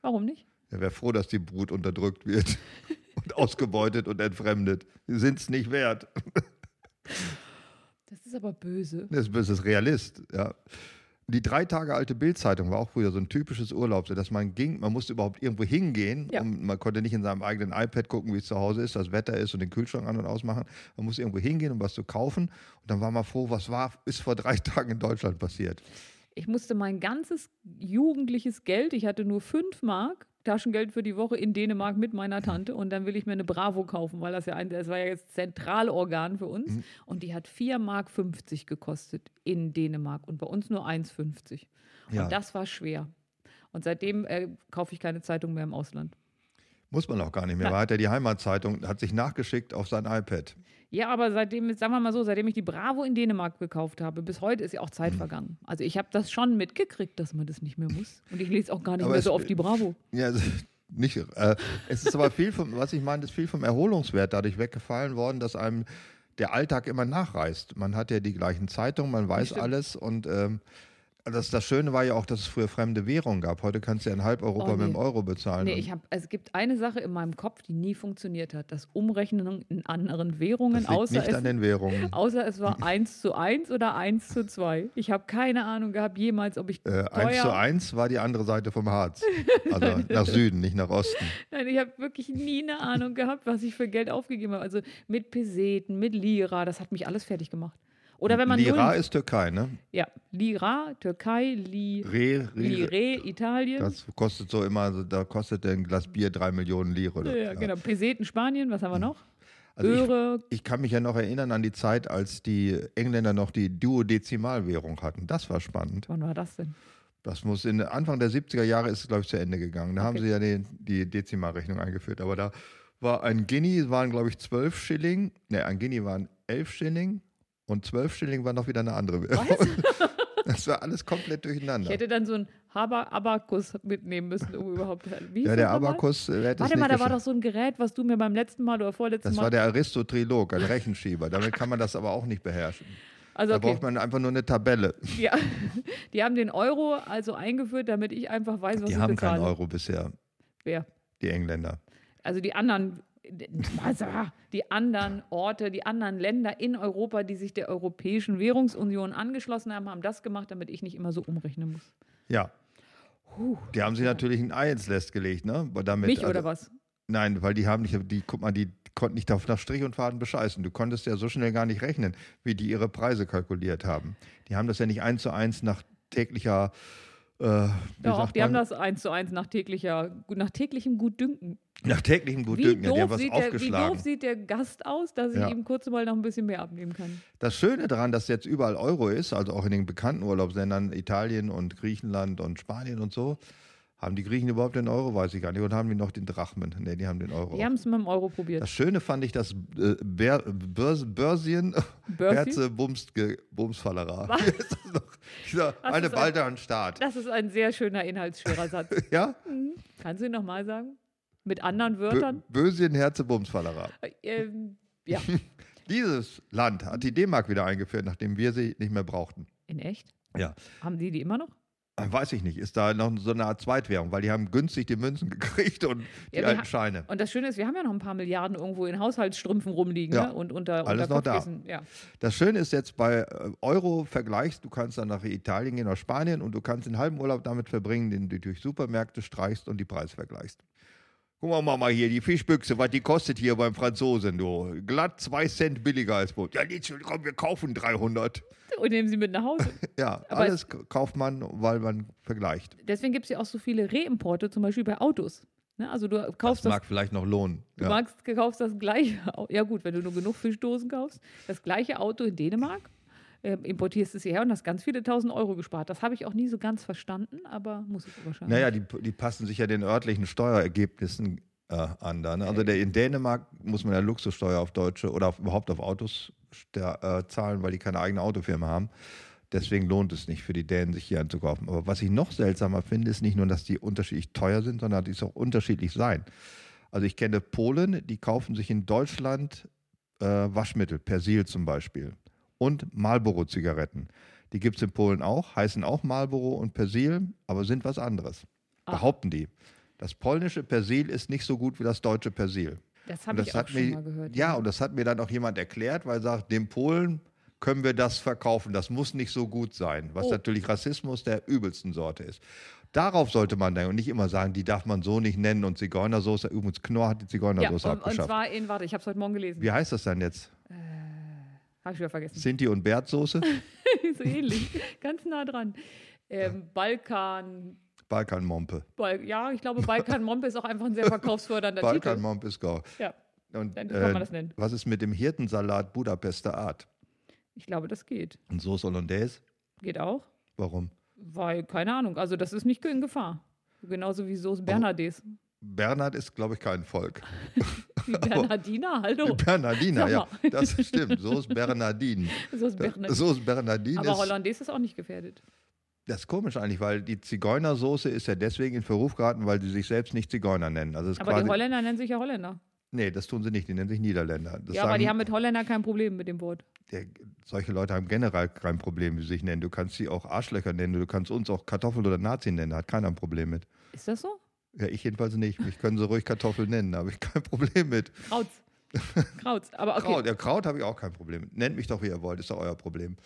Speaker 2: Warum nicht?
Speaker 3: Er wäre froh, dass die Brut unterdrückt wird und ausgebeutet und entfremdet. Sie sind es nicht wert.
Speaker 2: Das ist aber böse.
Speaker 3: Das ist das Realist, ja. Die drei Tage alte Bildzeitung war auch früher so ein typisches Urlaub, dass man ging, man musste überhaupt irgendwo hingehen.
Speaker 2: Ja.
Speaker 3: Und man konnte nicht in seinem eigenen iPad gucken, wie es zu Hause ist, das Wetter ist und den Kühlschrank an und ausmachen. Man musste irgendwo hingehen, um was zu kaufen. Und dann war man froh, was war, ist vor drei Tagen in Deutschland passiert.
Speaker 2: Ich musste mein ganzes jugendliches Geld, ich hatte nur 5 Mark Taschengeld für die Woche in Dänemark mit meiner Tante und dann will ich mir eine Bravo kaufen, weil das ja ein, das war ja jetzt Zentralorgan für uns
Speaker 3: Mhm.
Speaker 2: und die hat 4 Mark 50 gekostet in Dänemark und bei uns nur 1,50.
Speaker 3: Ja.
Speaker 2: Und das war schwer. Und seitdem äh, kaufe ich keine Zeitung mehr im Ausland.
Speaker 3: Muss man auch gar nicht mehr.
Speaker 2: Nein.
Speaker 3: weil hat er die Heimatzeitung, hat sich nachgeschickt auf sein iPad.
Speaker 2: Ja, aber seitdem, sagen wir mal so, seitdem ich die Bravo in Dänemark gekauft habe, bis heute ist ja auch. Zeit vergangen. Also ich habe das schon mitgekriegt, dass man das nicht mehr muss. Und ich lese auch gar nicht
Speaker 3: Aber
Speaker 2: mehr so oft die Bravo.
Speaker 3: Ja, also nicht. Äh, es ist aber viel vom, was ich meine, ist viel vom Erholungswert dadurch weggefallen worden, dass einem der Alltag immer nachreist. Man hat ja die gleichen Zeitungen, man weiß alles und ähm, das, das Schöne war ja auch, dass es früher fremde Währung gab. Heute kannst du ja in halb Europa
Speaker 2: Oh,
Speaker 3: mit
Speaker 2: nee.
Speaker 3: dem Euro bezahlen.
Speaker 2: Nee, ich hab, es gibt eine Sache in meinem Kopf, die nie funktioniert hat. Das Umrechnen in anderen Währungen,
Speaker 3: das liegt
Speaker 2: außer
Speaker 3: nicht
Speaker 2: es,
Speaker 3: an den Währungen.
Speaker 2: außer es war 1 zu 1 oder 1 zu 2. Ich habe keine Ahnung gehabt jemals, ob ich
Speaker 3: Äh,
Speaker 2: teuer...
Speaker 3: 1 zu 1 war die andere Seite vom Harz. Also nach Süden, nicht nach Osten.
Speaker 2: Nein, ich habe wirklich nie eine Ahnung gehabt, was ich für Geld aufgegeben habe. Also mit Peseten, mit Lira, das hat mich alles fertig gemacht. Oder wenn man
Speaker 3: Lira ist Türkei, ne?
Speaker 2: Ja, Lira, Türkei, Li,
Speaker 3: Re, Re,
Speaker 2: Lire, Italien.
Speaker 3: das kostet so immer, also da kostet ein Glas Bier drei Millionen Lire. Oder?
Speaker 2: ja, genau. Peseten, Spanien, was haben wir noch?
Speaker 3: Also ich-
Speaker 2: Öre,
Speaker 3: Ich kann mich ja noch erinnern an die Zeit, als die Engländer noch die Duodezimalwährung hatten. Das war spannend.
Speaker 2: wann war das denn?
Speaker 3: Das muss in Anfang der 70er Jahre ist es, glaube ich, zu Ende gegangen. Da haben
Speaker 2: Okay.
Speaker 3: sie ja die, die Dezimalrechnung eingeführt. Aber da war ein Guinea, waren, glaube ich, 12 Schilling. Ne, ein Guinea waren 11 Schilling und 12 Schilling war noch wieder eine andere Währung. Das war alles komplett
Speaker 2: Ich
Speaker 3: durcheinander.
Speaker 2: hätte dann so einen Haber Abakus mitnehmen müssen, um überhaupt. Wie
Speaker 3: Ja,
Speaker 2: das
Speaker 3: der? Abakus äh, hätte es
Speaker 2: Warte
Speaker 3: nicht
Speaker 2: mal, da war doch so ein Gerät, was du mir beim letzten Mal oder vorletzten
Speaker 3: Das
Speaker 2: Mal.
Speaker 3: war der Aristotrilog, ein Rechenschieber. Damit kann man das aber auch nicht beherrschen.
Speaker 2: also
Speaker 3: Da
Speaker 2: okay.
Speaker 3: braucht man einfach nur eine Tabelle.
Speaker 2: Ja, die haben den Euro also eingeführt, damit ich einfach weiß, was
Speaker 3: Die
Speaker 2: ich
Speaker 3: haben
Speaker 2: bezahle.
Speaker 3: keinen Euro bisher,
Speaker 2: Wer?
Speaker 3: die Engländer.
Speaker 2: Also die anderen, die anderen Orte, die anderen Länder in Europa, die sich der Europäischen Währungsunion angeschlossen haben, haben das gemacht, damit ich nicht immer so umrechnen muss.
Speaker 3: Ja. Die haben sich natürlich ein Ei ins Nest gelegt, ne? Damit,
Speaker 2: Mich
Speaker 3: also,
Speaker 2: oder was?
Speaker 3: Nein, weil die haben nicht, die, guck mal, die konnten nicht auf nach Strich und Faden bescheißen. Du konntest ja so schnell gar nicht rechnen, wie die ihre Preise kalkuliert haben. Die haben das ja nicht eins zu eins nach täglicher äh, wie
Speaker 2: Doch, die haben
Speaker 3: man?
Speaker 2: das eins zu eins nach täglicher, nach täglichem Gutdünken.
Speaker 3: nach täglichem
Speaker 2: Wie
Speaker 3: Gutdünken. Ja, die haben was
Speaker 2: sieht der, wie
Speaker 3: aufgeschlagen.
Speaker 2: doof sieht der Gast aus, dass ich
Speaker 3: Ja.
Speaker 2: ihm kurz mal noch ein bisschen mehr abnehmen kann.
Speaker 3: Das Schöne daran, dass jetzt überall Euro ist, also auch in den bekannten Urlaubsländern Italien und Griechenland und Spanien und so, haben die Griechen überhaupt den Euro, weiß ich gar nicht. Und haben die noch den Drachmen? Nee, die haben den Euro.
Speaker 2: Die haben es mit dem Euro probiert.
Speaker 3: Das Schöne fand ich, dass äh, Börs Börsien? Berze? Ich sag,
Speaker 2: Was
Speaker 3: Eine Balde an Start.
Speaker 2: Das ist ein sehr schöner, inhaltsschwerer Satz.
Speaker 3: Ja?
Speaker 2: Kannst du ihn nochmal sagen? Mit anderen
Speaker 3: Bö
Speaker 2: Wörtern?
Speaker 3: Bösien, Herze, Bumsfallera.
Speaker 2: Ähm, ja,
Speaker 3: Dieses Land hat die D-Mark wieder eingeführt, nachdem wir sie nicht mehr brauchten.
Speaker 2: in echt?
Speaker 3: Ja.
Speaker 2: Haben die die immer noch?
Speaker 3: Äh, Weiß ich nicht. Ist da noch so eine Art Zweitwährung, weil die haben günstig die Münzen gekriegt und die
Speaker 2: Ja,
Speaker 3: alten Scheine.
Speaker 2: Und das Schöne ist, wir haben ja noch ein paar Milliarden irgendwo in Haushaltsstrümpfen rumliegen
Speaker 3: Ja.
Speaker 2: ne? und unter,
Speaker 3: Alles
Speaker 2: unter
Speaker 3: noch da.
Speaker 2: Ja.
Speaker 3: Das Schöne ist jetzt bei äh, Euro vergleichst, du kannst dann nach Italien gehen oder Spanien und du kannst den halben Urlaub damit verbringen, den du durch Supermärkte streichst und die Preise vergleichst. Guck mal, Mama, hier, die Fischbüchse, was die kostet hier beim Franzosen, du. Glatt zwei Cent billiger als Boot. Ja, nicht, komm, wir kaufen 300.
Speaker 2: Und nehmen sie mit nach Hause.
Speaker 3: Ja,
Speaker 2: Aber
Speaker 3: alles kauft man, weil man vergleicht.
Speaker 2: Deswegen gibt es ja auch so viele Reimporte, zum Beispiel bei Autos. Ne? Also du
Speaker 3: Das
Speaker 2: kaufst das,
Speaker 3: mag vielleicht noch lohnen.
Speaker 2: du
Speaker 3: Ja.
Speaker 2: magst, kaufst das gleiche, ja gut, wenn du nur genug Fischdosen kaufst, das gleiche Auto in Dänemark, ähm, importierst es hierher und hast ganz viele tausend Euro gespart. Das habe ich auch nie so ganz verstanden, aber muss ich wahrscheinlich.
Speaker 3: Naja, die, die passen sich ja den örtlichen Steuerergebnissen äh, an. Da, ne? Also der, in Dänemark muss man ja Luxussteuer auf Deutsche oder auf, überhaupt auf Autos äh, zahlen, weil die keine eigene Autofirma haben. Deswegen lohnt es nicht für die Dänen, sich hier anzukaufen. Aber was ich noch seltsamer finde, ist nicht nur, dass die unterschiedlich teuer sind, sondern dass die auch unterschiedlich sein. Also ich kenne Polen, die kaufen sich in Deutschland äh, Waschmittel, Persil zum Beispiel und Marlboro-Zigaretten. Die gibt es in Polen auch, heißen auch Marlboro und Persil, aber sind was anderes.
Speaker 2: Ah.
Speaker 3: Behaupten die. Das polnische Persil ist nicht so gut wie das deutsche Persil.
Speaker 2: das
Speaker 3: Und
Speaker 2: habe ich auch
Speaker 3: hat
Speaker 2: schon
Speaker 3: mir,
Speaker 2: mal gehört.
Speaker 3: Ja, und das hat mir dann auch jemand erklärt, weil er sagt, dem Polen können wir das verkaufen. Das muss nicht so gut sein, was
Speaker 2: Oh.
Speaker 3: natürlich Rassismus der übelsten Sorte ist. Darauf sollte man denken und nicht immer sagen, die darf man so nicht nennen und Zigeunersoße. Übrigens, Knorr hat die
Speaker 2: ja,
Speaker 3: Zigeunersoße
Speaker 2: und, und
Speaker 3: abgeschafft.
Speaker 2: zwar in, warte, ich habe es heute Morgen gelesen.
Speaker 3: Wie heißt das dann jetzt?
Speaker 2: Habe ich wieder vergessen.
Speaker 3: Sinti und Bärtsoße?
Speaker 2: so ähnlich, ganz nah dran. Ähm, Balkan,
Speaker 3: Balkanmompe.
Speaker 2: Bal ja, ich glaube, Balkan Mompe ist auch einfach ein sehr verkaufsfördernder Titel.
Speaker 3: Balkanmompe ist go.
Speaker 2: Ja,
Speaker 3: Und
Speaker 2: Dann kann man
Speaker 3: äh,
Speaker 2: das nennen.
Speaker 3: was ist mit dem Hirtensalat Budapester Art?
Speaker 2: ich glaube, das geht.
Speaker 3: Und Sauce Hollandaise?
Speaker 2: Geht auch.
Speaker 3: Warum?
Speaker 2: Weil, keine Ahnung, also das ist nicht in Gefahr. Genauso wie Soße Bernadets.
Speaker 3: Bernhard ist, glaube ich, kein Volk.
Speaker 2: Wie Bernardiner, hallo.
Speaker 3: Bernardiner,
Speaker 2: Sag
Speaker 3: ja, das stimmt. So ist Bernardin. So ist Bernardin.
Speaker 2: Aber
Speaker 3: Ist,
Speaker 2: Hollandaise ist auch nicht gefährdet.
Speaker 3: das ist komisch eigentlich, weil die Zigeunersoße ist ja deswegen in Verruf geraten, weil sie sich selbst nicht Zigeuner nennen. Also ist
Speaker 2: Aber die Holländer nennen sich ja Holländer.
Speaker 3: nee, das tun sie nicht. Die nennen sich Niederländer. Das
Speaker 2: ja, aber
Speaker 3: sagen-
Speaker 2: die haben mit Holländer kein Problem mit dem Wort.
Speaker 3: der, solche Leute haben generell kein Problem, wie sie sich nennen. Du kannst sie auch Arschlöcher nennen. Du kannst uns auch Kartoffel oder Nazi nennen. Da hat keiner ein Problem mit.
Speaker 2: Ist das so?
Speaker 3: Ja, ich jedenfalls nicht. Mich können sie ruhig Kartoffel nennen. Da habe ich kein Problem mit.
Speaker 2: Kraut's. Kraut's. Aber okay.
Speaker 3: Kraut, ja, Kraut habe ich auch kein Problem mit. Nennt mich doch, wie ihr wollt. Ist doch euer Problem.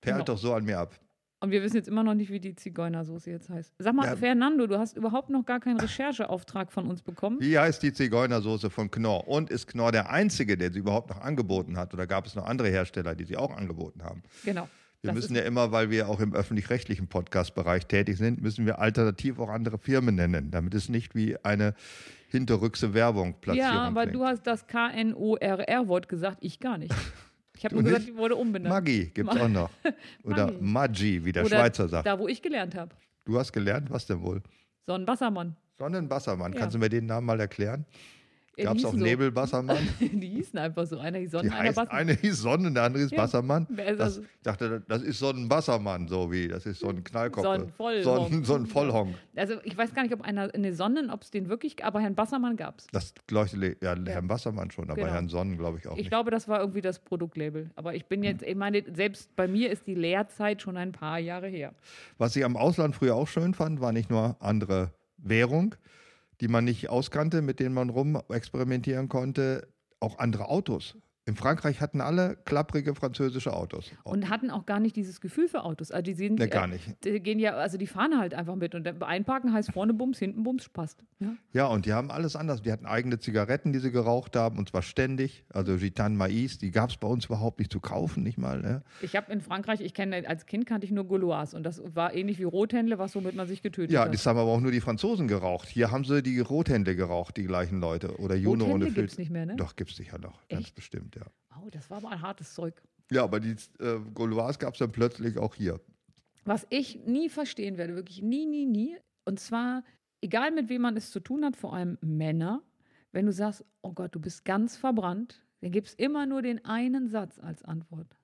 Speaker 3: Perlt
Speaker 2: Genau.
Speaker 3: doch so an mir ab.
Speaker 2: Und wir wissen jetzt immer noch nicht, wie die Zigeunersoße jetzt heißt. Sag mal,
Speaker 3: Ja.
Speaker 2: Fernando, du hast überhaupt noch gar keinen Rechercheauftrag von uns bekommen.
Speaker 3: Wie heißt die Zigeunersoße von Knorr? Und ist Knorr der einzige, der sie überhaupt noch angeboten hat? Oder gab es noch andere Hersteller, die sie auch angeboten haben?
Speaker 2: Genau.
Speaker 3: Wir
Speaker 2: Das
Speaker 3: müssen ja immer, weil wir auch im öffentlich-rechtlichen Podcast-Bereich tätig sind, müssen wir alternativ auch andere Firmen nennen, damit es nicht wie eine hinterrückse Werbung Platzierung
Speaker 2: Ja, aber
Speaker 3: klingt.
Speaker 2: du hast das K-N-O-R-R-Wort gesagt, ich gar nicht. Ich habe nur gesagt,
Speaker 3: nicht?
Speaker 2: die wurde umbenannt.
Speaker 3: Maggi gibt es auch noch. Oder
Speaker 2: Maggi.
Speaker 3: Maggi, wie der
Speaker 2: Oder
Speaker 3: Schweizer sagt.
Speaker 2: Da, wo ich gelernt habe.
Speaker 3: Du hast gelernt, was denn wohl?
Speaker 2: Sonnenwassermann.
Speaker 3: Sonnenwassermann.
Speaker 2: Ja.
Speaker 3: Kannst du mir den Namen mal erklären?
Speaker 2: Äh,
Speaker 3: Gab es
Speaker 2: die
Speaker 3: auch
Speaker 2: so.
Speaker 3: Nebelwassermann?
Speaker 2: Die hießen einfach so. Einer hieß
Speaker 3: Die
Speaker 2: Sonnen, einer
Speaker 3: heißt,
Speaker 2: Wassermann.
Speaker 3: eine hieß Sonnen, der andere ist
Speaker 2: Ja.
Speaker 3: Wassermann. Das, ich dachte, das ist so ein Wassermann, so wie, das ist so ein Knallkopf.
Speaker 2: So ein Vollhonk.
Speaker 3: So ein, so ein Vollhonk.
Speaker 2: Also ich weiß gar nicht, ob einer eine Sonnen, ob es den wirklich, aber Herrn Bassermann gab es.
Speaker 3: Das leuchtet, ja, Herrn Wassermann schon, aber
Speaker 2: Genau.
Speaker 3: Herrn Sonnen glaube ich auch
Speaker 2: Ich
Speaker 3: nicht.
Speaker 2: glaube, das war irgendwie das Produktlabel. Aber ich bin jetzt, ich meine, selbst bei mir ist die Lehrzeit schon ein paar Jahre her.
Speaker 3: Was ich am Ausland früher auch schön fand, war nicht nur andere Währung, die man nicht auskannte, mit denen man rum experimentieren konnte, auch andere Autos. In Frankreich hatten alle klapprige französische Autos.
Speaker 2: Und hatten auch gar nicht dieses Gefühl für Autos. Also die sind,
Speaker 3: Ne, gar nicht.
Speaker 2: Äh, die gehen ja, also die fahren halt einfach mit. Und einparken heißt vorne Bums, hinten Bums, passt. Ja?
Speaker 3: Ja, und die haben alles anders. Die hatten eigene Zigaretten, die sie geraucht haben, und zwar ständig. Also Gitan Mais, die gab es bei uns überhaupt nicht zu kaufen, nicht mal. Ne?
Speaker 2: Ich habe in Frankreich, ich kenne, als Kind kannte ich nur Gauloise. Und das war ähnlich wie Rothändle, was womit man sich getötet
Speaker 3: Ja,
Speaker 2: hat.
Speaker 3: das haben aber auch nur die Franzosen geraucht. Hier haben sie die Rothände geraucht, die gleichen Leute. Oder Juno ohne
Speaker 2: gibt's
Speaker 3: Filz.
Speaker 2: nicht mehr, ne?
Speaker 3: Doch, gibt es sicher noch. Ganz
Speaker 2: Echt?
Speaker 3: bestimmt, ja.
Speaker 2: Oh, das war aber ein hartes Zeug.
Speaker 3: Ja, aber die äh, Gauloise gab es dann plötzlich auch hier.
Speaker 2: Was ich nie verstehen werde, wirklich nie, nie, nie. Und zwar, egal mit wem man es zu tun hat, vor allem Männer, wenn du sagst, oh Gott, du bist ganz verbrannt, dann gibt es immer nur den einen Satz als Antwort.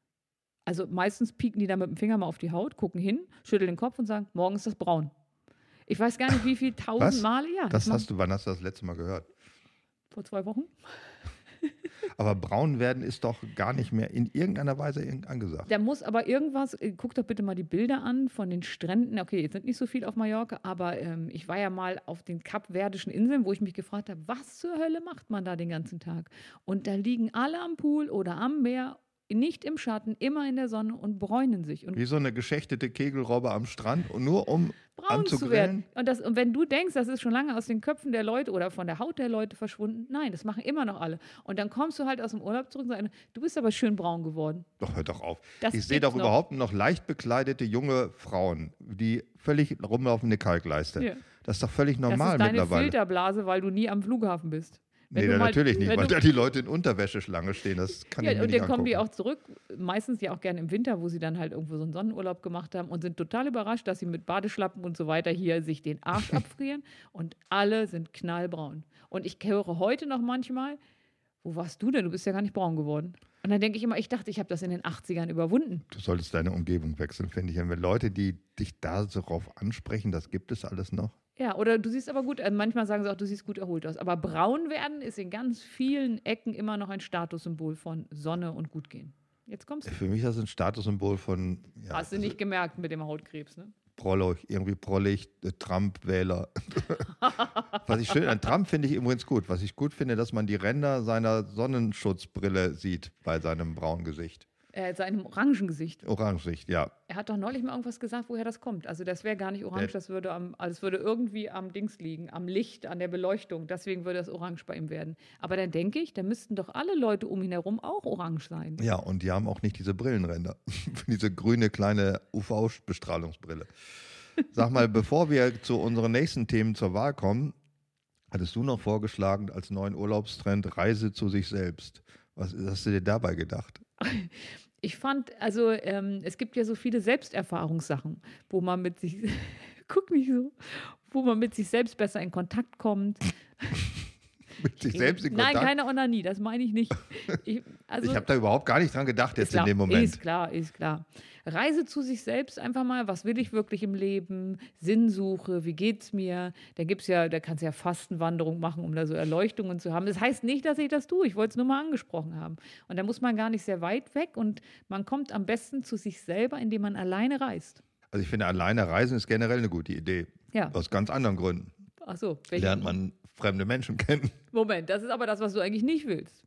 Speaker 2: Also meistens pieken die da mit dem Finger mal auf die Haut, gucken hin, schütteln den Kopf und sagen, morgen ist das braun. Ich weiß gar nicht, wie viel tausend
Speaker 3: Was?
Speaker 2: Male, ja.
Speaker 3: Das hast du, wann hast du das letzte Mal gehört?
Speaker 2: vor zwei Wochen.
Speaker 3: Aber braun werden ist doch gar nicht mehr in irgendeiner Weise angesagt.
Speaker 2: Da muss aber irgendwas, äh, guck doch bitte mal die Bilder an von den Stränden. Okay, jetzt sind nicht so viel auf Mallorca, aber ähm, ich war ja mal auf den kapverdischen Inseln, wo ich mich gefragt habe, was zur Hölle macht man da den ganzen Tag? Und da liegen alle am Pool oder am Meer, nicht im Schatten, immer in der Sonne und bräunen sich und
Speaker 3: Wie so eine geschächtete Kegelrobbe am Strand und nur um
Speaker 2: braun zu werden. Und, das, und wenn du denkst, das ist schon lange aus den Köpfen der Leute oder von der Haut der Leute verschwunden, nein, das machen immer noch alle. Und dann kommst du halt aus dem Urlaub zurück und sagst, du bist aber schön braun geworden.
Speaker 3: Doch, hör doch auf.
Speaker 2: Das
Speaker 3: ich sehe doch
Speaker 2: noch.
Speaker 3: überhaupt noch leicht bekleidete junge Frauen, die völlig rumlaufen wie eine Kalkleiste.
Speaker 2: Ja.
Speaker 3: Das ist doch völlig normal
Speaker 2: das ist deine
Speaker 3: mittlerweile.
Speaker 2: Filterblase, weil du nie am Flughafen bist. Wenn
Speaker 3: Nee,
Speaker 2: mal-
Speaker 3: natürlich nicht, weil da die Leute in Unterwäscheschlange stehen. Das kann ich
Speaker 2: Ja,
Speaker 3: mir
Speaker 2: und
Speaker 3: nicht
Speaker 2: dann kommen die
Speaker 3: angucken.
Speaker 2: auch zurück, meistens ja auch gerne im Winter, wo sie dann halt irgendwo so einen Sonnenurlaub gemacht haben und sind total überrascht, dass sie mit Badeschlappen und so weiter hier sich den Arsch abfrieren und alle sind knallbraun. Und ich höre heute noch manchmal, wo warst du denn? Du bist ja gar nicht braun geworden. Und dann denke ich immer, ich dachte, ich habe das in den 80ern überwunden.
Speaker 3: Du solltest deine Umgebung wechseln, finde ich. Und wenn Leute, die dich da so drauf ansprechen, das gibt es alles noch.
Speaker 2: Ja, oder du siehst aber gut, äh, manchmal sagen sie auch, du siehst gut erholt aus. Aber braun werden ist in ganz vielen Ecken immer noch ein Statussymbol von Sonne und Gutgehen. Jetzt kommst du.
Speaker 3: Für mich ist das ein Statussymbol von ja,
Speaker 2: Hast du nicht gemerkt mit dem Hautkrebs, ne?
Speaker 3: Prollig, irgendwie prollig, äh, Trump-Wähler. Was ich schön an Trump finde ich übrigens gut. Was ich gut finde, dass man die Ränder seiner Sonnenschutzbrille sieht bei seinem braunen Gesicht.
Speaker 2: Äh, seinem Orangengesicht.
Speaker 3: Orangesicht, ja.
Speaker 2: Er hat doch neulich mal irgendwas gesagt, woher das kommt. Also das wäre gar nicht orange,
Speaker 3: Der-
Speaker 2: das würde am, also es würde irgendwie am Dings liegen, am Licht, an der Beleuchtung. Deswegen würde das orange bei ihm werden. Aber dann denke ich, da müssten doch alle Leute um ihn herum auch orange sein.
Speaker 3: Ja, und die haben auch nicht diese Brillenränder. diese grüne kleine UV-Bestrahlungsbrille. Sag mal, bevor wir zu unseren nächsten Themen zur Wahl kommen, hattest du noch vorgeschlagen als neuen Urlaubstrend Reise zu sich selbst. Was hast du dir dabei gedacht?
Speaker 2: Ich fand, also ähm, es gibt ja so viele Selbsterfahrungssachen, wo man mit sich, guck nicht so, wo man mit sich selbst besser in Kontakt kommt.
Speaker 3: Mit sich selbst in
Speaker 2: Nein,
Speaker 3: Kontakt?
Speaker 2: keine Onanie, das meine ich nicht. Ich, also,
Speaker 3: ich habe da überhaupt gar nicht dran gedacht jetzt
Speaker 2: klar,
Speaker 3: in dem Moment.
Speaker 2: Ist klar, ist klar. Reise zu sich selbst einfach mal, was will ich wirklich im Leben? Sinnsuche, wie geht's mir? Da gibt's ja, da kannst du ja Fastenwanderung machen, um da so Erleuchtungen zu haben. Das heißt nicht, dass ich das tue. Ich wollte es nur mal angesprochen haben. Und da muss man gar nicht sehr weit weg und man kommt am besten zu sich selber, indem man alleine reist.
Speaker 3: Also ich finde, alleine reisen ist generell eine gute Idee.
Speaker 2: Ja.
Speaker 3: Aus ganz anderen Gründen.
Speaker 2: Ach so.
Speaker 3: Lernt man fremde Menschen kennen.
Speaker 2: Moment, das ist aber das, was du eigentlich nicht willst.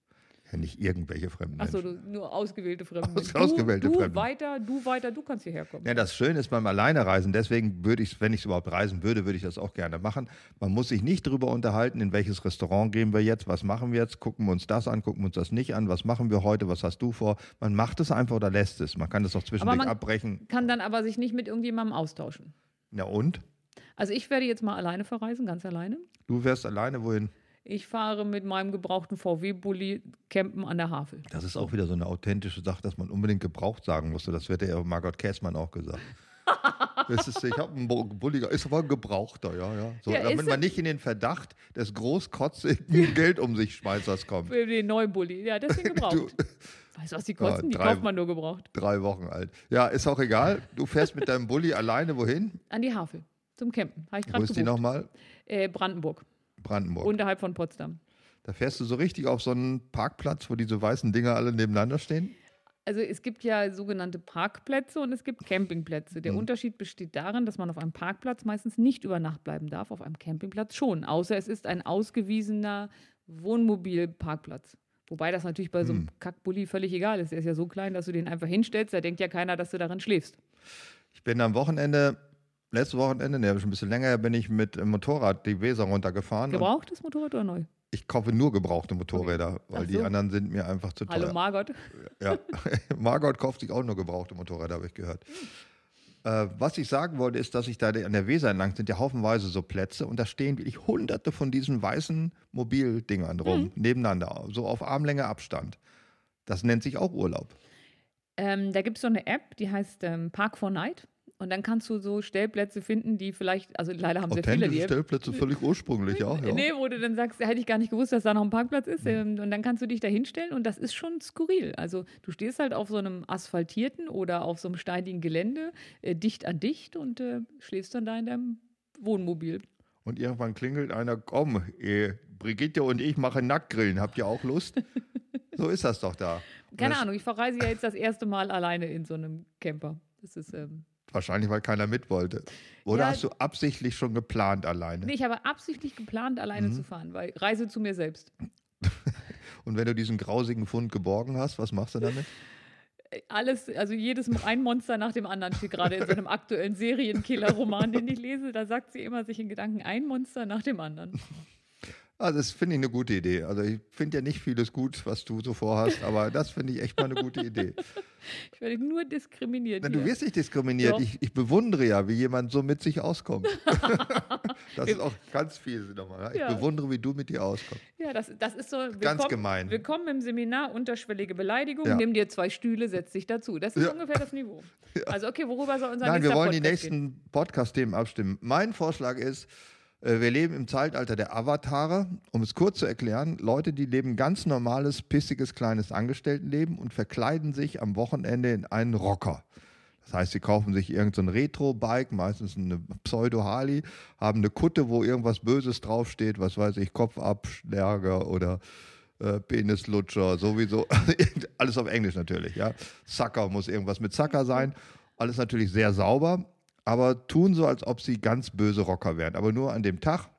Speaker 3: Ja, nicht irgendwelche fremden
Speaker 2: Ach so,
Speaker 3: Menschen.
Speaker 2: du, nur ausgewählte Fremde.
Speaker 3: Aus-
Speaker 2: du,
Speaker 3: ausgewählte
Speaker 2: du
Speaker 3: Fremde.
Speaker 2: weiter, du weiter, du kannst hierher kommen.
Speaker 3: Ja, das Schöne ist beim Alleinereisen, deswegen würde ich, wenn ich überhaupt reisen würde, würde ich das auch gerne machen. Man muss sich nicht darüber unterhalten, in welches Restaurant gehen wir jetzt, was machen wir jetzt, gucken wir uns das an, gucken wir uns das nicht an, was machen wir heute, was hast du vor. Man macht es einfach oder lässt es. Man kann das auch zwischendurch
Speaker 2: man-
Speaker 3: abbrechen.
Speaker 2: Kann dann aber sich nicht mit irgendjemandem austauschen.
Speaker 3: Ja und?
Speaker 2: Also ich werde jetzt mal alleine verreisen, ganz alleine.
Speaker 3: Du wärst alleine wohin?
Speaker 2: Ich fahre mit meinem gebrauchten VW-Bulli campen an der Havel.
Speaker 3: Das ist auch wieder so eine authentische Sache, dass man unbedingt gebraucht sagen musste. Das wird ja Margot Käßmann auch gesagt. Ist, ich habe einen Bu- Bulliger, ist aber ein gebrauchter, ja, ja. So,
Speaker 2: Ja,
Speaker 3: damit
Speaker 2: ist
Speaker 3: man nicht in den Verdacht des großkotzigen Geld um sich Schmeißers kommt.
Speaker 2: Für den neuen Bulli. Ja, deswegen gebraucht.
Speaker 3: Du,
Speaker 2: weißt du, was die kosten? die
Speaker 3: drei-
Speaker 2: kauft man nur gebraucht.
Speaker 3: drei Wochen alt. Ja, ist auch egal. Du fährst mit deinem Bulli alleine wohin?
Speaker 2: An die Havel. Zum Campen. Habe ich
Speaker 3: Wo ist die nochmal?
Speaker 2: Äh, Brandenburg.
Speaker 3: Brandenburg.
Speaker 2: Unterhalb von Potsdam.
Speaker 3: da fährst du so richtig auf so einen Parkplatz, wo diese weißen Dinger alle nebeneinander stehen.
Speaker 2: Also es gibt ja sogenannte Parkplätze und es gibt Campingplätze.
Speaker 3: Mhm.
Speaker 2: Der Unterschied besteht darin, dass man auf einem Parkplatz meistens nicht über Nacht bleiben darf, auf einem Campingplatz schon. Außer es ist ein ausgewiesener Wohnmobilparkplatz, Wobei das natürlich bei so einem Kackbully völlig egal ist. Der ist ja so klein, dass du den einfach hinstellst. Da denkt ja keiner, dass du darin schläfst.
Speaker 3: Ich bin am Wochenende, letztes Wochenende, ne, schon ein bisschen länger, her, bin ich mit dem Motorrad die Weser runtergefahren.
Speaker 2: Gebrauchtes Motorrad oder neu?
Speaker 3: Ich kaufe nur gebrauchte Motorräder, weil
Speaker 2: Ach
Speaker 3: die
Speaker 2: so.
Speaker 3: anderen sind mir einfach zu teuer.
Speaker 2: Hallo Margot.
Speaker 3: Ja, Margot kauft sich auch nur gebrauchte Motorräder, habe ich gehört. Äh, was ich sagen wollte, ist, dass ich da an der Weser entlang sind ja haufenweise so Plätze und da stehen wirklich hunderte von diesen weißen Mobildingern rum, nebeneinander, so auf Armlänge Abstand. Das nennt sich auch Urlaub.
Speaker 2: Ähm, da gibt es so eine App, die heißt ähm, Park for Night. Und dann kannst du so Stellplätze finden, die vielleicht, also leider haben sehr viele die.
Speaker 3: Stellplätze, völlig ursprünglich auch. Ja.
Speaker 2: Nee, wo du dann sagst, hätte ich gar nicht gewusst, dass da noch ein Parkplatz ist. Ähm, Und dann kannst du dich da hinstellen und das ist schon skurril. Also du stehst halt auf so einem asphaltierten oder auf so einem steinigen Gelände, äh, dicht an dicht und äh, schläfst dann da in deinem Wohnmobil.
Speaker 3: Und irgendwann klingelt einer, komm, eh, Brigitte und ich machen Nacktgrillen, habt ihr auch Lust? so ist das doch da.
Speaker 2: Keine
Speaker 3: das-
Speaker 2: Ahnung, ich verreise ja jetzt das erste Mal alleine in so einem Camper. Das ist, ähm,
Speaker 3: Wahrscheinlich, weil keiner mit wollte. Oder
Speaker 2: Ja.
Speaker 3: hast du absichtlich schon geplant alleine?
Speaker 2: nee, ich habe absichtlich geplant, alleine
Speaker 3: Mhm.
Speaker 2: zu fahren, weil Reise zu mir selbst.
Speaker 3: Und wenn du diesen grausigen Fund geborgen hast, was machst du damit?
Speaker 2: Äh, Alles, also jedes ein Monster nach dem anderen steht gerade in so einem aktuellen Serienkiller-Roman, den ich lese. Da sagt sie immer sich in Gedanken ein Monster nach dem anderen.
Speaker 3: Also das finde ich eine gute Idee. Also ich finde ja nicht vieles gut, was du so vorhast, aber das finde ich echt mal eine gute Idee.
Speaker 2: Ich werde nur diskriminiert.
Speaker 3: Na, du wirst nicht diskriminiert. Ich, ich bewundere ja, wie jemand so mit sich auskommt. das ist auch ganz viel nochmal. Ich
Speaker 2: Ja.
Speaker 3: bewundere, wie du mit dir auskommst.
Speaker 2: Ja, das, das ist so. Willkommen,
Speaker 3: Ganz gemein.
Speaker 2: Willkommen im Seminar, unterschwellige Beleidigung.
Speaker 3: Ja.
Speaker 2: Nimm dir zwei Stühle, setz dich dazu. Das ist
Speaker 3: Ja.
Speaker 2: ungefähr das Niveau. Also, okay, worüber soll unser
Speaker 3: Nein, wir
Speaker 2: nächster
Speaker 3: wollen die
Speaker 2: Podcast gehen?
Speaker 3: nächsten Podcast-Themen abstimmen. Mein Vorschlag ist, wir leben im Zeitalter der Avatare. Um es kurz zu erklären, Leute, die leben ganz normales, pissiges, kleines Angestelltenleben und verkleiden sich am Wochenende in einen Rocker. Das heißt, sie kaufen sich irgendein so Retro-Bike, meistens eine Pseudo-Harley, haben eine Kutte, wo irgendwas Böses draufsteht, was weiß ich, Kopfabschläger oder äh, Penislutscher, sowieso. Alles auf Englisch natürlich, ja. Sucker muss irgendwas mit Sucker sein. Alles natürlich sehr sauber, aber tun so, als ob sie ganz böse Rocker wären. Aber nur an dem Tag.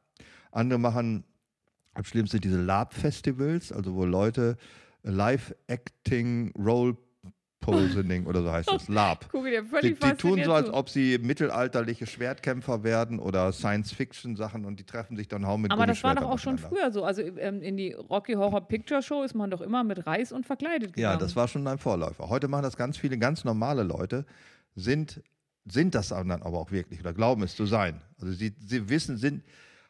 Speaker 3: Andere machen, am schlimmsten diese Lab-Festivals, also wo Leute Live-Acting, Role-Posening oder so heißt das, Lab.
Speaker 2: Gucke dir
Speaker 3: Die,
Speaker 2: völlig
Speaker 3: die tun
Speaker 2: fasziniert
Speaker 3: so, als ob sie mittelalterliche Schwertkämpfer werden oder Science-Fiction-Sachen und die treffen sich dann hauen mit
Speaker 2: Aber das war doch auch schon früher so. Also ähm, in die Rocky Horror Picture Show ist man doch immer mit Reis und verkleidet gegangen.
Speaker 3: Ja, das war schon ein Vorläufer. Heute machen das ganz viele ganz normale Leute, sind, sind das dann aber auch wirklich oder glauben es zu sein. Also sie, sie wissen, sind,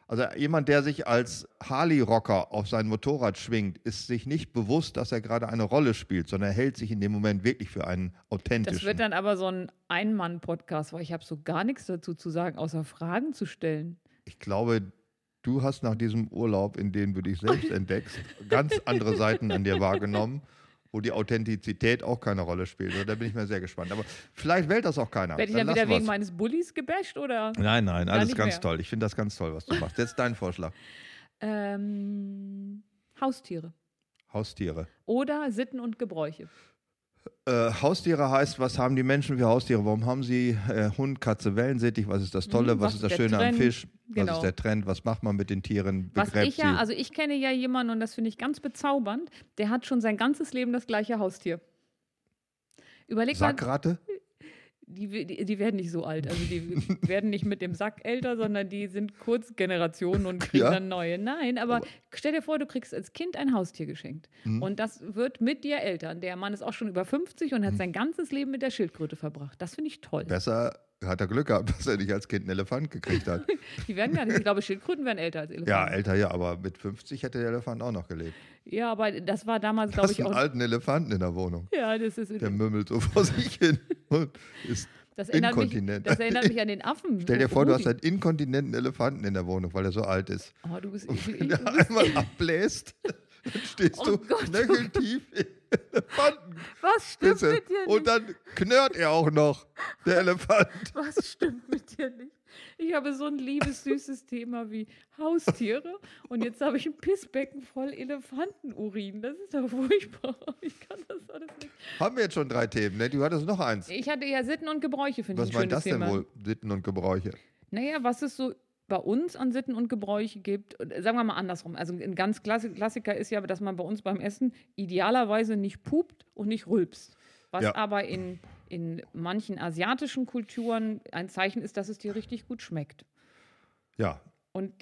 Speaker 3: also jemand, der sich als Harley-Rocker auf sein Motorrad schwingt, ist sich nicht bewusst, dass er gerade eine Rolle spielt, sondern er hält sich in dem Moment wirklich für einen authentischen.
Speaker 2: Das wird dann aber so ein Ein-Mann-Podcast, weil ich habe so gar nichts dazu zu sagen, außer Fragen zu stellen.
Speaker 3: ich glaube, du hast nach diesem Urlaub, in dem du dich selbst entdeckst, ganz andere Seiten an dir wahrgenommen, wo die Authentizität auch keine Rolle spielt. Da bin ich mir sehr gespannt. Aber vielleicht wählt das auch keiner.
Speaker 2: Werde ich dann wieder
Speaker 3: lassen
Speaker 2: wegen
Speaker 3: wir's.
Speaker 2: meines Bullies gebasht oder?
Speaker 3: Nein, nein, alles ganz
Speaker 2: mehr.
Speaker 3: toll. Ich finde das ganz toll, was du machst. Jetzt dein Vorschlag.
Speaker 2: Ähm, Haustiere.
Speaker 3: Haustiere.
Speaker 2: Oder Sitten und Gebräuche.
Speaker 3: Äh, Haustiere heißt, was haben die Menschen für Haustiere? Warum haben sie äh, Hund, Katze, Wellensittich? Was ist das Tolle?
Speaker 2: Mhm,
Speaker 3: was,
Speaker 2: was
Speaker 3: ist das Schöne am
Speaker 2: Trend?
Speaker 3: Fisch? Was
Speaker 2: Genau.
Speaker 3: ist der Trend? Was macht man mit den Tieren?
Speaker 2: Was
Speaker 3: Begräbt
Speaker 2: ich ja,
Speaker 3: sie?
Speaker 2: also ich kenne ja jemanden und das finde ich ganz bezaubernd, der hat schon sein ganzes Leben das gleiche Haustier. Überleg mal,
Speaker 3: Sackratte?
Speaker 2: Die, die, die werden nicht so alt. Also die werden nicht mit dem Sack älter, sondern die sind kurz Generationen und kriegen
Speaker 3: Ja?
Speaker 2: dann neue. Nein, aber stell dir vor, du kriegst als Kind ein Haustier geschenkt.
Speaker 3: Mhm.
Speaker 2: Und das wird mit dir älter. Der Mann ist auch schon über 50 und hat
Speaker 3: Mhm.
Speaker 2: sein ganzes Leben mit der Schildkröte verbracht. Das finde ich toll.
Speaker 3: Besser hat er Glück gehabt, dass er nicht als Kind einen Elefant gekriegt hat.
Speaker 2: Die werden gar nicht, ich glaube, Schildkröten werden älter als Elefanten.
Speaker 3: ja, älter ja, aber mit 50 hätte der Elefant auch noch gelebt.
Speaker 2: Ja, aber das war damals, glaube ich,
Speaker 3: einen
Speaker 2: auch.
Speaker 3: alten Elefanten in der Wohnung.
Speaker 2: Ja, das ist.
Speaker 3: Der mümmelt so vor sich hin ist
Speaker 2: Das erinnert, mich,
Speaker 3: inkontinent.
Speaker 2: das erinnert mich an den Affen.
Speaker 3: Stell dir vor, du hast einen inkontinenten Elefanten in der Wohnung, weil er so alt ist.
Speaker 2: Oh, du bist. Ich-
Speaker 3: wenn
Speaker 2: ich-
Speaker 3: er einmal abbläst, dann stehst
Speaker 2: Oh
Speaker 3: du knöcheltief im Elefanten.
Speaker 2: was stimmt
Speaker 3: Spitze.
Speaker 2: mit dir nicht?
Speaker 3: Und dann knurrt er auch noch, der Elefant.
Speaker 2: Was stimmt mit dir nicht? Ich habe so ein liebes, süßes Thema wie Haustiere und jetzt habe ich ein Pissbecken voll Elefantenurin. Das ist doch furchtbar. Ich kann das alles nicht.
Speaker 3: Haben wir jetzt schon drei Themen, ne? Du hattest noch eins.
Speaker 2: Ich hatte ja Sitten und Gebräuche, finde ich
Speaker 3: Was
Speaker 2: ein
Speaker 3: meint das denn
Speaker 2: Thema.
Speaker 3: wohl? Sitten und Gebräuche.
Speaker 2: Naja, was ist so bei uns an Sitten und Gebräuche gibt, und sagen wir mal andersrum. Also ein ganz Klassi- Klassiker ist ja, dass man bei uns beim Essen idealerweise nicht pupt und nicht rülpst. Was
Speaker 3: Ja.
Speaker 2: aber in, in manchen asiatischen Kulturen ein Zeichen ist, dass es dir richtig gut schmeckt.
Speaker 3: Ja,
Speaker 2: Und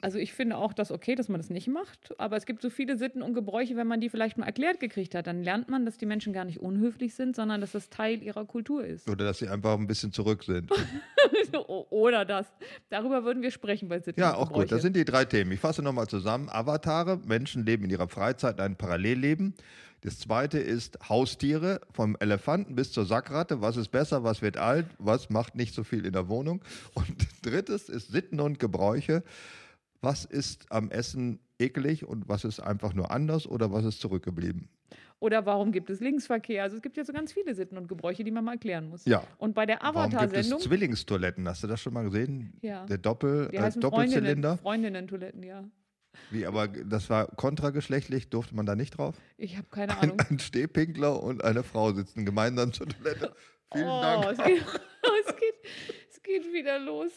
Speaker 2: also ich finde auch das okay, dass man das nicht macht, aber es gibt so viele Sitten und Gebräuche, wenn man die vielleicht mal erklärt gekriegt hat, dann lernt man, dass die Menschen gar nicht unhöflich sind, sondern dass das Teil ihrer Kultur ist.
Speaker 3: oder dass sie einfach ein bisschen zurück sind.
Speaker 2: Oder das. Darüber würden wir sprechen bei Sitten
Speaker 3: Ja, auch
Speaker 2: Gebräuche.
Speaker 3: gut. Das sind die drei Themen. Ich fasse nochmal zusammen. Avatare, Menschen leben in ihrer Freizeit ein Parallelleben. Das zweite ist Haustiere, vom Elefanten bis zur Sackratte. Was ist besser, was wird alt, was macht nicht so viel in der Wohnung. Und drittes ist Sitten und Gebräuche. Was ist am Essen eklig und was ist einfach nur anders oder was ist zurückgeblieben?
Speaker 2: Oder warum gibt es Linksverkehr? Also es gibt ja so ganz viele Sitten und Gebräuche, die man mal erklären muss.
Speaker 3: Ja.
Speaker 2: Und bei der
Speaker 3: Warum gibt es
Speaker 2: Avatar-Sendung,
Speaker 3: Zwillingstoiletten? Hast du das schon mal gesehen?
Speaker 2: Ja.
Speaker 3: Der Doppel,
Speaker 2: die
Speaker 3: äh, Doppelzylinder.
Speaker 2: Freundinnen, Freundinnen-Toiletten, ja.
Speaker 3: Wie, aber das war kontrageschlechtlich, durfte man da nicht drauf?
Speaker 2: Ich habe keine
Speaker 3: Ein,
Speaker 2: Ahnung.
Speaker 3: ein Stehpinkler und eine Frau sitzen gemeinsam zur Toilette. Vielen
Speaker 2: oh,
Speaker 3: Dank.
Speaker 2: Es geht, es, geht, es geht wieder los.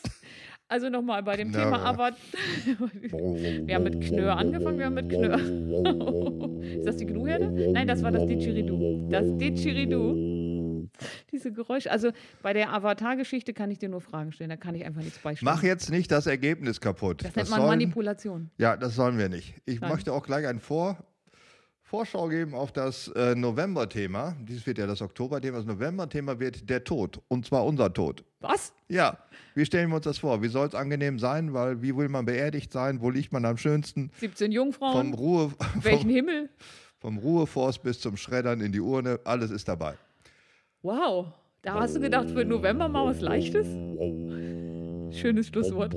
Speaker 2: Also nochmal bei dem
Speaker 3: Na,
Speaker 2: Thema
Speaker 3: aber-
Speaker 2: Avatar. Wir haben mit Knör angefangen, wir haben mit Knör. Ist das die Gnuherde? Nein, das war das Didgeridoo. Das Didgeridoo. Diese Geräusche. Also bei der Avatar-Geschichte kann ich dir nur Fragen stellen, da kann ich einfach nichts beisteuern.
Speaker 3: Mach jetzt nicht das Ergebnis kaputt.
Speaker 2: das nennt man
Speaker 3: sollen-
Speaker 2: Manipulation.
Speaker 3: Ja, das sollen wir nicht. Ich
Speaker 2: Nein.
Speaker 3: möchte auch gleich ein Vor Vorschau geben auf das äh, November-Thema. Dies wird ja das Oktober-Thema. Das November-Thema wird der Tod. Und zwar unser Tod.
Speaker 2: Was?
Speaker 3: Ja, wie stellen wir uns das vor? Wie soll es angenehm sein? Weil wie will man beerdigt sein? Wo liegt man am schönsten?
Speaker 2: 17
Speaker 3: Vom,
Speaker 2: Jungfrauen?
Speaker 3: Ruhe,
Speaker 2: Welchen
Speaker 3: vom,
Speaker 2: Himmel?
Speaker 3: vom Ruheforst bis zum Schreddern in die Urne. Alles ist dabei.
Speaker 2: Wow. Da hast du gedacht, für November mal was Leichtes? Schönes Schlusswort.